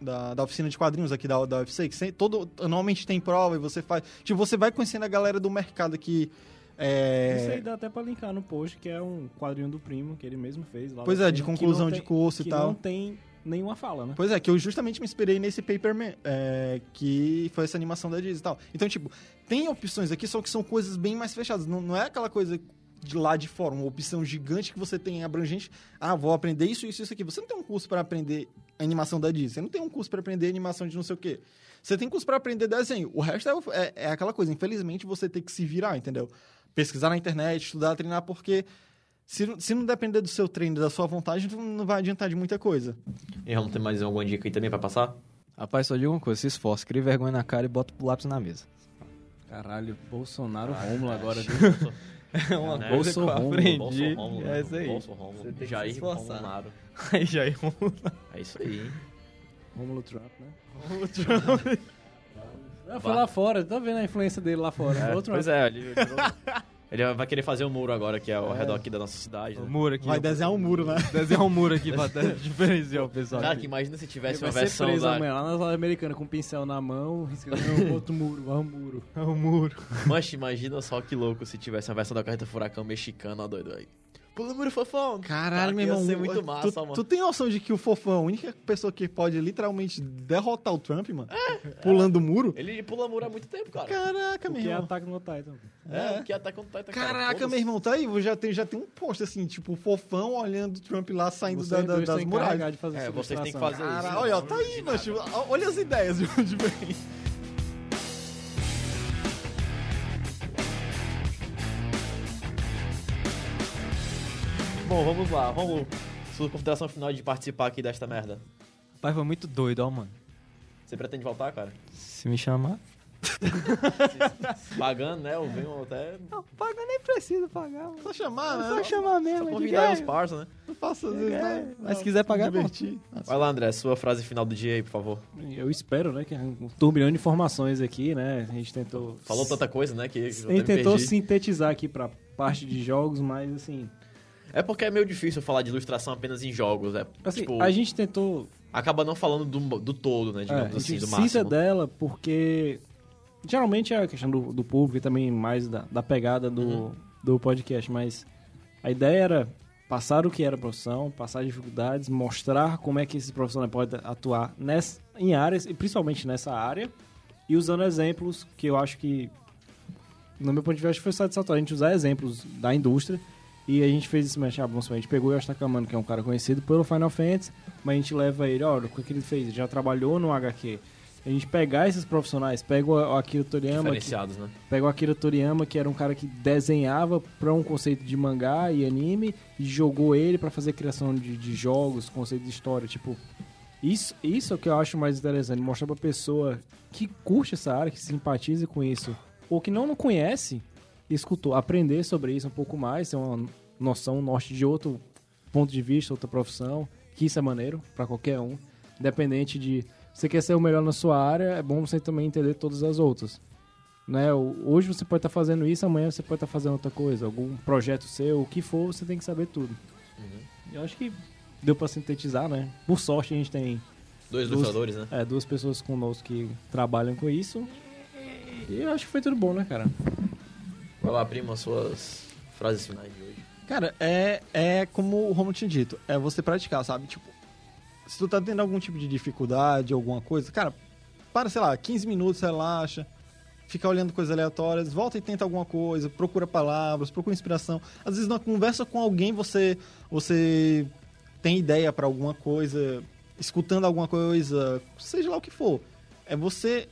da, da oficina de quadrinhos aqui da, da UFC, que sem- todo, normalmente tem prova e você faz. Tipo, você vai conhecendo a galera do mercado aqui. é, Isso aí dá até pra linkar no post, que é um quadrinho do primo que ele mesmo fez. Lá Pois é, de que conclusão de curso e que tal. não tem nenhuma fala, né? Pois é, que eu justamente me inspirei nesse Paperman, é, que foi essa animação da Disney e tal. Então, tipo, tem opções aqui, só que são coisas bem mais fechadas. Não, não é aquela coisa de lá de fora, uma opção gigante que você tem abrangente. Ah, vou aprender isso, isso, isso aqui. Você não tem um curso para aprender animação da Disney. Você não tem um curso para aprender animação de não sei o quê. Você tem curso para aprender desenho. O resto é, é- é aquela coisa. Infelizmente, você tem que se virar, entendeu? Pesquisar na internet, estudar, treinar, porque se, não- se não depender do seu treino, da sua vontade, não não vai adiantar de muita coisa. E vamos ter mais alguma dica aí também pra passar? Rapaz, só digo uma coisa, se esforce, crie vergonha na cara e bota o lápis na mesa. Caralho, Bolsonaro Rômulo agora. É uma Né? coisa que eu Bolso aprendi. Bolso Rômulo, é né? isso aí. Bolso Rômulo. Você tem que se Jair. Romularo. Aí já é isso aí, hein? Rômulo Trump, né? Ah, foi lá fora, tá vendo a influência dele lá fora. É, Outro pois é, ele, ele vai querer fazer um muro agora, que é ao redor aqui da nossa cidade. O Né? muro aqui. Vai ó. desenhar um muro, né? Desenhar um muro aqui pra diferenciar o pessoal. Cara, aqui. que imagina se tivesse vai uma ser versão preso da... amanhã lá na loja americana com um pincel na mão, riscando outro muro, vai um muro. É um muro. Mas imagina só que louco se tivesse uma versão da Carreta Furacão mexicana, ó, doido aí. Pula o muro, fofão! Caralho, meu ia irmão. ser muito massa, tu, mano. tu tem noção de que o Fofão é a única pessoa que pode literalmente derrotar o Trump, mano? Pulando o muro? Ele pula muro há muito tempo, cara. Caraca, O meu que é irmão. ataque no Titan. É, o que ataca contra Titan, cara. Caraca, Foda-se. meu irmão, tá aí. Já tem, já tem um post assim, tipo, o Fofão olhando o Trump lá saindo da, da- das que muralhas. de fazer É, vocês têm que fazer isso. Cara, olha, ó, tá aí, mano. olha as ideias de onde vem. Bom, vamos lá, vamos. Sua consideração final de participar aqui desta merda. Pai, foi muito doido, ó, mano. Você pretende voltar, cara? Se me chamar. Pagando, né? Eu venho até. Não, paga nem precisa pagar, mano. Só chamar, né? Só chamar mesmo. Só diga, convidar é, os parça, né? Não faço às vezes, É, né? mas se quiser pagar, é divertir. Vai lá, André, sua frase final do dia aí, por favor. Eu espero, né, que é um turbilhão de informações aqui, né? A gente tentou... Falou tanta coisa, né? Que, eu A até me tentou perdi. sintetizar aqui pra parte de jogos, mas assim... É porque é meio difícil falar de ilustração apenas em jogos. É, assim tipo, a gente tentou acaba não falando do, do todo, né? É, Digamos a assim, do máximo. dela porque geralmente é a questão do, do público e também mais da, da pegada do, Uhum. do podcast, mas a ideia era passar o que era a profissão, passar dificuldades, mostrar como é que esse profissional pode atuar nessa, em áreas, e principalmente nessa área, e usando exemplos que eu acho que, no meu ponto de vista, foi satisfatório a gente usar exemplos da indústria E a gente fez esse supor, a gente pegou o Yoshitaka Amano, que é um cara conhecido pelo Final Fantasy, mas a gente leva ele, olha, o que ele fez? Ele já trabalhou no HQ. A gente pegar esses profissionais, pega o Akira Toriyama, que, né? pega o Akira Toriyama, que era um cara que desenhava para um conceito de mangá e anime, e jogou ele para fazer criação de, de jogos, conceito de história, tipo... Isso, isso é o que eu acho mais interessante, mostrar pra pessoa que curte essa área, que simpatiza com isso, ou que não, não conhece, escutou, aprender sobre isso um pouco mais, ter uma noção norte de outro ponto de vista, outra profissão, que isso é maneiro pra qualquer um, independente de você quer ser o melhor na sua área, é bom você também entender todas as outras. Né? Hoje você pode estar fazendo isso, amanhã você pode estar fazendo outra coisa, algum projeto seu, o que for, você tem que saber tudo. Eu acho que deu pra sintetizar, né? Por sorte a gente tem Dois Duas- ilustradores, né? é, duas pessoas conosco que trabalham com isso. E eu acho que foi tudo bom, né, cara? Vai lá, prima, suas frases finais de hoje. Cara, é, é como o Romulo tinha dito, é você praticar, sabe? Tipo, se tu tá tendo algum tipo de dificuldade, alguma coisa, cara, para, sei lá, 15 minutos, relaxa, fica olhando coisas aleatórias, volta e tenta alguma coisa, procura palavras, procura inspiração. Às vezes na conversa com alguém você você tem ideia pra alguma coisa, escutando alguma coisa, seja lá o que for. É você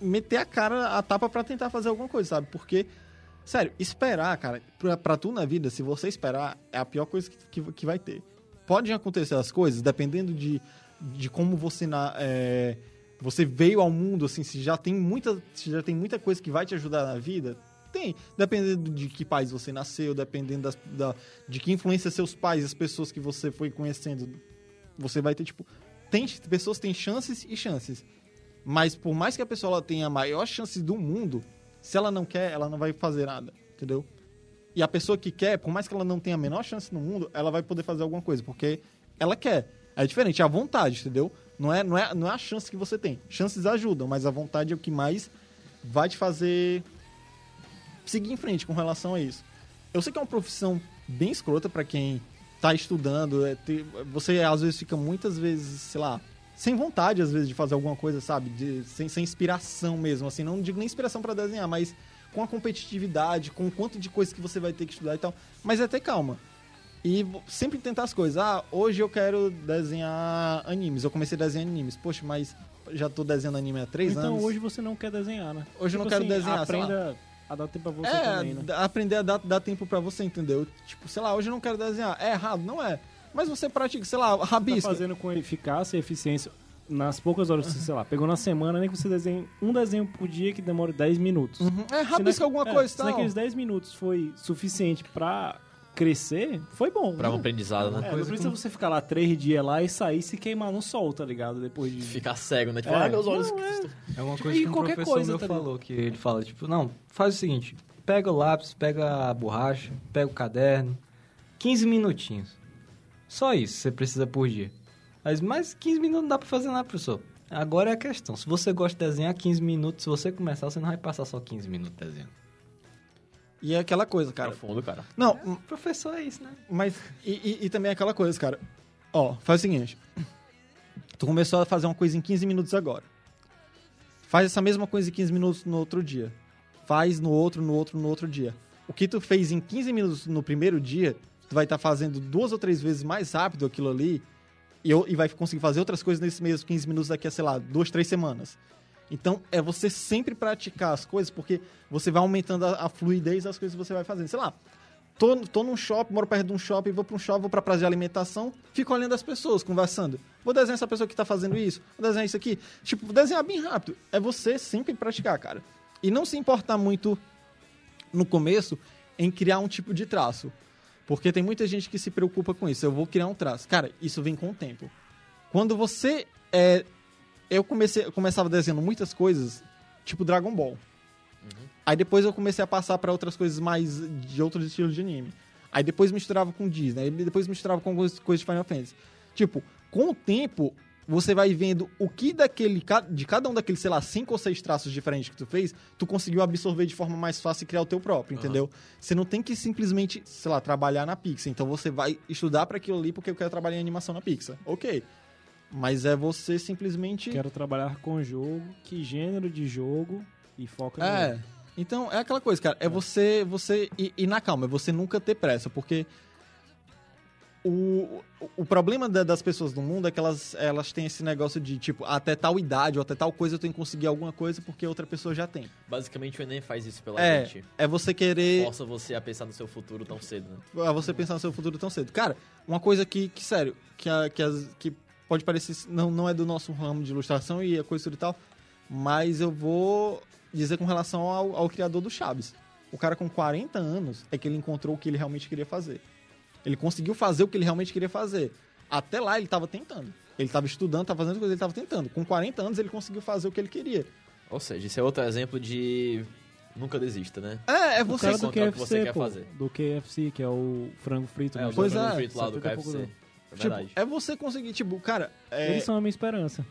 meter a cara a tapa pra tentar fazer alguma coisa, sabe? Porque Sério, esperar, cara, pra, pra tu na vida, se você esperar, é a pior coisa que, que, que vai ter. Podem acontecer as coisas, dependendo de, de como você na, é, você veio ao mundo, assim, se já tem muita, se já tem muita coisa que vai te ajudar na vida, tem. Dependendo de que país você nasceu, dependendo da, de que influência seus pais, as pessoas que você foi conhecendo, você vai ter, tipo... Tem, pessoas têm chances e chances. Mas por mais que a pessoa tenha a maior chance do mundo, se ela não quer, ela não vai fazer nada, entendeu? E a pessoa que quer, por mais que ela não tenha a menor chance no mundo, ela vai poder fazer alguma coisa, porque ela quer. É diferente, é a vontade, entendeu? Não é, não é, não é a chance que você tem. Chances ajudam, mas a vontade é o que mais vai te fazer seguir em frente com relação a isso. Eu sei que é uma profissão bem escrota pra quem tá estudando. é você às vezes fica muitas vezes, sei lá, sem vontade às vezes de fazer alguma coisa, sabe? De, sem, sem inspiração mesmo, assim. Não digo nem inspiração pra desenhar, mas com a competitividade, com o quanto de coisa que você vai ter que estudar e tal. Mas é ter calma. E sempre tentar as coisas. Ah, hoje eu quero desenhar animes. Eu comecei a desenhar animes. Poxa, mas já tô desenhando anime há três então anos. hoje você não quer desenhar, né? Hoje eu não quero desenhar, sei lá. Aprenda a dar tempo pra você é, também, né? aprender a dar, dar tempo pra você, entendeu? Tipo, sei lá, hoje eu não quero desenhar. É errado? Não é. Mas você pratica, sei lá, Tá rabisco. fazendo com eficácia e eficiência nas poucas horas que você, sei lá, pegou na semana, nem que você desenhe um desenho por dia que demore 10 minutos. Uhum. É, Se rabisca alguma é, coisa, Se tal. naqueles 10 minutos foi suficiente pra crescer, foi bom. Pra um Não- aprendizado, né? É, não coisa precisa você ficar lá três dias lá e sair e se queimar no sol, tá ligado? Depois de... Ficar cego, né? Tipo, É. ai, meus olhos. Não, é. É uma coisa e que um qualquer professor coisa, meu tá falou, que ele fala, tipo, não, faz o seguinte, pega o lápis, pega a borracha, pega o caderno, 15 minutinhos. Só isso você precisa por dia. Mas mais 15 minutos não dá pra fazer nada, professor. Agora é a questão, se você gosta de desenhar 15 minutos, se você começar, você não vai passar só 15 minutos desenhando. E é aquela coisa, cara. Profundo, cara. Não, hum, Professor é isso, né? mas. E, e- e também é aquela coisa, cara. Ó, faz o seguinte. Tu começou a fazer uma coisa em 15 minutos agora. Faz essa mesma coisa em 15 minutos no outro dia. Faz no outro, no outro, no outro dia. O que tu fez em 15 minutos no primeiro dia, tu vai estar fazendo duas ou três vezes mais rápido aquilo ali e, e vai conseguir fazer outras coisas nesses mesmos 15 minutos daqui a, sei lá, duas, três semanas. Então, é você sempre praticar as coisas, porque você vai aumentando a, a fluidez das coisas que você vai fazendo. Sei lá, tô, tô num shopping, moro perto de um shopping, vou pra um shopping, vou pra praça de alimentação, fico olhando as pessoas, conversando. Vou desenhar essa pessoa que tá fazendo isso, vou desenhar isso aqui. Tipo, vou desenhar bem rápido. É você sempre praticar, cara. E não se importar muito no começo em criar um tipo de traço. Porque tem muita gente que se preocupa com isso. Eu vou criar um traço. Cara, isso vem com o tempo. Quando você é. Eu comecei, eu começava desenhando muitas coisas, tipo Dragon Ball. Aí depois eu comecei a passar pra outras coisas mais de outros estilos de anime. Aí depois misturava com Disney, aí depois misturava com algumas coisas de Final Fantasy. Tipo, com o tempo, você vai vendo o que daquele de cada um daqueles, sei lá, cinco ou seis traços diferentes que tu fez, tu conseguiu absorver de forma mais fácil e criar o teu próprio, entendeu? Você não tem que simplesmente, sei lá, trabalhar na Pixar. Então você vai estudar pra aquilo ali porque eu quero trabalhar em animação na Pixar. OK. Mas é você simplesmente Quero trabalhar com jogo, que gênero de jogo e foca É, no... Então, é aquela coisa, cara. É você, você ir, ir na calma, é você nunca ter pressa, porque o, o problema da- das pessoas no mundo é que elas, elas têm esse negócio de, tipo, até tal idade ou até tal coisa eu tenho que conseguir alguma coisa porque outra pessoa já tem. Basicamente o Enem faz isso pela É, gente. é você querer Força você a pensar no seu futuro tão cedo, né? a você pensar no seu futuro tão cedo. Cara, uma coisa que, que sério, que, a- que, as- que pode parecer, não, não é do nosso ramo de ilustração e a coisa e tal, mas eu vou dizer com relação ao, ao criador do Chaves. O cara com 40 anos é que ele encontrou o que ele realmente queria fazer. Ele conseguiu fazer o que ele realmente queria fazer. Até lá ele estava tentando. Ele estava estudando, estava fazendo coisas, ele estava tentando. Com 40 anos ele conseguiu fazer o que ele queria. Ou seja, esse é outro exemplo de nunca desista, né? É, é O você. cara do o que você KFC, quer pô. fazer. Do KFC, que é o frango frito. É, né? o Pois frango é, frito lá do 70 e KFC. É Tipo, verdade. é você conseguir, tipo, cara. É, Eles são a minha esperança.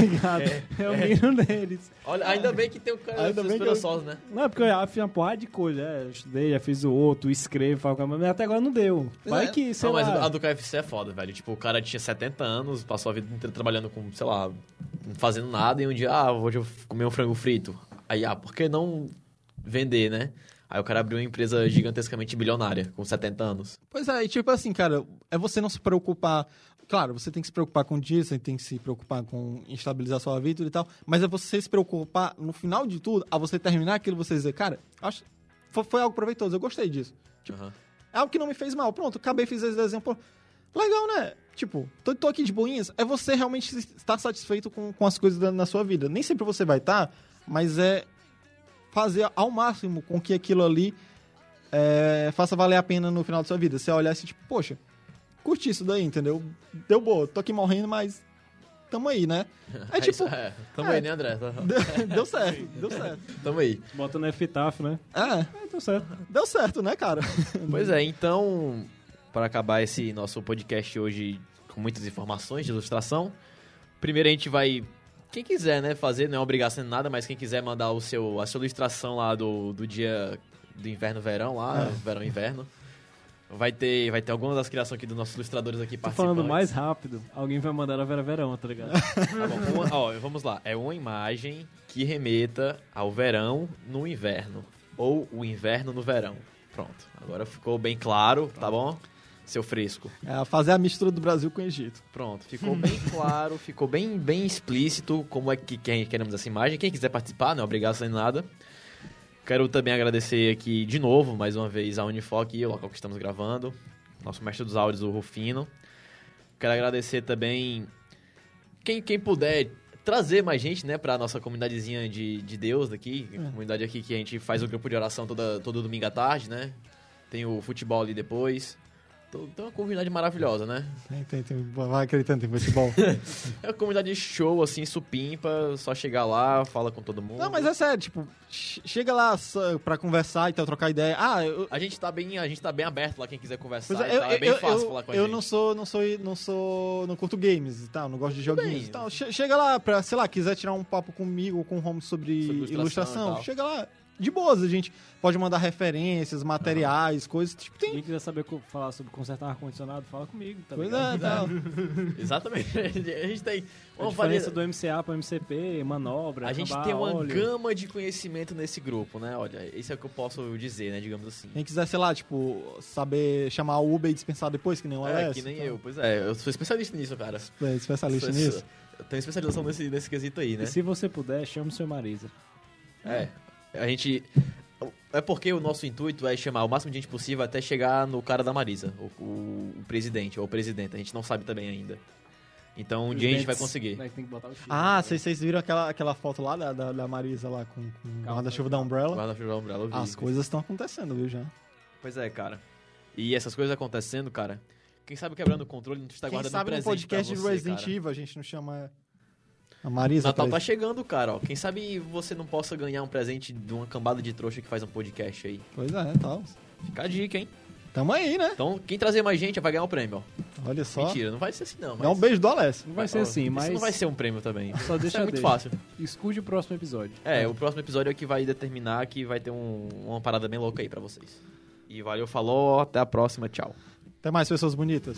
Ligado? É, o mínimo deles. Olha, ainda bem que tem o cara Ainda dos bem que eu- esperançosos, né? Não, é porque eu já fiz uma porrada de coisa, né? Eu estudei, já fiz o outro, escrevo, falo, mas até agora não deu. Vai É. que, sei Não, mas lá... a do KFC é foda, velho. Tipo, o cara tinha 70 anos, passou a vida inteira trabalhando com, sei lá, não fazendo nada, e um dia, ah, hoje eu comer um frango frito. Aí, ah, por que não vender, né? Aí o cara abriu uma empresa gigantescamente bilionária, com 70 anos. Pois é, e tipo assim, cara, é você não se preocupar. Claro, você tem que se preocupar com dinheiro, você tem que se preocupar com estabilizar sua vida e tal, mas é você se preocupar no final de tudo, a você terminar aquilo, você dizer, cara, acho foi, foi algo proveitoso, eu gostei disso. Aham. É algo que não me fez mal. Pronto, acabei, fiz esse desenho, pô. Legal, né? Tipo, tô, tô aqui de boinhas. É você realmente estar satisfeito com, com as coisas da, na sua vida. Nem sempre você vai estar, mas é fazer ao máximo com que aquilo ali é, faça valer a pena no final da sua vida. Você olhar assim, tipo, poxa, curti isso daí, entendeu? Deu boa, tô aqui morrendo, mas tamo aí, né? É tipo, é. Tamo é. aí, né, André? deu, deu certo, deu certo. Tamo aí. Bota no epitáfio, né? É, É, deu certo. deu certo, né, cara? Pois é, então, para acabar esse nosso podcast hoje com muitas informações de ilustração, primeiro a gente vai. Quem quiser, né, fazer, não é obrigação de nada, mas quem quiser mandar o seu, a sua ilustração lá do, do dia do inverno-verão, lá, É. verão-inverno, vai ter, vai ter alguma das criações aqui dos nossos ilustradores aqui Tô participantes. falando mais rápido, alguém vai mandar a Vera Verão, tá ligado? Tá bom, uma- ó, vamos lá. É uma imagem que remeta ao verão no inverno. Ou o inverno no verão. Pronto. Agora ficou bem claro, tá bom? Seu fresco. É fazer a mistura do Brasil com o Egito. Pronto. Ficou bem claro, ficou bem, bem explícito como é que quem queremos essa imagem. Quem quiser participar, não é obrigado a fazer nada. Quero também agradecer aqui de novo, mais uma vez, a Unifoc, o local que estamos gravando. Nosso mestre dos áudios, o Rufino. Quero agradecer também quem, quem puder trazer mais gente, né, pra nossa comunidadezinha de, de Deus daqui. Comunidade aqui que a gente faz o grupo de oração toda, todo domingo à tarde, né? Tem o futebol ali depois. Então, Tem uma comunidade maravilhosa, né? Tem, tem, tem, vai acreditando, tem futebol. É uma comunidade show, assim, supimpa, só chegar lá, fala com todo mundo. Não, mas é sério, tipo, che- chega lá só pra conversar e tal, trocar ideia. Ah, eu, A gente tá bem, a gente tá bem aberto lá, quem quiser conversar pois e é, eu, tal, é bem eu- fácil eu- falar com a eu gente. não sou, não sou, não sou, não curto games e tal, não gosto de joguinhos bem. e tal. Che- Chega lá pra, sei lá, quiser tirar um papo comigo ou com o Home sobre, Sobre ilustração ilustração, chega lá. De boas, a gente pode mandar referências, materiais, coisas, tipo, tem... Quem quiser saber falar sobre consertar ar-condicionado, fala comigo, tá Pois ligado? é, tal. Exatamente. A gente tem A uma diferença varia- do MCA pro MCP, manobra, A gente acabar tem uma óleo. gama de conhecimento nesse grupo, né? Olha, isso é o que eu posso dizer, né? Digamos assim. Quem quiser, sei lá, tipo, saber chamar o Uber e dispensar depois, que nem o É, Alex. que nem então, eu. Pois é, eu sou especialista nisso, cara. É, especialista Sou- nisso. Eu tenho especialização nesse, nesse quesito aí, né? E se você puder, chame o seu Marisa. É. A gente. É porque o nosso intuito é chamar o máximo de gente possível até chegar no cara da Marisa, o, o- o presidente ou o presidente. A gente não sabe também ainda. Então um dia a gente vai conseguir. né, Ah, né? vocês, vocês viram aquela, aquela foto lá da, da, da Marisa lá com, com guarda-chuva da Umbrella? Guarda-chuva da Umbrella, eu vi. As coisas estão acontecendo, viu, já. Pois é, cara. E essas coisas acontecendo, cara. Quem sabe quebrando o controle não está Quem guardando sabe um no presente podcast pra de Resident cara. Evil a gente não chama a Marisa Natal tá chegando, cara, ó. Quem sabe você não possa ganhar um presente de uma cambada de trouxa que faz um podcast aí. Pois é, tal. Fica a dica, hein? Tamo aí, né? Então, quem trazer mais gente vai ganhar o prêmio, ó. Olha só. Mentira, não vai ser assim não, mas... Dá um beijo do Alessio. Não vai ser Ó, assim, Isso mas não vai ser um prêmio também. só Isso deixa é muito deixa. fácil. Escute o próximo episódio. É, o próximo episódio é que vai determinar que vai ter um- uma parada bem louca aí pra vocês. E valeu, falou, até a próxima, tchau. Até mais, pessoas bonitas.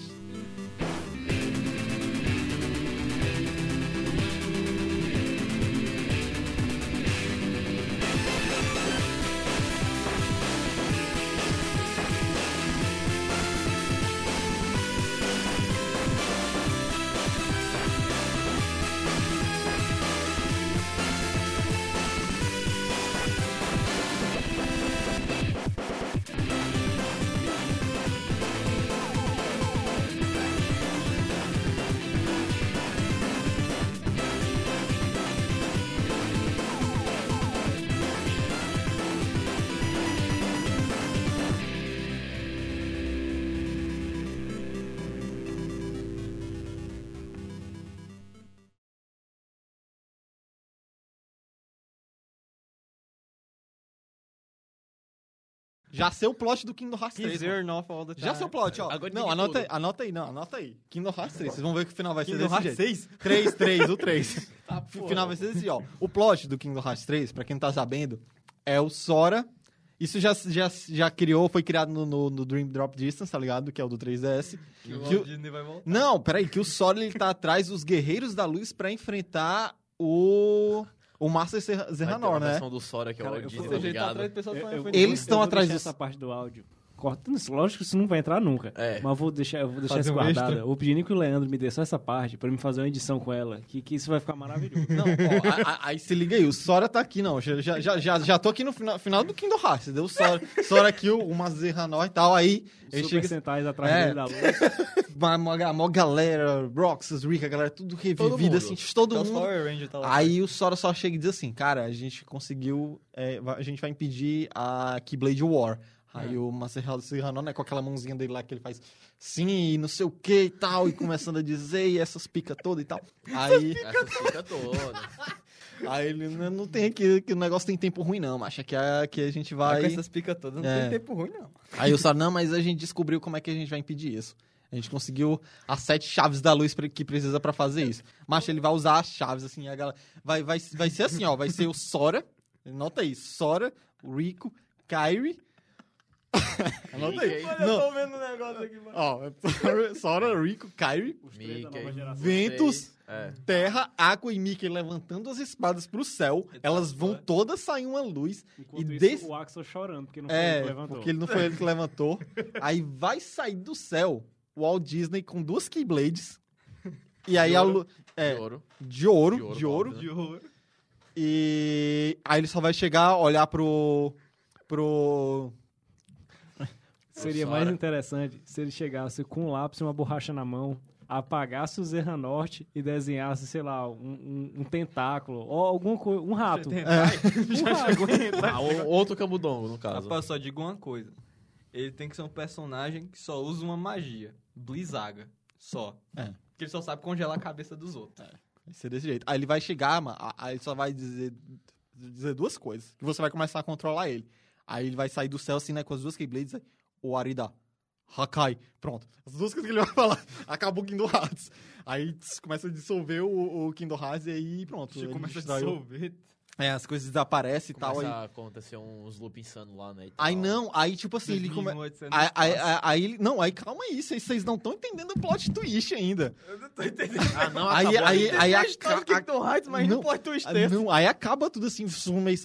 Já sei o plot do Kingdom Hearts 3. He's mano. here now for all the Já sei o plot, ó. Agora não, anota tudo. anota aí, não, anota aí. Kingdom Hearts 3, vocês vão ver que o final vai ser Kingdom desse Hearts jeito. 6? 3, 3, o 3. Tá, o final vai ser desse, ó. O plot do Kingdom Hearts 3, pra quem não tá sabendo, é o Sora. Isso já, já, já criou, foi criado no, no, no Dream Drop Distance, tá ligado? Que é o do 3DS. Que Que o- Walt Disney vai voltar. Não, peraí, que o Sora ele tá atrás dos Guerreiros da Luz pra enfrentar o. O ter Zerranor, né? versão do Sora que é o ele tá ligado? Eu- eu-. Eles estão atrás dos- essa parte do áudio. Corta, lógico que isso não vai entrar nunca. É. Mas eu vou deixar, vou deixar isso um. Eu vou pedir nem que o Leandro me dê só essa parte pra me fazer uma edição com ela. Que, que isso vai ficar maravilhoso. Não, ó, a- a- aí se liga aí, o Sora tá aqui, não. Já, já, já, já, tô aqui no final, final do Kingdom Hearts, entendeu? O Sora, Sora aqui, o, Zerranor e tal, aí. Ele Super chega Sentais atrás É. dele da luz. uma, uma, galera, Roxas, Rick, a galera tudo revivida, mundo. assim, todo mundo. Power Rangers tá. Aí o Sora só chega e diz assim, cara, a gente conseguiu, é, a gente vai impedir a Keyblade War. Aí É. o Master Serrano, né, com aquela mãozinha dele lá que ele faz sim, não sei o que e tal, e começando a dizer, e essas picas todas e tal. Aí, Essa fica toda. aí ele não, não tem que, que o negócio tem tempo ruim não, acha que a, que a gente Vai vai... com essas picas todas, não É. tem tempo ruim, não. Aí o Sora, não, mas a gente descobriu como é que a gente vai impedir isso. A gente conseguiu as sete chaves da luz que precisa pra fazer isso. Mas ele vai usar as chaves, assim, a galera... Vai, vai, vai ser assim, ó, vai ser o Sora, nota aí, Sora, o Rico, Kyrie... Anota aí. Não, tô vendo um negócio aqui, mano. ó, Sora- Sora, Rico, Kyrie, Mickey. Ventos, É. Terra, Aqua e Mickey levantando as espadas pro céu. Elas vão fora. todas sair uma luz. Enquanto e isso, desse- o Axel chorando, porque não foi ele É, que levantou. porque ele não foi ele que levantou. Aí vai sair do céu o Walt Disney com duas Keyblades. E aí De a ouro. lu- é, De ouro. de ouro, De ouro, de ouro. óbvio, De horror. E aí ele só vai chegar, olhar pro pro Seria Sora. mais interessante se ele chegasse com um lápis e uma borracha na mão, apagasse o Zerra Norte e desenhasse, sei lá, um, um- um tentáculo ou alguma coisa, um rato. É. Um rato. Ah, outro camundongo, no caso. Rapaz, só digo uma coisa. Ele tem que ser um personagem que só usa uma magia. Blizzaga. Só. É. Porque ele só sabe congelar a cabeça dos outros. Vai ser desse jeito. Aí ele vai chegar, mano, aí ele só vai dizer, dizer duas coisas. Que você vai começar a controlar ele. Aí ele vai sair do céu assim, né, com as duas Keyblades, o Arida, Hakai. Pronto. As duas coisas que ele vai falar. Acabou o Kingdom Hearts. Aí começa a dissolver o, o Kingdom Hearts e aí pronto. ele começa a dissolver. É, as coisas desaparecem e tal. Começa Aí, a acontecer uns loop insano lá, né? aí não, aí tipo assim, ele começa... 2008, você não Aí, aí, aí-. Não, aí calma aí, vocês não estão entendendo o plot twist ainda. Eu não tô entendendo. Ah, não, Aí, aí, aí, a história do Kingdom Hearts, mas não, não pode twist desse. Não, aí acaba tudo assim,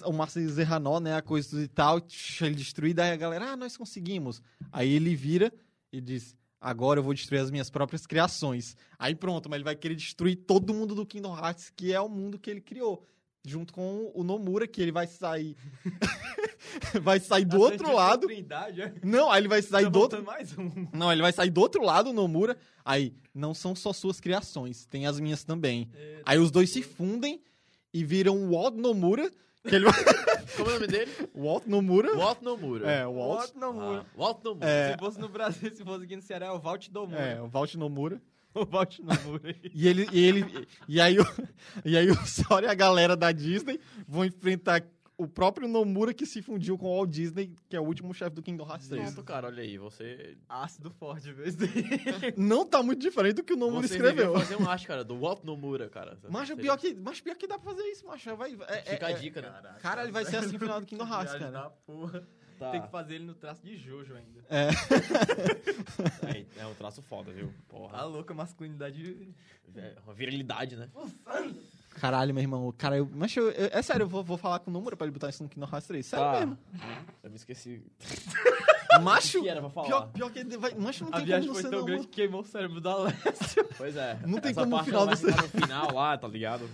o Marcelo Zerranó, né, a coisa e tal, ele destruído, aí a galera, ah, nós conseguimos. Aí ele vira e diz, agora eu vou destruir as minhas próprias criações. Aí pronto, mas ele vai querer destruir todo mundo do Kingdom Hearts, que é o mundo que ele criou. Junto com o Nomura, que ele vai sair... vai sair do outro lado. Trindade, é? Não, aí ele vai sair Tá do outro... mais um. Não, ele vai sair do outro lado, o Nomura. Aí, não são só suas criações, tem as minhas também. Aí os dois se fundem e viram o Walt Nomura, que ele. Como é o nome dele? Walt Nomura. Walt Nomura. É, o Walt. Walt Nomura. Ah, Walt Nomura. É. Se fosse no Brasil, se fosse aqui no Ceará, é o Valt Domura. É, o Walt Nomura. O Valt Nomura. E ele, e ele, e aí o, e aí o Sora e a galera da Disney vão enfrentar o próprio Nomura que se fundiu com o Walt Disney, que é o último chefe do Kingdom Hearts 3. Pronto, cara, olha aí, você... Ácido forte, vez Não tá muito diferente do que o Nomura Você escreveu. devia fazer um arte, cara, do Walt Nomura, cara. Mas o Seria- pior que, mas pior que dá pra fazer isso, macho. Vai, é, Fica é, a dica, né? Cara, ele vai ser assim no final do Kingdom Hearts, cara. da porra. Tá. Tem que fazer ele no traço de Jojo ainda. É. É, é um traço foda, viu? A Porra. louca masculinidade. É uma virilidade, né? Caralho, meu irmão. Cara, eu, mas eu, eu- é sério, eu vou, vou falar com o Nomura pra ele botar isso no Kingdom Hearts 3. Sério Tá. mesmo. Eu me esqueci. Macho, que era pra falar? pior, pior que ele vai. Macho não A tem viagem como foi não tão Nomura. grande que queimou o cérebro da Alessio. Pois é. Não tem Essa como o parte final no final lá, tá ligado?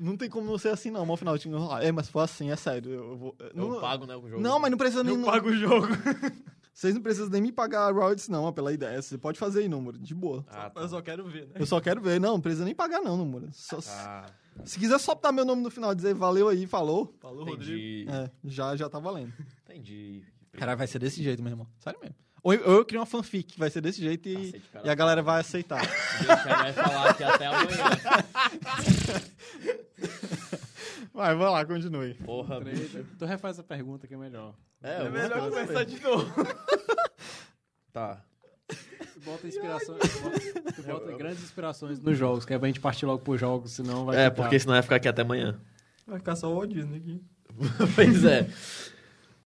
Não tem como não ser assim, não, no final do Kingdom Hearts. É, mas for assim, é sério. Eu, vou. Eu não, pago, né, o jogo. não, mas não precisa nem. Eu pago o jogo. Vocês não precisam nem me pagar royalties, não, pela ideia. Você pode fazer aí, Nomura, de boa. Ah, tá. Eu só quero ver, né? Eu só quero ver. Não, não precisa nem pagar, não, Nomura. Só- Ah, Se quiser só botar meu nome no final e dizer valeu aí, falou. Falou, Rodrigo. entendi. É, já, já tá valendo. Entendi. Caralho, vai ser desse jeito, meu irmão. Sério mesmo. Ou eu, ou eu crio uma fanfic, vai ser desse jeito e, e a galera vai aceitar. Deixa vai falar aqui até amanhã. Vai, vai lá, continue. Porra, bicho. Tu refaz a pergunta que é melhor. É, É melhor começar de novo. Tá. Tu bota inspirações, tu bota grandes inspirações nos jogos, que é pra gente partir logo pros jogos, senão vai É, ficar- porque senão vai ficar aqui até amanhã. Vai ficar só o Walt Disney aqui. pois é.